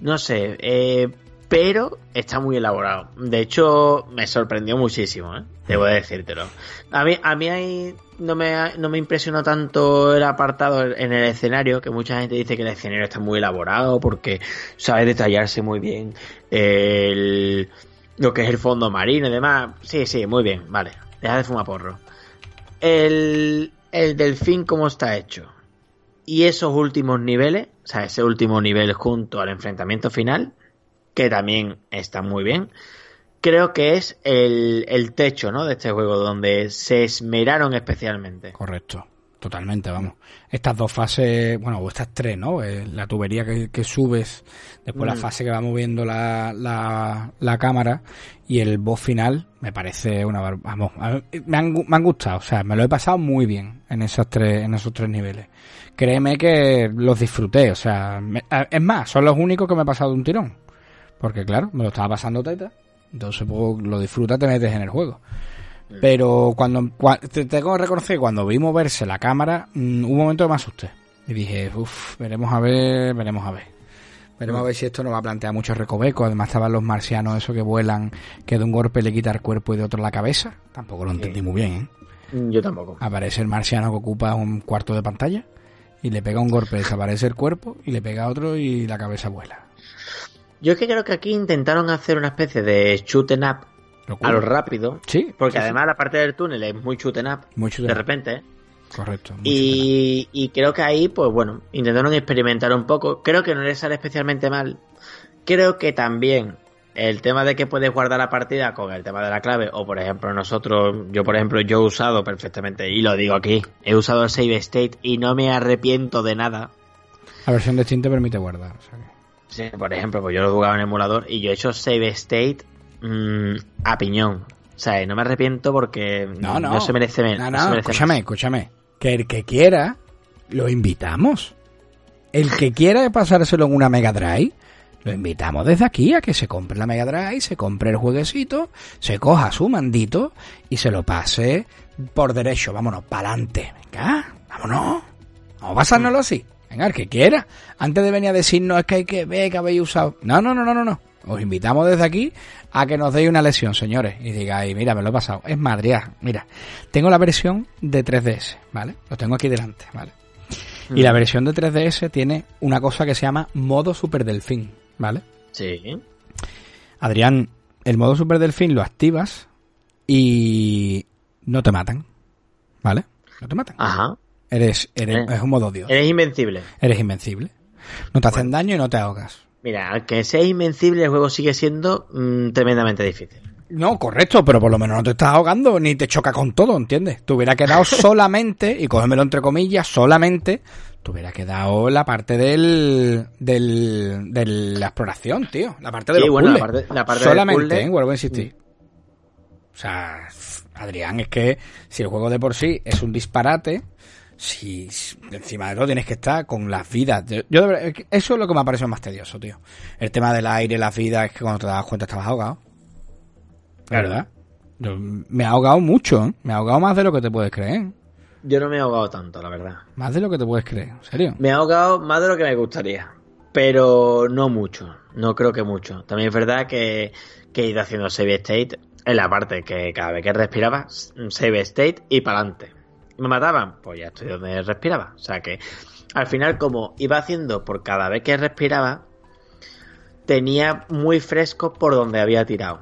No sé, eh, pero está muy elaborado. De hecho, me sorprendió muchísimo, ¿eh? Debo de decírtelo. A mí, a mí ahí no me, no me impresionó tanto el apartado en el escenario, que mucha gente dice que el escenario está muy elaborado porque sabe detallarse muy bien el, lo que es el fondo marino y demás. Sí, sí, muy bien, vale. Deja de fumar porro. El, el delfín, ¿cómo está hecho? Y esos últimos niveles, o sea, ese último nivel junto al enfrentamiento final, que también está muy bien, creo que es el, el techo, ¿no? De este juego, donde se esmeraron especialmente. Correcto. Totalmente, vamos. Estas dos fases, bueno, o estas tres, ¿no? Eh, La tubería que, que subes, después la Mm. fase que va moviendo la, la, la cámara y el boss final, me parece una... bar- Vamos, me han, me han gustado, o sea, me lo he pasado muy bien en, esas tres, en esos tres niveles. Créeme que los disfruté, o sea, me- es más, son los únicos que me he pasado de un tirón. Porque claro, me lo estaba pasando teta, entonces pues, lo disfrutas, te metes en el juego. Pero cuando, cua- te tengo que reconocer cuando vi moverse la cámara, mm, un momento me asusté. Y dije, uff, veremos a ver, veremos a ver. Veremos a ver si esto nos va a plantear muchos recovecos. Además estaban los marcianos, esos que vuelan, que de un golpe le quita el cuerpo y de otro la cabeza. Tampoco lo entendí muy bien, ¿eh? Yo tampoco. Aparece el marciano que ocupa un cuarto de pantalla y le pega un golpe, desaparece el cuerpo y le pega otro y la cabeza vuela. Yo es que creo que aquí intentaron hacer una especie de shoot up Locura. a lo rápido. Sí, Porque sí, sí. además la parte del túnel es muy shoot up. Muy shoot de repente. Correcto. Y, y creo que ahí, pues bueno, intentaron experimentar un poco. Creo que no les sale especialmente mal. Creo que también el tema de que puedes guardar la partida con el tema de la clave, o por ejemplo nosotros, yo por ejemplo, yo he usado perfectamente, y lo digo aquí, he usado el save state y no me arrepiento de nada. La versión de Steam te permite guardar. o sea que- Sí, por ejemplo, pues yo lo he jugado en emulador y yo he hecho save state mm, a piñón. O sea, no me arrepiento porque No, no. se merece menos. No, no no, merece escúchame, más. escúchame. Que el que quiera, lo invitamos. El que quiera pasárselo en una Mega Drive, lo invitamos desde aquí a que se compre la Mega Drive, se compre el jueguecito, se coja su mandito y se lo pase por derecho. Vámonos, pa'lante. Venga, vámonos. Vamos a pasárnoslo así. Venga, el que quiera. Antes de venir a decirnos es que hay que ver que habéis usado. No, no, no, no, no, no. Os invitamos desde aquí a que nos deis una lesión, señores. Y digáis, mira, me lo he pasado. Es Madrid, mira. Tengo la versión de 3DS, ¿vale? Lo tengo aquí delante, ¿vale? Y la versión de 3DS tiene una cosa que se llama modo Super Delfín, ¿vale? Sí. Adrián, el modo Super Delfín lo activas y no te matan, ¿vale? No te matan. Ajá. Eres, eres, Eh. es un modo Dios. Eres invencible. Eres invencible. No te hacen daño y no te ahogas. Mira, aunque sea invencible, el juego sigue siendo mm, tremendamente difícil. No, correcto, pero por lo menos no te estás ahogando ni te choca con todo, ¿entiendes? Te hubiera quedado *laughs* solamente, y cógemelo entre comillas, solamente, te hubiera quedado la parte del, del, de la exploración, tío. La parte de Sí, los bueno, la parte- la parte del solamente, puzzle. ¿eh? vuelvo a insistir. O sea, Adrián, es que si el juego de por sí es un disparate, si, si encima de todo tienes que estar con las vidas. Yo, eso es lo que me ha parecido más tedioso, tío. El tema del aire, las vidas, es que cuando te das cuenta estabas ahogado. La verdad. Yo me ha ahogado mucho, ¿eh? Me ha ahogado más de lo que te puedes creer. Yo no me he ahogado tanto, la verdad. Más de lo que te puedes creer, en serio. Me he ahogado más de lo que me gustaría. Pero no mucho. No creo que mucho. También es verdad que, que he ido haciendo save state en la parte que cada vez que respiraba, save state y para adelante. ¿Me mataban? Pues ya estoy donde respiraba. O sea que al final, como iba haciendo por cada vez que respiraba, tenía muy fresco por donde había tirado.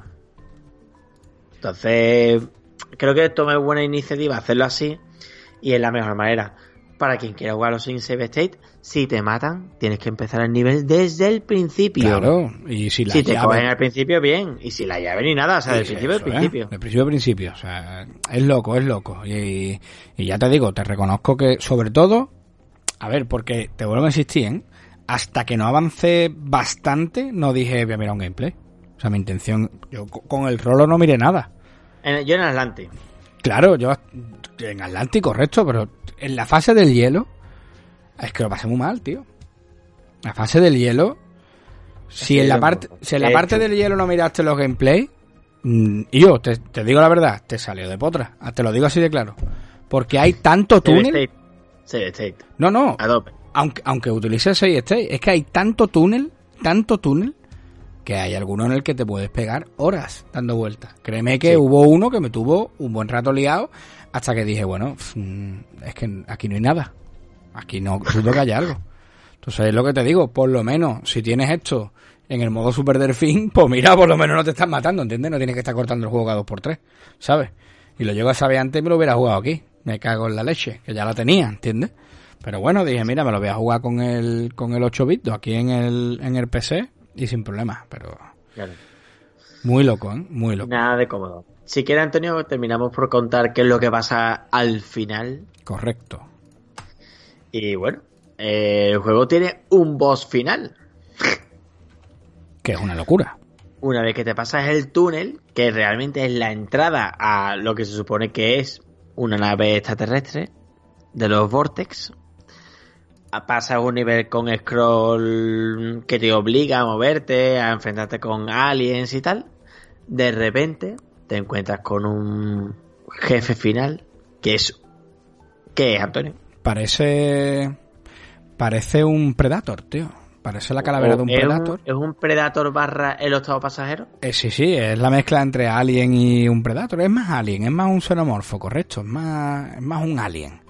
Entonces, creo que tomé buena iniciativa hacerlo así y es la mejor manera. Para quien quiera jugarlo sin save state, si te matan, tienes que empezar el nivel desde el principio. Claro, y si la si te cogen al principio, bien. Y si la llave ni nada, o sea, del Sí, principio al ¿eh? principio. De principio a principio. O sea, es loco, es loco. Y, y ya te digo, te reconozco que, sobre todo, a ver, porque te vuelvo a insistir, ¿eh? Hasta que no avancé bastante, no dije, voy a mirar un gameplay. O sea, mi intención, yo co- con el rolo no miré nada. En- yo en Atlantis. Claro, yo en Atlántico, correcto, pero en la fase del hielo, es que lo pasé muy mal, tío. La fase del hielo, si en la parte, si en la parte del hielo no miraste los gameplay, mm, yo te, te digo la verdad, te salió de potra. Ah, Te lo digo así de claro. Porque hay tanto túnel. No, no. Aunque, aunque utilices 6 state, es que hay tanto túnel, tanto túnel, que hay alguno en el que te puedes pegar horas dando vueltas. Créeme que Sí. hubo uno que me tuvo un buen rato liado hasta que dije, bueno, mm, es que aquí no hay nada. Aquí no, dudo que haya algo. Entonces es lo que te digo, por lo menos, si tienes esto en el modo Super Delfín, *laughs* pues mira, por lo menos no te estás matando, ¿entiendes? No tienes que estar cortando el juego cada dos por tres, ¿sabes? Y lo llego a saber antes y me lo hubiera jugado aquí. Me cago en la leche, que ya la tenía, ¿entiendes? Pero bueno, dije, mira, me lo voy a jugar con el, con el 8 bits aquí en el, en el PC y sin problema, pero Claro. muy loco, ¿eh? Muy loco. Nada de cómodo. Si quiere, Antonio, terminamos por contar qué es lo que pasa al final. Correcto. Y bueno, eh, el juego tiene un boss final. Que es una locura. Una vez que te pasas el túnel, que realmente es la entrada a lo que se supone que es una nave extraterrestre de los Vortex, pasas un nivel con scroll que te obliga a moverte, a enfrentarte con aliens y tal. De repente te encuentras con un jefe final que es... ¿Qué es, Antonio? Parece. Parece un Predator, tío. Parece la calavera de un ¿Es Predator. ¿Es un Predator barra el octavo pasajero? Eh, sí, sí, es la mezcla entre Alien y un Predator. Es más Alien, es más un xenomorfo, correcto. Es más, es más un Alien.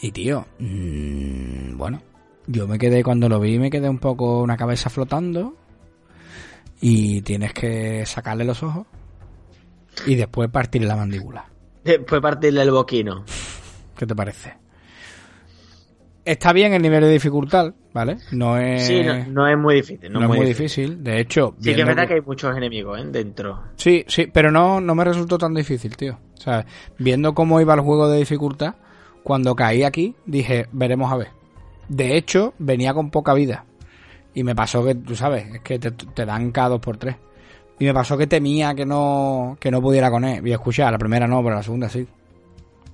Y tío, mm, bueno, yo me quedé cuando lo vi, me quedé un poco una cabeza flotando y tienes que sacarle los ojos y después partirle la mandíbula. Después partirle el boquino. ¿Qué te parece? Está bien el nivel de dificultad, ¿vale? No es... Sí, no, no es muy difícil. No, no es muy difícil. De hecho... Sí que es verdad que hay muchos enemigos ¿eh? dentro. Sí, sí, pero no, no me resultó tan difícil, tío. O sea, viendo cómo iba el juego de dificultad, cuando caí aquí, dije, veremos a ver. De hecho, venía con poca vida. Y me pasó que, tú sabes, es que te, te dan cada dos por tres. Y me pasó que temía que no, que no pudiera con él. Y escucha, la primera no, pero la segunda sí.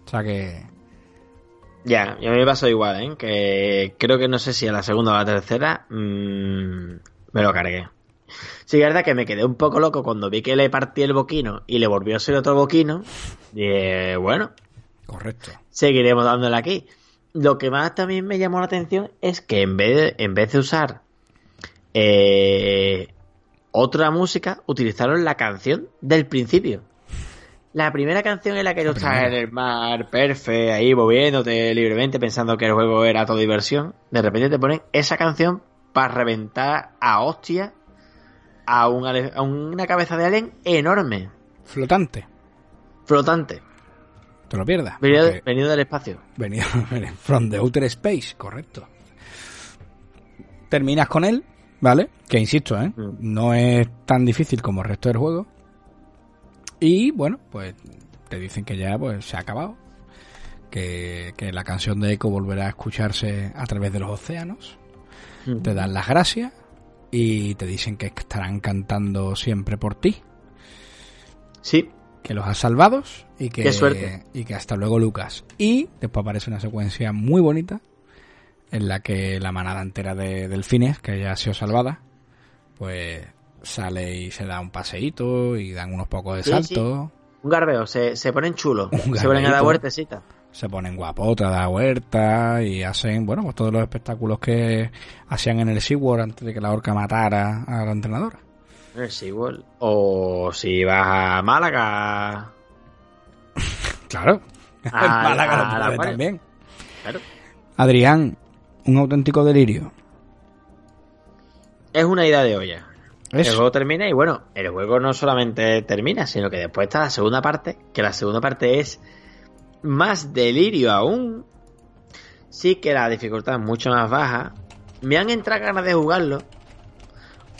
O sea que... Ya, y a me pasó igual, ¿eh? Que creo que no sé si a la segunda o a la tercera mm, me lo cargué. Sí, es verdad que me quedé un poco loco cuando vi que le partí el boquino y le volvió a ser otro boquino. Dije, bueno, Correcto. seguiremos dándole aquí. Lo que más también me llamó la atención es que en vez de, en vez de usar eh, otra música, utilizaron la canción del principio. La primera canción en la que tú estás en el mar, perfecto, ahí moviéndote libremente, pensando que el juego era todo diversión. De repente te ponen esa canción para reventar a hostia a, un a una cabeza de alien enorme, Flotante. flotante, Te lo pierdas. venido, porque- venido del espacio. Venido *laughs* from the outer space, correcto. Terminas con él, ¿vale? Que insisto, ¿eh? Mm. No es tan difícil como el resto del juego. Y bueno, pues te dicen que ya pues se ha acabado. Que, que la canción de Echo volverá a escucharse a través de los océanos. Te dan las gracias y te dicen que estarán cantando siempre por ti. Sí, que los has salvado y que, Qué suerte. y que hasta luego Lucas. Y después aparece una secuencia muy bonita en la que la manada entera de delfines, que ya ha sido salvada, pues sale y se da un paseíto y dan unos pocos de Sí, saltos, un garbeo, se, se ponen chulos, *laughs* se ponen a dar garbeíto. vueltecita. se ponen guapotas, da huerta y hacen, bueno, pues todos los espectáculos que hacían en el SeaWorld antes de que la orca matara a la entrenadora. Seaworld. O si vas a Málaga. *laughs* Claro. A- En Málaga lo la también. Claro. Adrián, un auténtico delirio. Es una idea de olla. El juego termina y bueno, el juego no solamente termina, sino que después está la segunda parte, que la segunda parte es más delirio aún. Sí que la dificultad es mucho más baja. Me han entrado ganas de jugarlo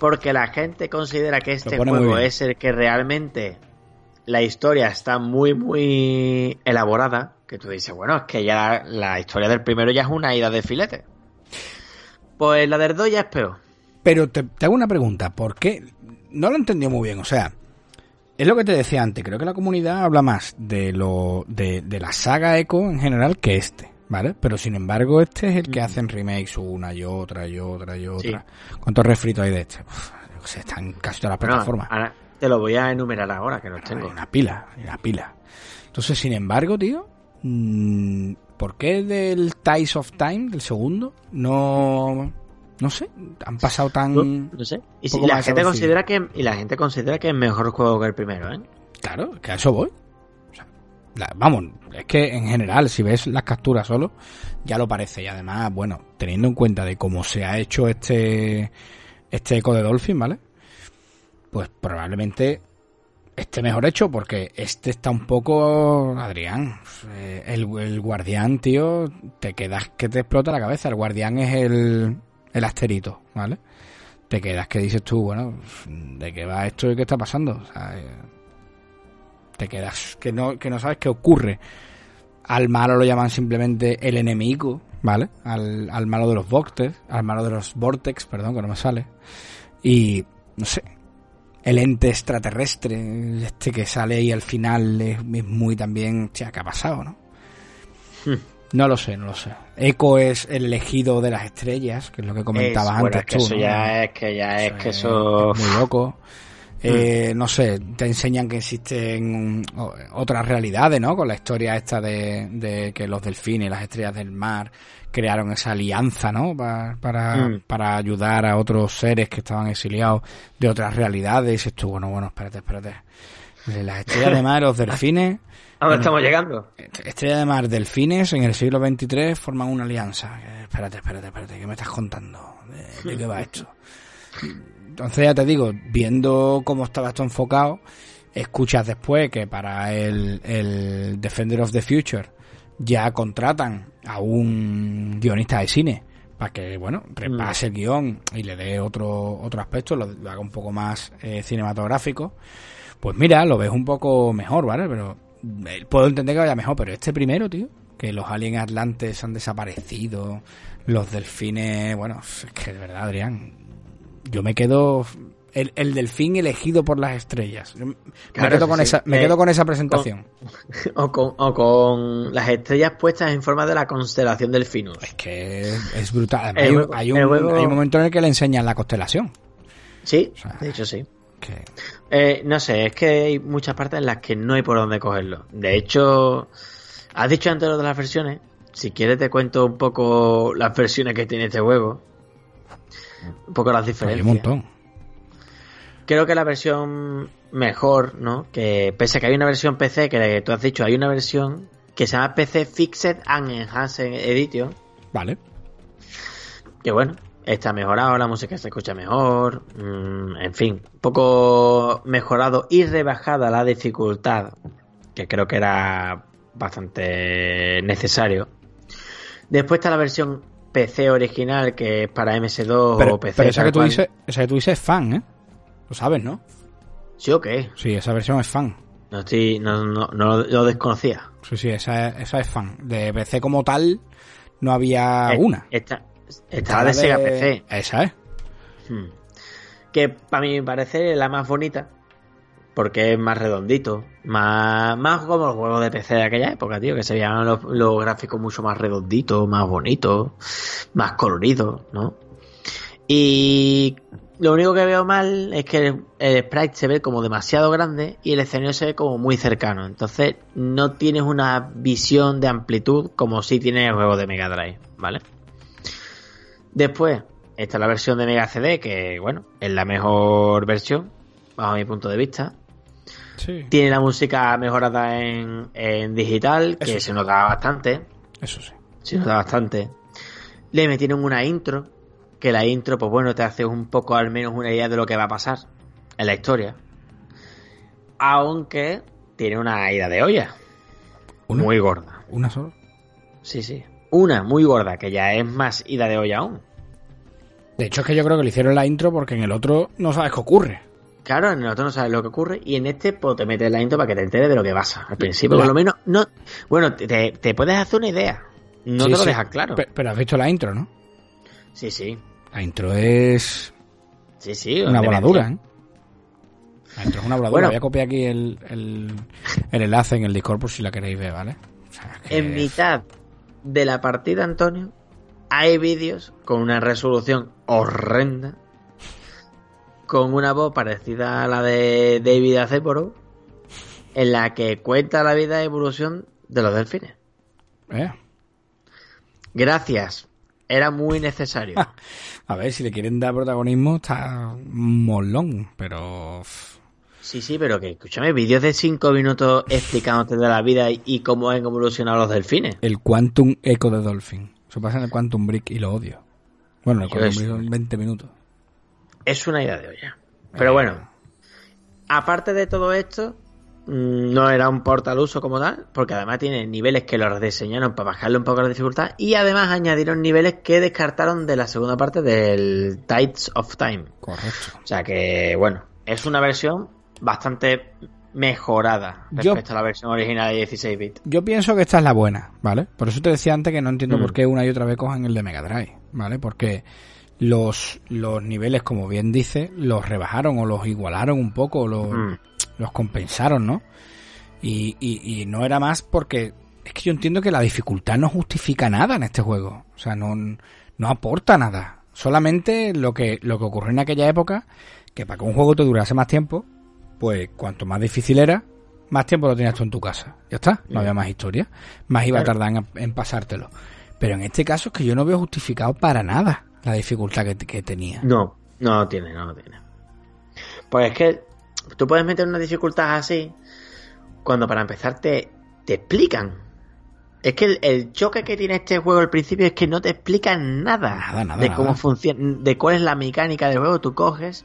porque la gente considera que este juego es el que realmente la historia está muy muy elaborada, que tú dices, bueno, es que ya la historia del primero ya es una ida de filete. Pues la del 2 ya es peor. Pero te, te hago una pregunta, ¿por qué? No lo entendió muy bien, o sea, es lo que te decía antes, creo que la comunidad habla más de lo de, de la saga Echo en general que este, ¿vale? Pero sin embargo, este es el que hacen remakes una y otra y otra y otra. ¿Cuántos refritos hay de este? Uf, sé, están casi todas las plataformas. ahora te lo voy a enumerar ahora que los Hay tengo. una pila, una pila. Entonces, sin embargo, tío, mm, ¿por qué del Ties of Time, del segundo, no... No sé, han pasado tan... No, no sé. Y si la gente considera que y la gente considera que es mejor juego que el primero, ¿eh? Claro, que a eso voy. Vamos, es que en general, si ves las capturas solo, ya lo parece. Y además, bueno, teniendo en cuenta de cómo se ha hecho este, este eco de Dolphin, ¿vale? Pues probablemente esté mejor hecho porque este está un poco, Adrián, eh, el, el guardián, tío, te quedas que te explota la cabeza. El guardián es el, el asterito, ¿vale? Te quedas que dices tú, bueno, ¿de qué va esto y qué está pasando? O sea, eh, te quedas que no, que no sabes qué ocurre. Al malo lo llaman simplemente el enemigo, ¿vale? Al, al malo de los vortex, al malo de los vortex, perdón, que no me sale. Y, no sé, el ente extraterrestre, este que sale ahí al final es, es muy también, hostia, ¿qué ha pasado, no? Hmm. No lo sé, no lo sé. Eco es el elegido de las estrellas, que es lo que comentabas Es- bueno, antes es que tú, eso ¿no? ya es que ya es que eso es muy loco. Eh, no sé, te enseñan que existen otras realidades, ¿no? Con la historia esta de, de que los delfines, las estrellas del mar, crearon esa alianza, ¿no? Pa- para, Mm. para ayudar a otros seres que estaban exiliados de otras realidades. Y dices tú, bueno, bueno, espérate, espérate. Las estrellas de mar, los delfines. *laughs* ¿A dónde estamos llegando? Estrellas de mar, delfines en el siglo XXIII forman una alianza. Eh, Espérate, espérate, espérate, ¿qué me estás contando? ¿De, de qué va esto? Entonces ya te digo, viendo cómo estaba esto enfocado, escuchas después que para el, el Defender of the Future ya contratan a un guionista de cine para que, bueno, repase el guion y le dé otro, otro aspecto, lo, lo haga un poco más eh, cinematográfico. Pues mira, lo ves un poco mejor, ¿vale? Pero eh, puedo entender que vaya mejor, pero este primero, tío, que los aliens atlantes han desaparecido, los delfines, bueno, es que de verdad, Adrián, yo me quedo el, el delfín elegido por las estrellas. Yo me Claro, quedo con sí. esa, me Eh, quedo con esa presentación. O con, o con las estrellas puestas en forma de la constelación del Finus. Es que es, brutal. Hay, un, hay un momento en el que le enseñan la constelación. Sí, sea, de hecho sí. Que, Eh, no sé, es que hay muchas partes en las que no hay por dónde cogerlo. De hecho, has dicho antes lo de las versiones. Si quieres te cuento un poco las versiones que tiene este juego. Un poco las hay diferencias. un montón. Creo que la versión mejor, ¿no? Que pese a que hay una versión PC, que tú has dicho, hay una versión que se llama PC Fixed and Enhanced Edition. Vale. Que bueno, está mejorado, la música se escucha mejor, mm, en fin, un poco mejorado y rebajada la dificultad, que creo que era bastante necesario. Después está la versión PC original, que es para MS2 Pero, o PC. pero esa, que tú cual. dices, esa que tú dices es fan, ¿eh? Lo sabes, ¿no? ¿Sí o qué? Sí, esa versión es fan. No, estoy, no, no, no lo- desconocía. Sí, sí, esa, es- esa es fan. De PC como tal, no había Eh, una. Esta, esta la de Sega PC. Esa es. Hmm. Que para mí me parece la más bonita. Porque es más redondito. Más, más como los juegos de PC de aquella época, tío. Que se veían los, gráficos mucho más redonditos, más bonitos, más coloridos, ¿no? Y lo único que veo mal es que el, el sprite se ve como demasiado grande y el escenario se ve como muy cercano. Entonces no tienes una visión de amplitud como si tiene el juego de Mega Drive, ¿vale? Después, esta es la versión de Mega CD, que bueno, es la mejor versión, bajo mi punto de vista. Sí. Tiene la música mejorada en, en digital, que Eso. se nota bastante. Eso sí. Se nota bastante. Le metieron una intro, que la intro, pues bueno, te hace un poco al menos una idea de lo que va a pasar en la historia. Aunque tiene una ida de olla. ¿Una? Muy gorda. ¿Una sola? Sí, sí. Una muy gorda, que ya es más ida de olla aún. De hecho, es que yo creo que le hicieron la intro porque en el otro no sabes qué ocurre. Claro, en el otro no sabes lo que ocurre y en este pues, te metes la intro para que te enteres de lo que pasa. Al principio, por lo menos, no. Bueno, te, puedes hacer una idea. No Sí, te lo sí. dejas claro. Pe- Pero has visto la intro, ¿no? Sí, sí. La intro es Sí, sí. una voladura. ¿eh? La intro es una voladura. Bueno. Voy a copiar aquí el, el, el enlace en el Discord por si la queréis ver, ¿vale? O sea, que- En mitad de la partida, Antonio, hay vídeos con una resolución horrenda, con una voz parecida a la de David Attenborough, en la que cuenta la vida y evolución de los delfines. ¿Eh? Gracias. Era muy necesario. *laughs* A ver, si le quieren dar protagonismo está molón, pero... Sí, sí, pero que escúchame, vídeos de 5 minutos explicándote de la vida y, cómo han evolucionado los delfines. El Quantum Echo de Dolphin. Eso pasa en el Quantum Brick y lo odio. Bueno, el Quantum Brick son 20 minutos. Es una idea de olla. Pero bueno, aparte de todo esto, mm, no era un portal uso como tal, porque además tiene niveles que los diseñaron para bajarle un poco la dificultad y además añadieron niveles que descartaron de la segunda parte del Tides of Time. Correcto. O sea que, bueno, es una versión bastante mejorada Yo- respecto a la versión original de 16 bits. Yo pienso que esta es la buena, ¿vale? Por eso te decía antes que no entiendo Mm. por qué una y otra vez cojan el de Mega Drive, ¿vale? Porque los, los niveles, como bien dice, los rebajaron o los igualaron un poco, los, Mm. los compensaron, ¿no? Y, y, y no era más porque es que yo entiendo que la dificultad no justifica nada en este juego. O sea, no, no aporta nada. Solamente lo que, lo que ocurrió en aquella época, que para que un juego te durase más tiempo, pues cuanto más difícil era, más tiempo lo tenías tú en tu casa. Ya está, no había más historia. Más iba a tardar en, en pasártelo. Pero en este caso es que yo no veo justificado para nada la dificultad que, que tenía. No, no lo tiene, no lo tiene. Pues es que tú puedes meter una dificultad así cuando para empezar te, te explican. Es que el, el choque que tiene este juego al principio es que no te explican nada, Nada, nada, de cómo nada. funciona, de cuál es la mecánica del juego. Tú coges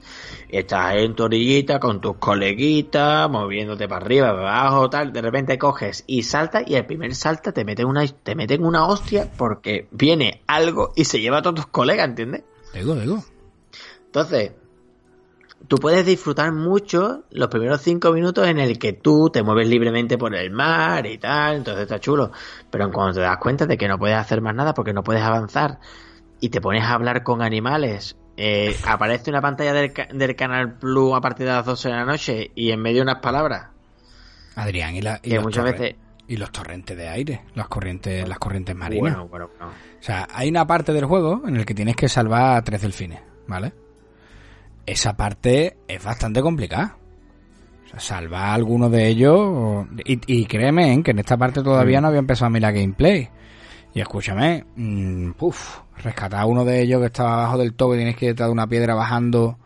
y estás en tu orillita con tus coleguitas, moviéndote para arriba, para abajo, tal. De repente coges y saltas y el primer salta te mete una, te meten una hostia porque viene algo y se lleva a todos tus colegas, ¿entiendes? Digo, digo. Entonces, tú puedes disfrutar mucho los primeros cinco minutos en el que tú te mueves libremente por el mar y tal, entonces está chulo. Pero cuando te das cuenta de que no puedes hacer más nada porque no puedes avanzar y te pones a hablar con animales, eh, aparece una pantalla del, del Canal Plus a partir de las 12 de la noche y en medio unas palabras Adrián, y, la, y que muchas veces... y los torrentes de aire, las corrientes, las corrientes marinas. Bueno, bueno, bueno. O sea, hay una parte del juego en el que tienes que salvar a tres delfines, ¿vale? Esa parte es bastante complicada. O sea, salvar a alguno de ellos. Y, y créeme ¿eh? que en esta parte todavía Mm. no había empezado a mirar gameplay. Y escúchame, mm, puf, rescatar a uno de ellos que estaba abajo del todo, que tienes que ir detrás de una piedra bajando.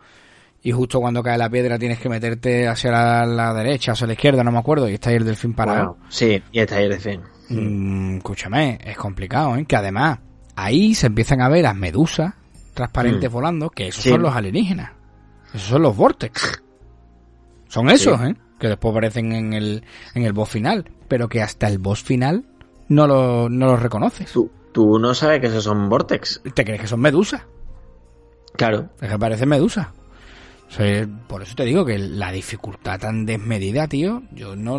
Y justo cuando cae la piedra tienes que meterte hacia la, la derecha, hacia la izquierda, no me acuerdo. Y está ahí el delfín parado. Sí, y está ahí el fin. Mm, escúchame, es complicado, ¿eh? Que además, ahí se empiezan a ver las medusas transparentes Mm. volando, que esos Sí. son los alienígenas. Esos son los vortex. Son esos, Sí. ¿eh? Que después aparecen en el, en el boss final. Pero que hasta el boss final no, lo, no los reconoces. Tú, tú no sabes que esos son Vortex. ¿Te crees que son medusas? Claro. Es que parecen. O sea, por eso te digo que la dificultad tan desmedida, tío, yo no,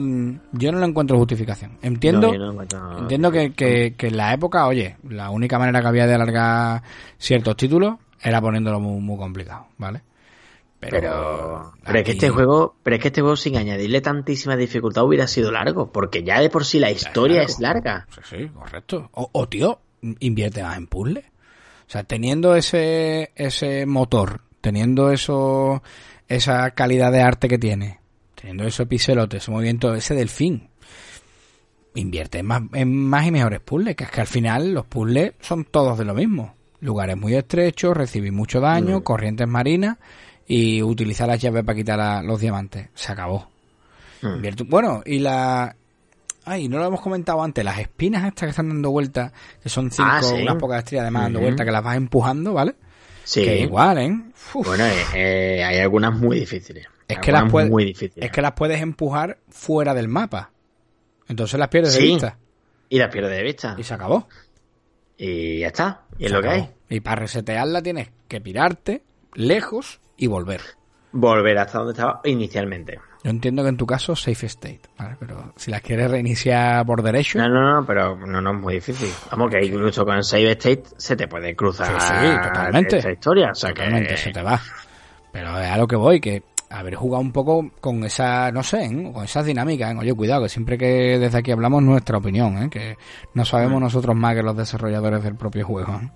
yo no le encuentro justificación. Entiendo, No, no entiendo que, que, que en la época, oye, la única manera que había de alargar ciertos títulos era poniéndolo muy, muy complicado, ¿vale? Pero, pero es que este juego, pero es que este juego sin añadirle tantísima dificultad hubiera sido largo, porque ya de por sí la historia es larga. Sí, sí, correcto. O, o, tío, invierte más en puzzle. O sea, teniendo ese, ese motor, teniendo eso, esa calidad de arte que tiene, teniendo ese piselote, ese movimiento, ese delfín, invierte en más, en más y mejores puzzles, que es que al final los puzzles son todos de lo mismo. Lugares muy estrechos, recibir mucho daño, Mm. corrientes marinas y utilizar las llaves para quitar los diamantes. Se acabó. Mm. Invierte- Bueno, y la... Ay, no lo hemos comentado antes, las espinas estas que están dando vueltas, que son cinco, Ah, sí. unas pocas estrellas además dando vueltas, que las vas empujando, ¿vale? Sí. Que igual, ¿eh? Uf. Bueno, eh, eh, hay algunas muy difíciles. es que las puedes, muy difíciles. es que las puedes empujar fuera del mapa. Entonces las pierdes de vista. Y las pierdes de vista. Y se acabó. Y ya está. Y es lo que hay. Y para resetearla tienes que pirarte lejos y volver. Volver hasta donde estaba inicialmente. Yo entiendo que en tu caso safe state, ¿vale? Pero si las quieres reiniciar por derecho, No, no, no, pero no, no es muy difícil. Vamos, que incluso con el Save State se te puede cruzar Sí, sí, totalmente. esta historia. O sea totalmente que... se te va. Pero es a lo que voy, que haber jugado un poco con esa, no sé, ¿eh? con esas dinámicas. ¿eh? Oye, cuidado, que siempre que desde aquí hablamos nuestra opinión, ¿eh? que no sabemos Mm. nosotros más que los desarrolladores del propio juego. ¿eh?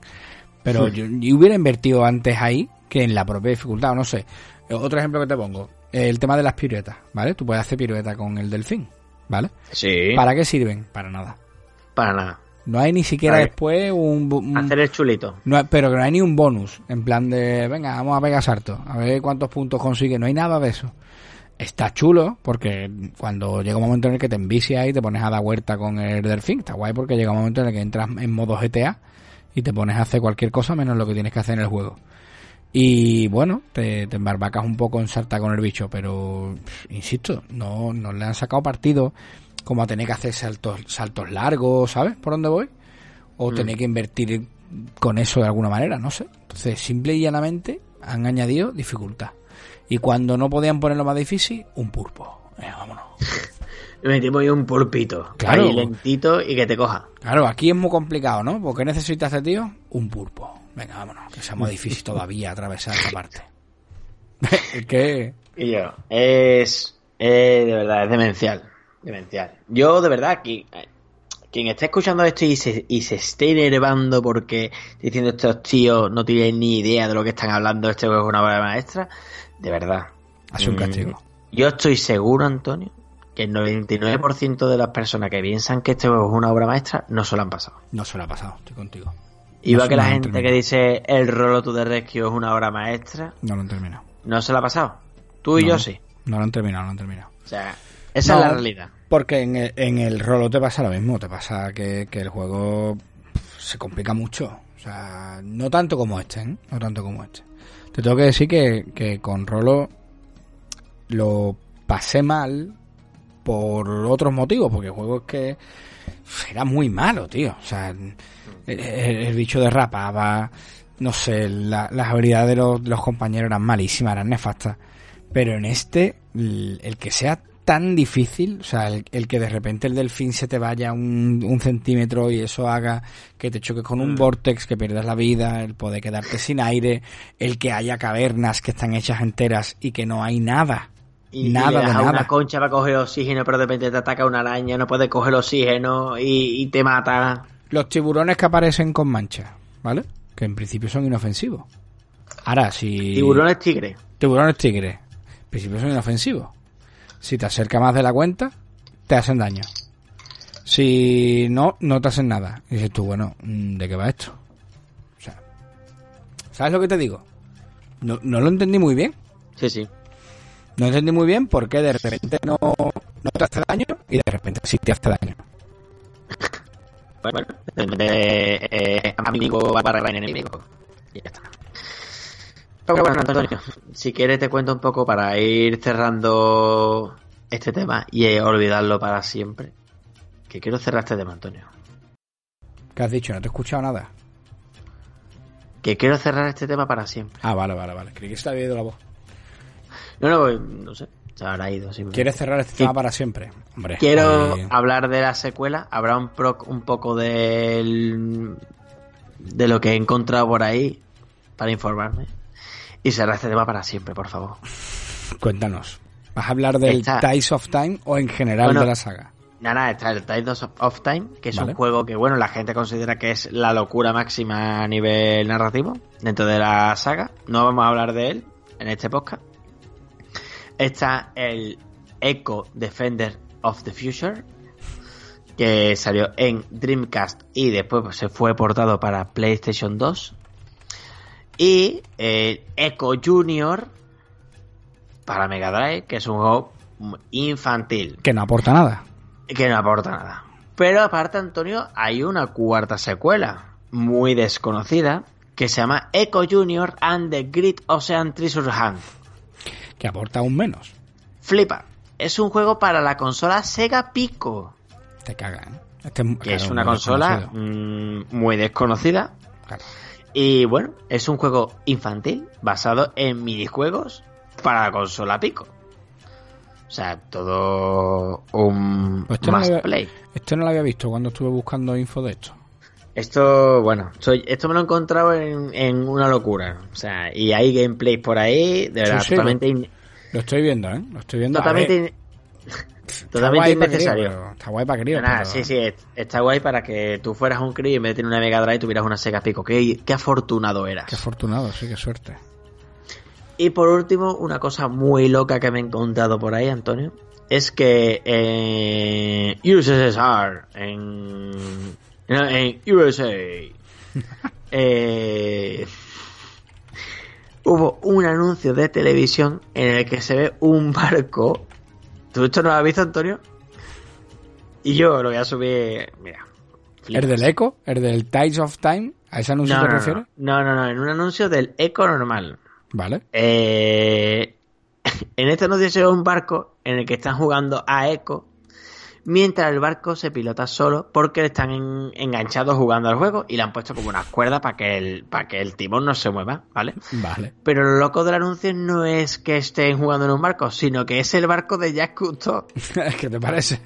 Pero yo, yo hubiera invertido antes ahí que en la propia dificultad, o no sé. Otro ejemplo que te pongo, el tema de las piruetas, ¿vale? Tú puedes hacer pirueta con el delfín, ¿vale? Sí. ¿Para qué sirven? Para nada. Para nada. No hay ni siquiera después un, un- Hacer el chulito. no pero que no hay ni un bonus, en plan de, venga, vamos a pegar salto, a ver cuántos puntos consigue, no hay nada de eso. Está chulo, porque cuando llega un momento en el que te envicias y te pones a dar vuelta con el delfín, está guay porque llega un momento en el que entras en modo GTA y te pones a hacer cualquier cosa menos lo que tienes que hacer en el juego. Y bueno, te, te embarbacas un poco en saltar con el bicho, pero insisto, no, no le han sacado partido como a tener que hacer saltos, saltos largos, ¿sabes? ¿Por dónde voy? O Mm. tener que invertir con eso de alguna manera, no sé. Entonces, simple y llanamente han añadido dificultad. Y cuando no podían ponerlo más difícil, un pulpo. Venga, vámonos. *laughs* Metimos ahí un pulpito. Claro. Ahí lentito y que te coja. Claro, aquí es muy complicado, ¿no? ¿Por qué necesita este tío? Un pulpo. Venga, vámonos, que sea más difícil todavía atravesar esta parte. *laughs* es que... Y yo, es, es de verdad, es demencial. Demencial. Yo, de verdad, quien, quien esté escuchando esto y se, y se esté enervando porque diciendo estos tíos no tienen ni idea de lo que están hablando, este juego es una obra maestra, de verdad. Hace un Mm, castigo. Yo estoy seguro, Antonio, que el 99% de las personas que piensan que este juego es una obra maestra no se lo han pasado. No se lo ha pasado, estoy contigo. Igual que la gente que dice el Rolo to the Rescue es una obra maestra, No lo han terminado. no se la ha pasado. Tú y No, yo sí. No lo han terminado, no lo han terminado. O sea, esa No, es la realidad. Porque en el, en el rolo te pasa lo mismo, te pasa que, que el juego se complica mucho. O sea, no tanto como este, ¿eh? No tanto como este. Te tengo que decir que, que con rolo lo pasé mal por otros motivos, porque el juego es que era muy malo, tío. O sea, el, bicho derrapaba, no sé, la- las habilidades de los, de los compañeros eran malísimas, eran nefastas. Pero en este, el, el que sea tan difícil, o sea, el, el que de repente el delfín se te vaya un, un centímetro y eso haga que te choques con un vortex, que pierdas la vida, el poder quedarte sin aire, el que haya cavernas que están hechas enteras y que no hay nada. Y, y nada de das a nada. una concha para coger oxígeno, pero de repente te ataca una araña, no puedes coger oxígeno y, y te mata. Los tiburones que aparecen con manchas, ¿vale? Que en principio son inofensivos. Ahora, si... Tiburones tigre. Tiburones tigres. En principio son inofensivos. Si te acerca más de la cuenta, te hacen daño. Si no, no te hacen nada. Y dices tú, bueno, mm, ¿de qué va esto? O sea, ¿sabes lo que te digo? No, no lo entendí muy bien. Sí, sí. No entendí muy bien por qué de repente no, no te hace daño y de repente sí te hace daño. Bueno, de eh, amigo va para el enemigo. Y ya está. Pero bueno, Antonio, si quieres te cuento un poco para ir cerrando este tema y eh, olvidarlo para siempre. Que quiero cerrar este tema, Antonio. ¿Qué has dicho? No te he escuchado nada. Que quiero cerrar este tema para siempre. Ah, vale, vale, vale. Creí que se te había ido la voz. No, no, no sé. Se habrá ido. ¿Quieres cerrar este tema para siempre? Hombre. Quiero ahí- hablar de la secuela. Habrá un, pro- un poco del, de lo que he encontrado por ahí para informarme. Y cerrar este tema para siempre, por favor. Cuéntanos. ¿Vas a hablar del Está- Ties of Time o en general Bueno, de la saga? Nada, está el Tides of, of Time, que es Vale. un juego que, bueno, la gente considera que es la locura máxima a nivel narrativo dentro de la saga. No vamos a hablar de él en este podcast. Está el Echo Defender of the Future, que salió en Dreamcast y después pues, se fue portado para PlayStation 2. Y el Echo Junior para Mega Drive, que es un juego infantil Que no aporta nada. que no aporta nada. Pero aparte, Antonio, hay una cuarta secuela muy desconocida que se llama Echo Junior and the Great Ocean Treasure Hunt. Que aporta aún menos. Flipa. Es un juego para la consola Sega Pico, Te cagan. ¿eh? Este es, una consola mm, muy desconocida. Claro. Y bueno, es un juego infantil basado en minijuegos para la consola Pico. O sea, todo un Pues esto, no lo must había, play. esto no lo había visto cuando estuve buscando info de esto. Esto, bueno, soy, esto me lo he encontrado en, en una locura. O sea, y hay gameplays por ahí, de verdad, Sí, sí, totalmente, in- Lo estoy viendo, ¿eh? Lo estoy viendo. Totalmente, in- *laughs* innecesario. pero- está guay para crío, pero- sí, sí, es- está guay para que tú fueras un crío y en vez de tener una Mega Drive tuvieras una Sega Pico. Qué, qué afortunado eras. Qué afortunado, sí, qué suerte. Y por último, una cosa muy loca que me he encontrado por ahí, Antonio, es que en USSR, en, en USA, *laughs* eh, hubo un anuncio de televisión en el que se ve un barco. ¿Tú esto no lo has visto, Antonio? Y yo lo voy a subir. Mira. ¿El del Echo? ¿El del Tides of Time? ¿A ese anuncio No, te no, refieres? no, no, no, en un anuncio del Eco normal. Vale. Eh, *laughs* en este anuncio se ve un barco en el que están jugando a Echo, mientras el barco se pilota solo porque están en- enganchados jugando al juego y le han puesto como unas cuerdas para que el para que el timón no se mueva, ¿vale? Vale. Pero lo loco del anuncio no es que estén jugando en un barco, sino que es el barco de Jack Cousteau. *laughs* ¿Qué te parece?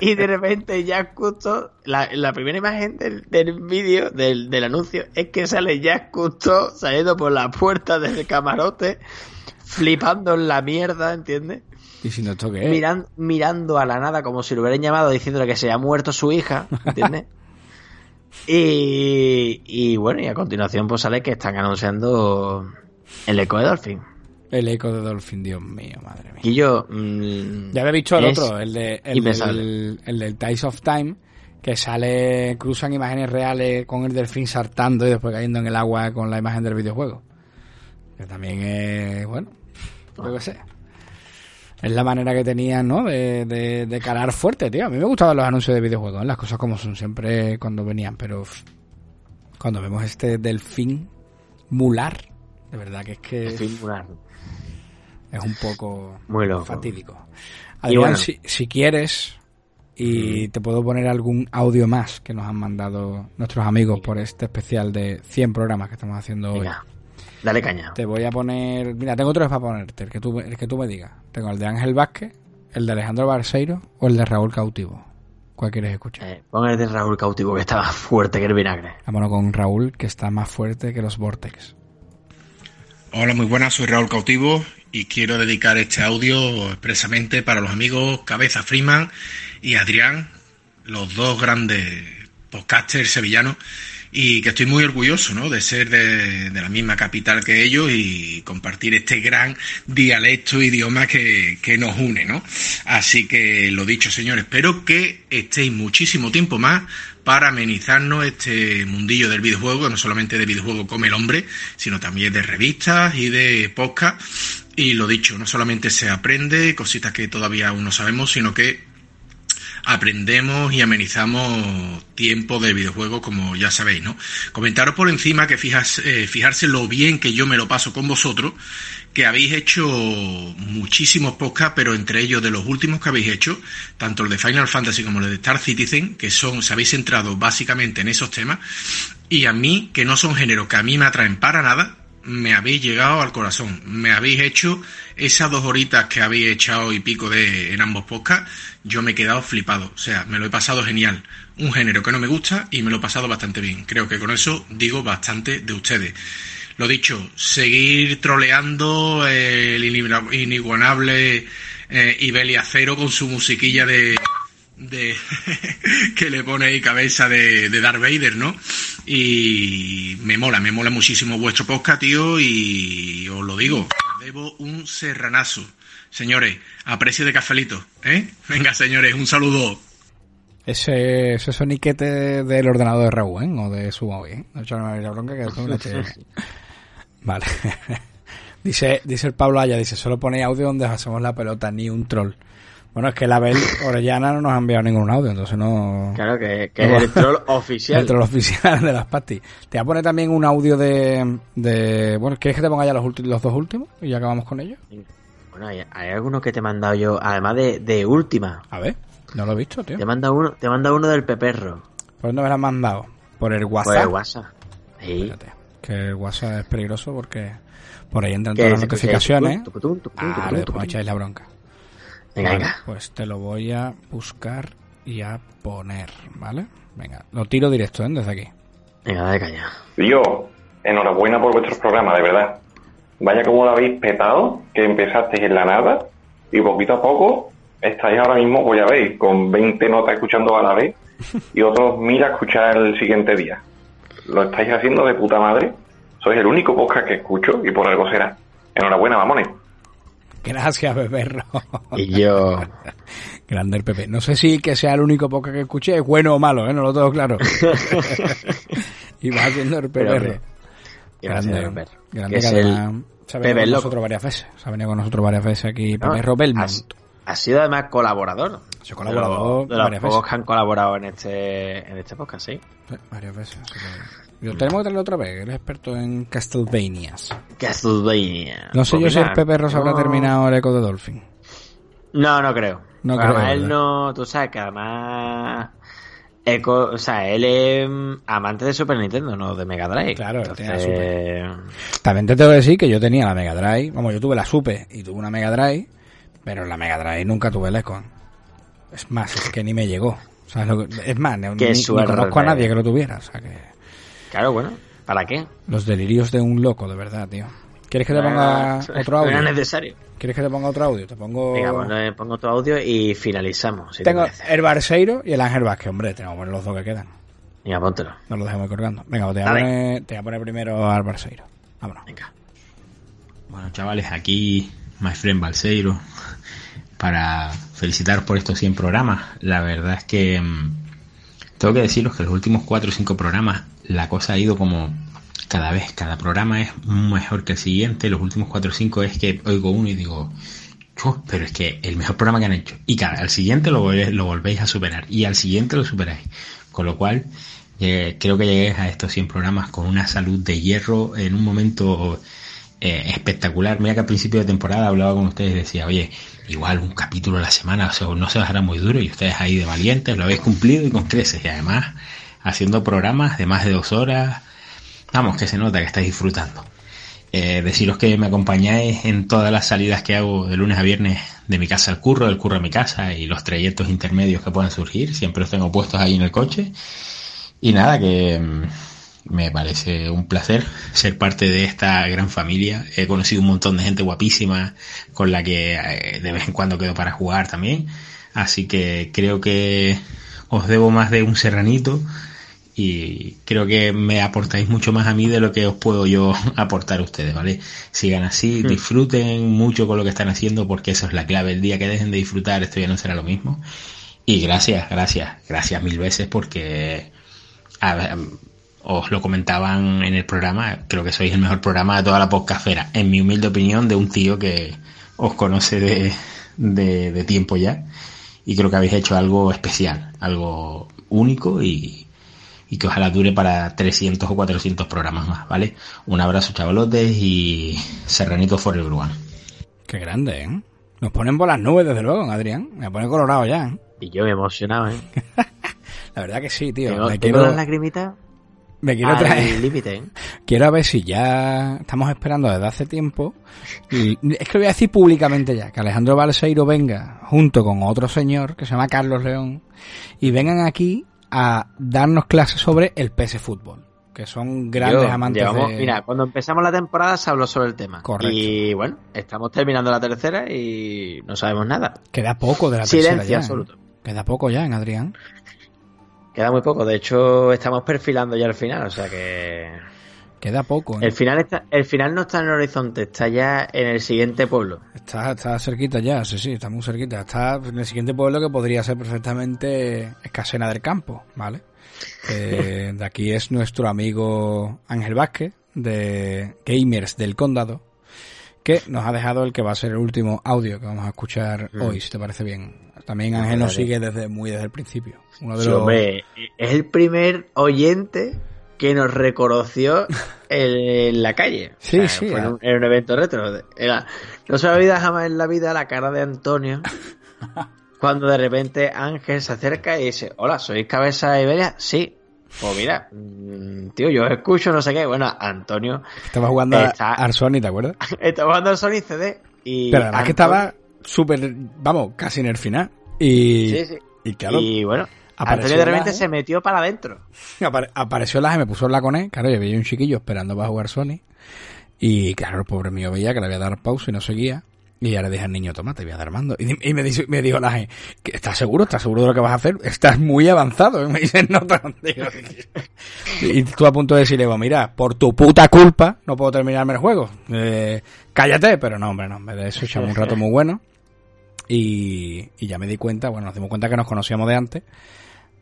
Y de repente Jack Cousteau, la, la primera imagen del, del vídeo, del, del anuncio, es que sale Jack Cousteau saliendo por la puerta del camarote, flipando en la mierda, ¿entiendes? Diciendo esto qué es. Miran- mirando a la nada como si lo hubieran llamado diciéndole que se ha muerto su hija, ¿entiendes? *laughs* y, y bueno, y a continuación pues sale que están anunciando el eco de Dolphin. El Echo de Dolphin, Dios mío, madre mía. Y yo... mm, Ya había visto el otro, el, de, el, del, el del Tides of Time, que sale, cruzan imágenes reales con el delfín saltando y después cayendo en el agua con la imagen del videojuego. Que también es, bueno, qué sé. Es la manera que tenían, ¿no? De, de, de calar fuerte, tío. A mí me gustaban los anuncios de videojuegos, las cosas como son siempre cuando venían, pero cuando vemos este delfín mular, de verdad que es que fin, una- es un poco Muy loco. fatídico. Adrián, bueno. si, si quieres, y te puedo poner algún audio más que nos han mandado nuestros amigos por este especial de 100 programas que estamos haciendo hoy. Dale caña. Te voy a poner. Mira, tengo tres para ponerte, el que tú, el que tú me digas. Tengo el de Ángel Vázquez, el de Alejandro Barceiro o el de Raúl Cautivo. ¿Cuál quieres escuchar? Eh, pon el de Raúl Cautivo, que está más fuerte que el vinagre. Vámonos con Raúl, que está más fuerte que los Vortex. Hola, muy buenas, soy Raúl Cautivo y quiero dedicar este audio expresamente para los amigos Cabeza Freeman y Adrián, los dos grandes podcasters sevillanos y que estoy muy orgulloso ¿no? de ser de, de la misma capital que ellos y compartir este gran dialecto, idioma que, que nos une. ¿no? Así que lo dicho, señores, espero que estéis muchísimo tiempo más para amenizarnos este mundillo del videojuego, no solamente de videojuego come el hombre, sino también de revistas y de podcast. Y lo dicho, no solamente se aprende cositas que todavía aún no sabemos, sino que aprendemos y amenizamos tiempo de videojuegos, como ya sabéis, ¿no? Comentaros por encima que fijas, eh, fijarse lo bien que yo me lo paso con vosotros, que habéis hecho muchísimos podcasts, pero entre ellos de los últimos que habéis hecho, tanto el de Final Fantasy como el de Star Citizen, que son, se habéis centrado básicamente en esos temas, y a mí, que no son géneros que a mí me atraen para nada, me habéis llegado al corazón. Me habéis hecho esas dos horitas que habéis echado y pico de en ambos podcasts. Yo me he quedado flipado. O sea, me lo he pasado genial. Un género que no me gusta y me lo he pasado bastante bien. Creo que con eso digo bastante de ustedes. Lo dicho, seguir troleando eh, el inigua- inigualable eh, Ibelia Cero con su musiquilla de, de *laughs* que le pone ahí cabeza de, de Darth Vader, ¿no? Y me mola, me mola muchísimo vuestro podcast, tío, y os lo digo, debo un serranazo. Señores, aprecio de cafelito, ¿eh? *laughs* Venga, señores, un saludo. Ese, ese soniquete del ordenador de Raúl, ¿eh? O de su móvil, ¿eh? No echarme la bronca que después me la eché. Vale. *laughs* dice, dice el Pablo Aya, dice, solo pone audio donde hacemos la pelota, ni un troll. Bueno, es que la Bel Orellana no nos ha enviado ningún audio, entonces no... Claro que, que es el troll *laughs* oficial. El troll oficial de las pastis. Te voy a poner también un audio de... de bueno, ¿quieres que te ponga ya los, ulti- los dos últimos? Y ya acabamos con ellos. Bueno, hay, hay algunos que te he mandado yo, además de, de última. A ver, no lo he visto, tío. Te he mandado uno, te he mandado uno del Peperro. ¿Por dónde me lo has mandado? ¿Por el WhatsApp? Por el WhatsApp. Sí. Espérate, que el WhatsApp es peligroso porque por ahí entran todas las notificaciones. Ah, después tucutum. echáis la bronca. Venga, Vale, venga. Pues te lo voy a buscar y a poner, ¿vale? Venga, lo tiro directo, ¿eh? Desde aquí. Venga, dale caña. Tío, enhorabuena por vuestros programas, de verdad. Vaya como lo habéis petado, que empezasteis en la nada y poquito a poco estáis ahora mismo, pues ya veis, con 20 notas escuchando a la vez y otros mil a escuchar el siguiente día. Lo estáis haciendo de puta madre. Sois el único podcast que escucho y por algo será. Enhorabuena, mamones. Gracias, beberro. Y yo... *laughs* Grande el Pepe. No sé si que sea el único podcast que escuché es bueno o malo, ¿eh? No lo tengo claro. *laughs* y va haciendo el Pepe. Grande, Robert. grande Que el se ha venido Pepe con nosotros varias veces. Se ha venido con nosotros varias veces aquí ¿no? Pepe Belmont. Ha sido además colaborador. Se ha colaborado de los, de los varias pocos veces. que han colaborado en este, en este podcast, sí. Sí, varias veces. que- Yo tenemos que traerlo otra vez, él es experto en Castlevanias. Castlevania. No sé Pues yo si el Pepe Rosa habrá terminado el eco de Dolphin. No, no creo. No Además, creo, él ¿verdad? no, tú sabes que además Eco, o sea, él es amante de Super Nintendo, no de Mega Drive. Claro, él tiene la Entonces, También te tengo que decir que yo tenía la Mega Drive. Vamos, yo tuve la Super y tuve una Mega Drive, pero la Mega Drive nunca tuve el Econ. Es más, es que ni me llegó. ¿Sabes lo que- es más, ni, ni- conozco a nadie que lo tuviera. O sea que Claro, bueno, ¿para qué? los delirios de un loco, de verdad, tío. ¿Quieres que te ponga Ah, otro No audio? era necesario. ¿Quieres que te ponga otro audio? Te pongo... Venga, pues le pongo tu audio y finalizamos. Si Tengo el Barseiro y el Ángel Vázquez. Hombre, tengo que poner los dos que quedan. Venga, póntelo. No los dejemos colgando. Venga, pues te voy, a poner, te voy a poner primero al Barseiro. Vámonos. Venga. Bueno, chavales, aquí my friend Balseiro para felicitar por estos 100 programas. La verdad es que mm, tengo que deciros que los últimos 4 o 5 programas la cosa ha ido como cada vez, cada programa es mejor que el siguiente. Los últimos 4 o 5 es que oigo uno y digo, pero es que el mejor programa que han hecho. Y cada, al siguiente lo, lo volvéis a superar. Y al siguiente lo superáis. Con lo cual, eh, creo que lleguéis a estos 100 programas con una salud de hierro en un momento eh, espectacular. Mira que al principio de temporada hablaba con ustedes y decía, oye, igual un capítulo a la semana, o sea, no se os hará muy duro y ustedes ahí de valientes lo habéis cumplido y con creces. Y además, haciendo programas de más de dos horas, vamos, que se nota que estáis disfrutando. Eh, deciros que me acompañáis en todas las salidas que hago de lunes a viernes de mi casa al curro, del curro a mi casa y los trayectos intermedios que puedan surgir. Siempre los tengo puestos ahí en el coche. Y nada, que mm, me parece un placer ser parte de esta gran familia. He conocido un montón de gente guapísima con la que eh, de vez en cuando quedo para jugar también. Así que creo que os debo más de un serranito y creo que me aportáis mucho más a mí de lo que os puedo yo *laughs* aportar a ustedes, ¿vale? Sigan así, Hmm. disfruten mucho con lo que están haciendo porque eso es la clave. El día que dejen de disfrutar esto ya no será lo mismo. Y gracias, gracias, gracias mil veces porque a os lo comentaban en el programa, creo que sois el mejor programa de toda la podcastfera, en mi humilde opinión, de un tío que os conoce de, de, de tiempo ya y creo que habéis hecho algo especial, algo único y, y que ojalá dure para 300 o 400 programas más, ¿vale? Un abrazo chavalotes y serranito for everyone. Qué grande, ¿eh? Nos ponen por las nubes, desde luego, Adrián. Me pone colorado ya. ¿eh? Y yo me he emocionado, ¿eh? *laughs* La verdad que sí, tío. Tengo, me tengo quiero, las lagrimitas me quiero traer. límite, ¿eh? *laughs* Quiero a ver si ya estamos esperando desde hace tiempo. Y es que lo voy a decir públicamente ya, que Alejandro Balseiro venga junto con otro señor que se llama Carlos León y vengan aquí a darnos clases sobre el PS Fútbol, que son grandes Yo, amantes llevamos- de... Mira, cuando empezamos la temporada se habló sobre el tema. Correcto. Y bueno, estamos terminando la tercera y no sabemos nada. Queda poco de la Silencio tercera ya, ¿eh? absoluto. Queda poco ya en Adrián. Queda muy poco. De hecho, estamos perfilando ya el final, o sea que... Queda poco. ¿eh? El final, está, el final no está en el horizonte, está ya en el siguiente pueblo. Está, está cerquita ya, sí, sí, está muy cerquita. Está en el siguiente pueblo que podría ser perfectamente Escasena del Campo, ¿vale? Que *laughs* de aquí es nuestro amigo Ángel Vázquez, de Gamers del Condado, que nos ha dejado el que va a ser el último audio que vamos a escuchar Mm. hoy, si te parece bien. También Ángel nos sigue desde muy desde el principio. Uno de Sí, los... hombre, es el primer oyente que nos reconoció *laughs* en, la calle. Sí, O sea, sí, Fue ah. un, en un evento retro. Era- no se me olvida jamás en la vida la cara de Antonio *laughs* cuando de repente Ángel se acerca y dice, hola, ¿sois Cabeza de Iberia? Sí. Pues mira, mm, tío, yo escucho, no sé qué. Bueno, Antonio Estaba jugando Está- a Arsoni, ¿te acuerdas? *laughs* está jugando al Sony CD y... Pero además que estaba súper, vamos, casi en el final. Y, Sí, sí. y claro, Y bueno, Antonio de repente la- se metió para adentro. *laughs* Apare- apareció la me puso la con él, claro, yo veía un chiquillo esperando para jugar Sony. Y claro, el pobre mío veía que le voy a dar pausa y no seguía. Y ahora le dije al niño, toma, te voy a dar mando. Y, y me, dice, me dijo la gente, ¿estás seguro? ¿Estás seguro de lo que vas a hacer? Estás muy avanzado. Y me dice, no, digo, Y tú a punto de decirle, "Bueno, mira, por tu puta culpa no puedo terminarme el juego. Eh, cállate, pero no, hombre, no. Vez de eso echamos un rato muy bueno. Y, y ya me di cuenta, bueno, nos dimos cuenta que nos conocíamos de antes.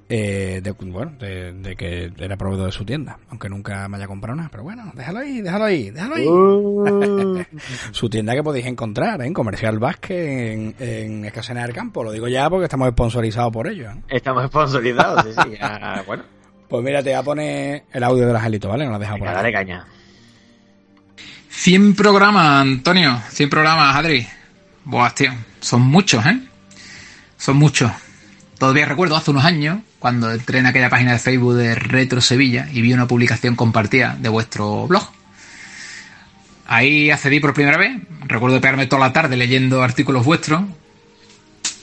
eh, de, bueno, de, de que era proveedor de su tienda, aunque nunca me haya comprado nada, pero bueno, déjalo ahí, déjalo ahí, déjalo ahí. Uh. *laughs* su tienda que podéis encontrar ¿eh? en Comercial Vázquez, en, en Escasena del Campo, lo digo ya porque estamos sponsorizados por ellos. ¿eh? Estamos sponsorizados, sí, sí. *laughs* bueno, Pues mira, te voy a poner el audio del angelito, ¿vale? No lo deja por ahí. dale caña. 100 programas, Antonio. 100 programas, Adri. Buah, tío. Son muchos, ¿eh? Son muchos. Todavía recuerdo hace unos años, cuando entré en aquella página de Facebook de Retro Sevilla y vi una publicación compartida de vuestro blog. Ahí accedí por primera vez. Recuerdo pegarme toda la tarde leyendo artículos vuestros.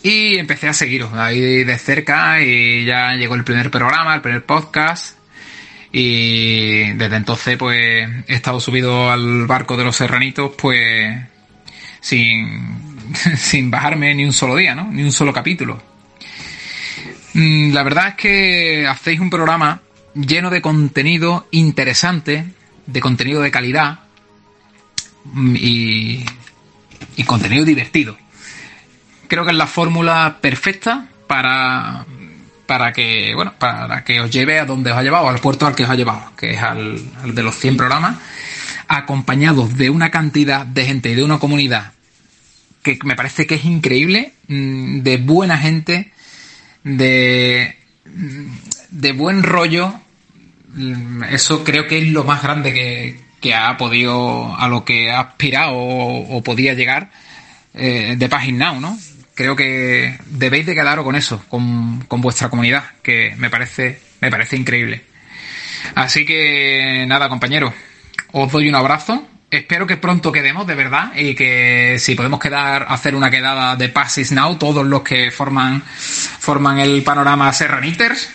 Y empecé a seguiros ahí de cerca y ya llegó el primer programa, el primer podcast. Y desde entonces, pues, he estado subido al barco de los serranitos, pues, sin, *laughs* sin bajarme ni un solo día, ¿no? Ni un solo capítulo. Mm, La verdad es que hacéis un programa lleno de contenido interesante, de contenido de calidad mm, y, contenido divertido. Creo que es la fórmula perfecta para, para que, bueno, para que os lleve a donde os ha llevado, al puerto al que os ha llevado, que es al, al de los 100 programas, acompañados de una cantidad de gente y de una comunidad que me parece que es increíble, mm, de buena gente, de, de buen rollo. Mm, Eso creo que es lo más grande que, que ha podido, a lo que ha aspirado o, podía llegar eh, de Pagin Now, ¿no? Creo que debéis de quedaros con eso, con, con vuestra comunidad, que me parece, me parece increíble. Así que nada, compañeros, os doy un abrazo. Espero que pronto quedemos, de verdad, y que si podemos quedar, hacer una quedada de Passes Now, todos los que forman, forman el panorama Serraniters,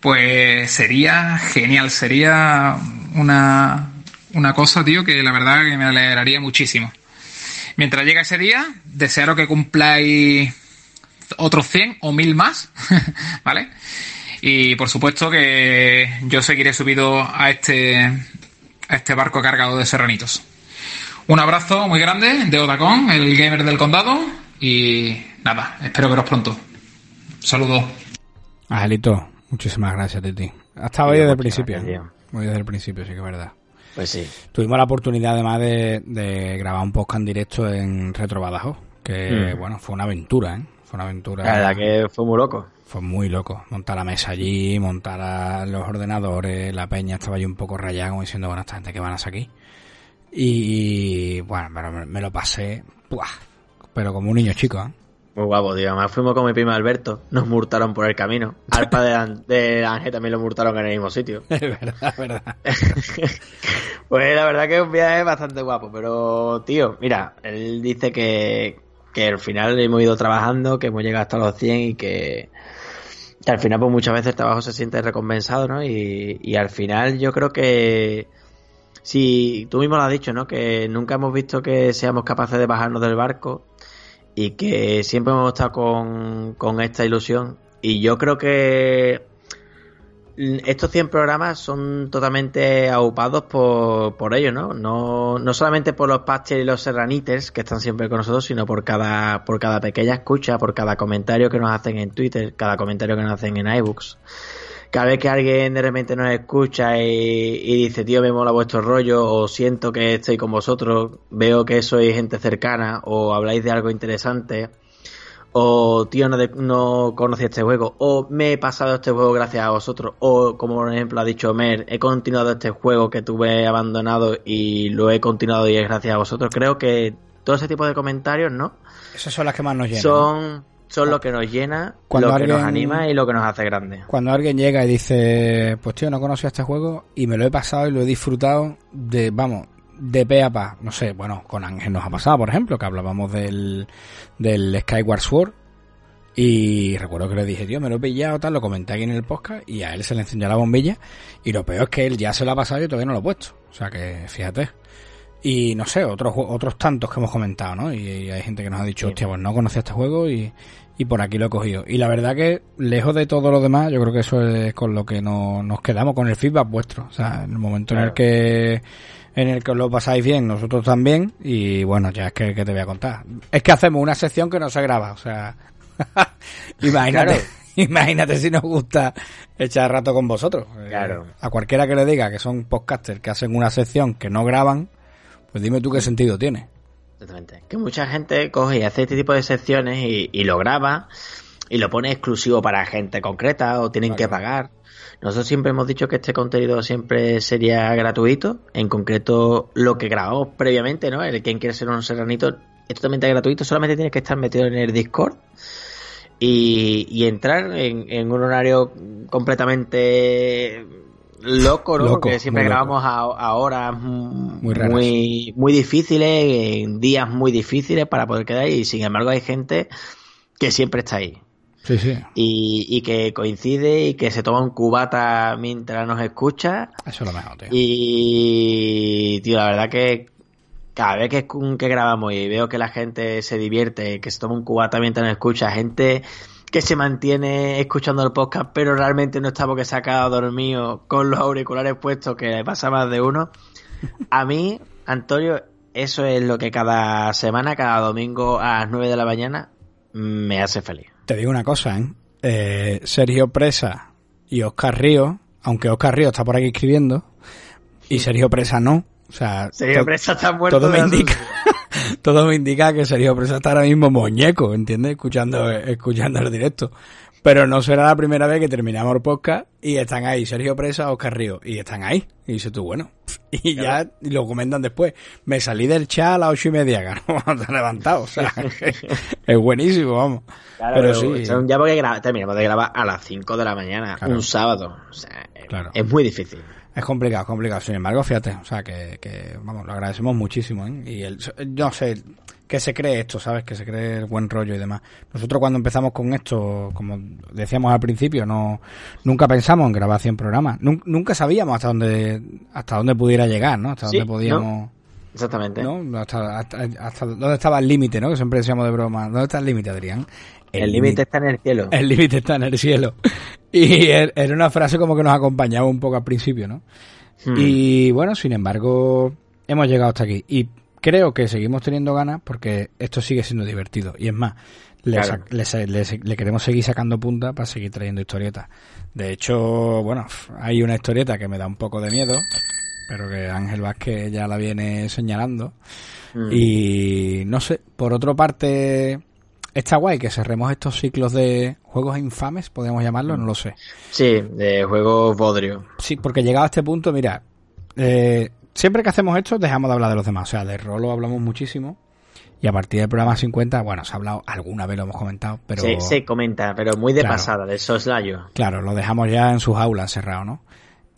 pues sería genial, sería una, una cosa, tío, que la verdad que me alegraría muchísimo. Mientras llega ese día, desearos que cumpláis otros 100 o 1000 más, *laughs* ¿vale? Y por supuesto que yo seguiré subido a este, a este barco cargado de serranitos. Un abrazo muy grande de Odacon, el gamer del condado, y nada, espero veros pronto. Saludos. Angelito, muchísimas gracias a ti. Ha estado hoy desde el principio. Muy desde el principio, sí que es verdad. Pues sí. Tuvimos la oportunidad además de, de grabar un podcast en directo en Retro Badajoz, que Mm. bueno, fue una aventura, ¿eh? Fue una aventura. La verdad que fue muy loco. Fue muy loco. Montar la mesa allí, montar a los ordenadores, la peña estaba allí un poco rayada como diciendo, bueno, esta gente que van a aquí. Y bueno, pero me, me lo pasé, ¡buah! pero como un niño chico, ¿eh? Muy guapo, tío. Además fuimos con mi primo Alberto. Nos multaron por el camino. Al padre de Ángel también lo multaron en el mismo sitio. *laughs* Es verdad, es verdad. *laughs* Pues la verdad que es un viaje bastante guapo. Pero, tío, mira, él dice que, que al final hemos ido trabajando, que hemos llegado hasta los 100 y que, al final pues muchas veces el trabajo se siente recompensado, ¿no? Y, y al final yo creo que... Si tú mismo lo has dicho, ¿no? Que nunca hemos visto que seamos capaces de bajarnos del barco y que siempre hemos estado con, con esta ilusión. Y yo creo que estos 100 programas son totalmente aupados por, por ellos, ¿no? ¿no? No solamente por los Patches y los Serraniters que están siempre con nosotros, sino por cada, por cada pequeña escucha, por cada comentario que nos hacen en Twitter, cada comentario que nos hacen en iBooks. Cada vez que alguien de repente nos escucha y, y dice, tío, me mola vuestro rollo, o siento que estoy con vosotros, veo que sois gente cercana, o habláis de algo interesante, o tío, no, de- no conocía este juego, o me he pasado este juego gracias a vosotros, o como por ejemplo ha dicho Mer, he continuado este juego que tuve abandonado y lo he continuado y es gracias a vosotros. Creo que todo ese tipo de comentarios, ¿no? Esas son las que más nos llenan. Son, son lo que nos llena, Cuando lo que nos anima y lo que nos hace grande. Cuando alguien llega y dice, pues tío, no conocía este juego y me lo he pasado y lo he disfrutado de, vamos, de pe a pa. No sé, bueno, con Ángel nos ha pasado, por ejemplo, que hablábamos del, del Skyward Sword y recuerdo que le dije, tío, me lo he pillado, tal, lo comenté aquí en el podcast y a él se le encendió la bombilla y lo peor es que él ya se lo ha pasado y yo todavía no lo he puesto. O sea que, fíjate. Y no sé, otros otros tantos que hemos comentado, ¿no? Y, y hay gente que nos ha dicho, hostia, pues no conocía este juego y, y por aquí lo he cogido. Y la verdad que, lejos de todo lo demás, yo creo que eso es con lo que no- nos quedamos, con el feedback vuestro. O sea, en el momento en el que en el que os lo pasáis bien, nosotros también, y bueno, ya es que, que te voy a contar. Es que hacemos una sección que no se graba, o sea, *laughs* imagínate, Claro. *laughs* imagínate si nos gusta echar rato con vosotros. Eh, Claro. A cualquiera que le diga que son podcasters que hacen una sección que no graban, pues dime tú qué sentido tiene. Exactamente. Que mucha gente coge y hace este tipo de secciones y, y lo graba y lo pone exclusivo para gente concreta o tienen que pagar. Nosotros siempre hemos dicho que este contenido siempre sería gratuito. En concreto, lo que grabamos previamente, ¿no? El quien quiere ser un serranito es totalmente gratuito. Solamente tienes que estar metido en el Discord y, y entrar en, en un horario completamente loco, ¿no? Loco, Porque siempre grabamos a, a horas Muy raras. muy, muy difíciles, en días muy difíciles para poder quedar y sin embargo hay gente que siempre está ahí Sí, sí, y, y que coincide y que se toma un cubata mientras nos escucha eso es lo mejor, tío. y, tío, la verdad que cada vez que, que grabamos y veo que la gente se divierte, que se toma un cubata mientras nos escucha, gente que se mantiene escuchando el podcast, pero realmente no está porque se ha quedado dormido con los auriculares puestos, que le pasa más de uno. A mí, Antonio, eso es lo que cada semana, cada domingo a las 9 de la mañana me hace feliz. Te digo una cosa, ¿eh? Eh, Sergio Presa y Oscar Río, aunque Oscar Río está por aquí escribiendo, y Sergio Presa no. O sea, Sergio Presa está muerto todo me indica, *laughs* todo me indica que Sergio Presa está ahora mismo muñeco, ¿entiendes? Escuchando, escuchando el directo. Pero no será la primera vez que terminamos el podcast y están ahí Sergio Presa, Oscar Río, y están ahí. Y dices tú, bueno, *laughs* y ya lo comentan después. Me salí del chat a las ocho y media, *laughs* claro, te levantado, o sea, *laughs* es buenísimo, vamos. pero, sí. Ya porque terminamos de grabar a las 5 de la mañana, un sábado, o sea, es muy difícil. Es complicado, es complicado. Sin embargo, fíjate, o sea, que, que vamos, lo agradecemos muchísimo, ¿eh? Y el, no sé, que se cree esto, ¿sabes? Que se cree el buen rollo y demás. Nosotros cuando empezamos con esto, como decíamos al principio, no nunca pensamos en grabar 100 programas. Nunca, sabíamos hasta dónde hasta dónde pudiera llegar, ¿no? Hasta dónde podíamos... Exactamente. ¿no? Hasta, hasta, dónde estaba el límite, ¿no? Que siempre decíamos de broma. ¿Dónde está el límite, Adrián? El límite está en el cielo. El límite está en el cielo. *laughs* Y er, era una frase como que nos acompañaba un poco al principio, ¿no? Hmm. Y bueno, sin embargo, hemos llegado hasta aquí. Y creo que seguimos teniendo ganas porque esto sigue siendo divertido. Y es más, le, queremos seguir sacando punta para seguir trayendo historietas. De hecho, bueno, hay una historieta que me da un poco de miedo, pero que Ángel Vázquez ya la viene señalando. Mm. Y no sé, por otra parte, está guay que cerremos estos ciclos de juegos infames, podemos llamarlo, no lo sé. Sí, de juegos bodrio. Sí, porque llegado a este punto, mira, eh, siempre que hacemos esto dejamos de hablar de los demás. O sea, de Rolo hablamos muchísimo. Y a partir del programa 50, bueno, se ha hablado, alguna vez lo hemos comentado, pero... Sí, se comenta, pero muy de pasada, de soslayo. Claro, lo dejamos ya en sus aulas cerrado, ¿no?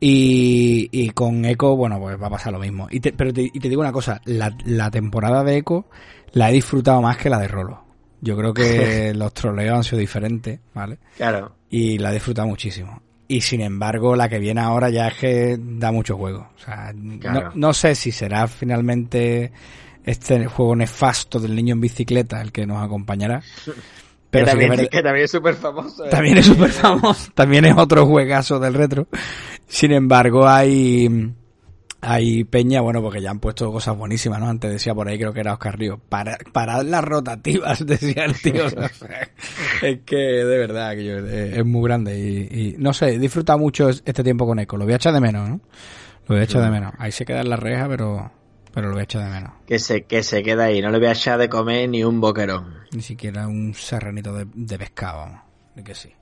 Y, y con Echo, bueno, pues va a pasar lo mismo. Y te, pero te, y te digo una cosa, la, la temporada de Echo la he disfrutado más que la de Rolo. Yo creo que *laughs* los troleos han sido diferentes, ¿vale? Claro. Y la he disfrutado muchísimo. Y sin embargo, la que viene ahora ya es que da mucho juego. O sea, no, sé si será finalmente este juego nefasto del niño en bicicleta el que nos acompañará. *laughs* Pero que también, que también es súper famoso. ¿eh? También es súper famoso. También es otro juegazo del retro. Sin embargo, hay hay Peña, bueno, porque ya han puesto cosas buenísimas, ¿no? Antes decía por ahí, creo que era Oscar Río. Para, para las rotativas, *laughs* decía el tío. es que, de verdad, que es, muy grande. Y, no sé, he disfrutado mucho este tiempo con Eco. Lo voy a echar de menos, ¿no? Lo voy a echar de menos. Ahí se queda en la reja, pero, pero lo voy a echar de menos. Que se, que se queda ahí. No le voy a echar de comer ni un boquerón. Ni siquiera un serranito de, de pescado, que sí.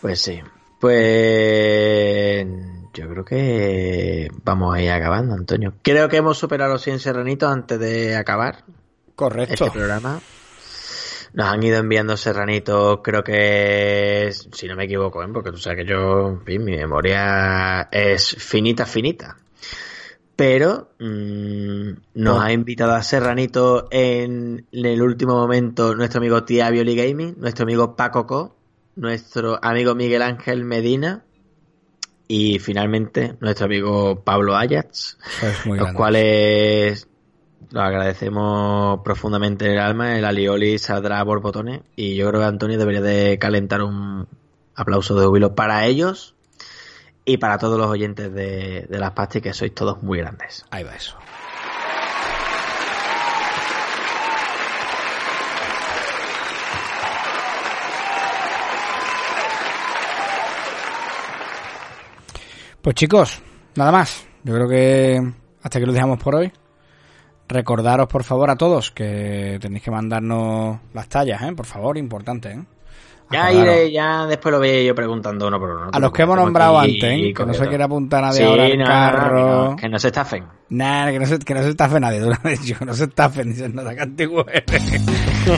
Pues sí. Pues yo creo que vamos a ir acabando, Antonio. Creo que hemos superado los 100 serranitos antes de acabar. Correcto. Este programa. Nos han ido enviando serranitos, creo que, si no me equivoco, ¿eh? porque tú sabes que yo, mi memoria es finita, finita. Pero mm, nos ha invitado a Serranito en, el último momento nuestro amigo Tia Violi Gaming, nuestro amigo Paco Co, nuestro amigo Miguel Ángel Medina y finalmente nuestro amigo Pablo Ayats, los cuales los agradecemos profundamente en el alma. El alioli saldrá por botones y yo creo que Antonio debería de calentar un aplauso de júbilo para ellos y para todos los oyentes de, de las pastas que sois todos muy grandes. Ahí va eso. Pues chicos, nada más. Yo creo que hasta que lo dejamos por hoy. Recordaros por favor a todos que tenéis que mandarnos las tallas, ¿eh? Por favor, importante, ¿eh? Ya iré, ya después lo voy yo preguntando uno por uno. A los que hemos nombrado antes, ¿eh? que no se quiere apuntar nadie ahora al carro. que no se estafen. Nada, que no se, que no se estafe nadie, *laughs* tú lo has dicho, que no se estafen, dicen que antiguo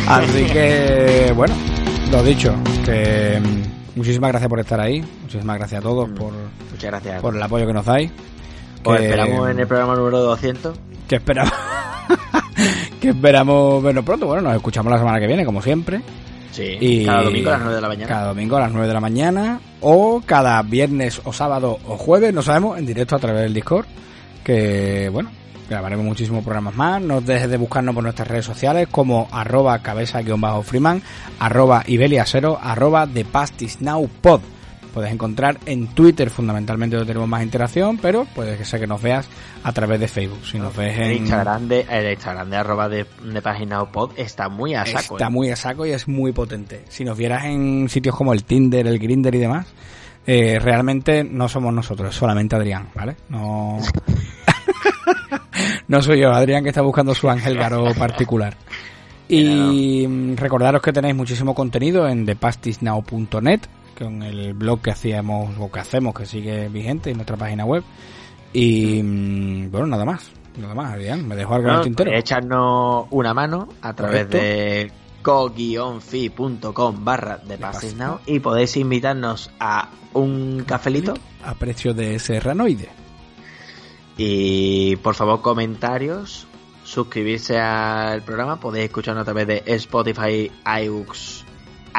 Así que, bueno, lo dicho, que Muchísimas gracias por estar ahí. Muchísimas gracias a todos mm. por, Muchas gracias. por el apoyo que nos dais. Os esperamos en el programa número 200. Que esperamos. *laughs* que esperamos vernos pronto. Bueno, nos escuchamos la semana que viene, como siempre. Sí, y cada domingo a las 9 de la mañana. Cada domingo a las 9 de la mañana. O cada viernes o sábado o jueves, no sabemos, en directo a través del Discord. Que, bueno, grabaremos muchísimos programas más. No dejes de buscarnos por nuestras redes sociales como arroba cabeza-freeman, arroba ibeliasero, arroba the now pod. Puedes encontrar en Twitter fundamentalmente donde tenemos más interacción, pero puede ser que nos veas a través de Facebook. Si nos ves en... El Instagram de, el Instagram de arroba de, de pod está muy a saco. Está ¿eh? muy a saco y es muy potente. Si nos vieras en sitios como el Tinder, el Grinder y demás, eh, realmente no somos nosotros, solamente Adrián, ¿vale? No... *laughs* No soy yo, Adrián que está buscando su ángel garo particular. Y mm, recordaros que tenéis muchísimo contenido en thepastisnow.net, con el blog que hacíamos o que hacemos, que sigue vigente en nuestra página web. Y mm, bueno, nada más. Nada más, Adrián. Me dejo algo en el tintero. echarnos una mano a través Correcto. de co-fi.com barra de Now y podéis invitarnos a un cafelito A precio de serranoide. Y por favor comentarios suscribirse al programa podéis escucharnos a través de Spotify, iBooks,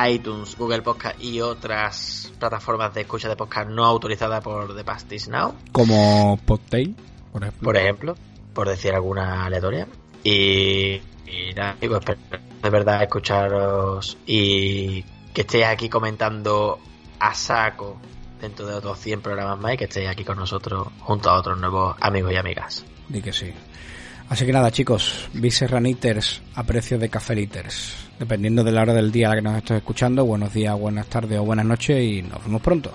iTunes, Google Podcast y otras plataformas de escucha de podcast no autorizadas por The Pastis Now Como Podtail, por ejemplo. por ejemplo, por decir alguna aleatoria. Y, y nada, digo, espero de verdad escucharos y que estéis aquí comentando a saco dentro de otros 100 programas más y que estéis aquí con nosotros junto a otros nuevos amigos y amigas. Di que sí. Así que nada, chicos, Serraniters a precio de cafeliters. Dependiendo de la hora del día a la que nos estés escuchando, buenos días, buenas tardes o buenas noches y nos vemos pronto.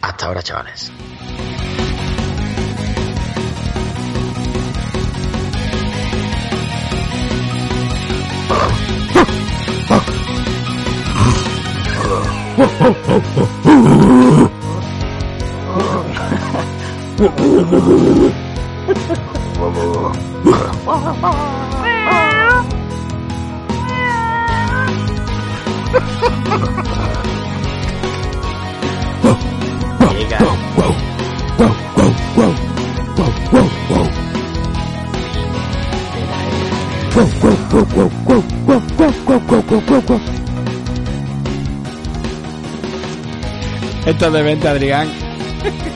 Hasta ahora, chavales. Vậy cả Go, go, go, go, go, go, go, go, go, go, go, go. Esto es de venta, Adrián. *laughs*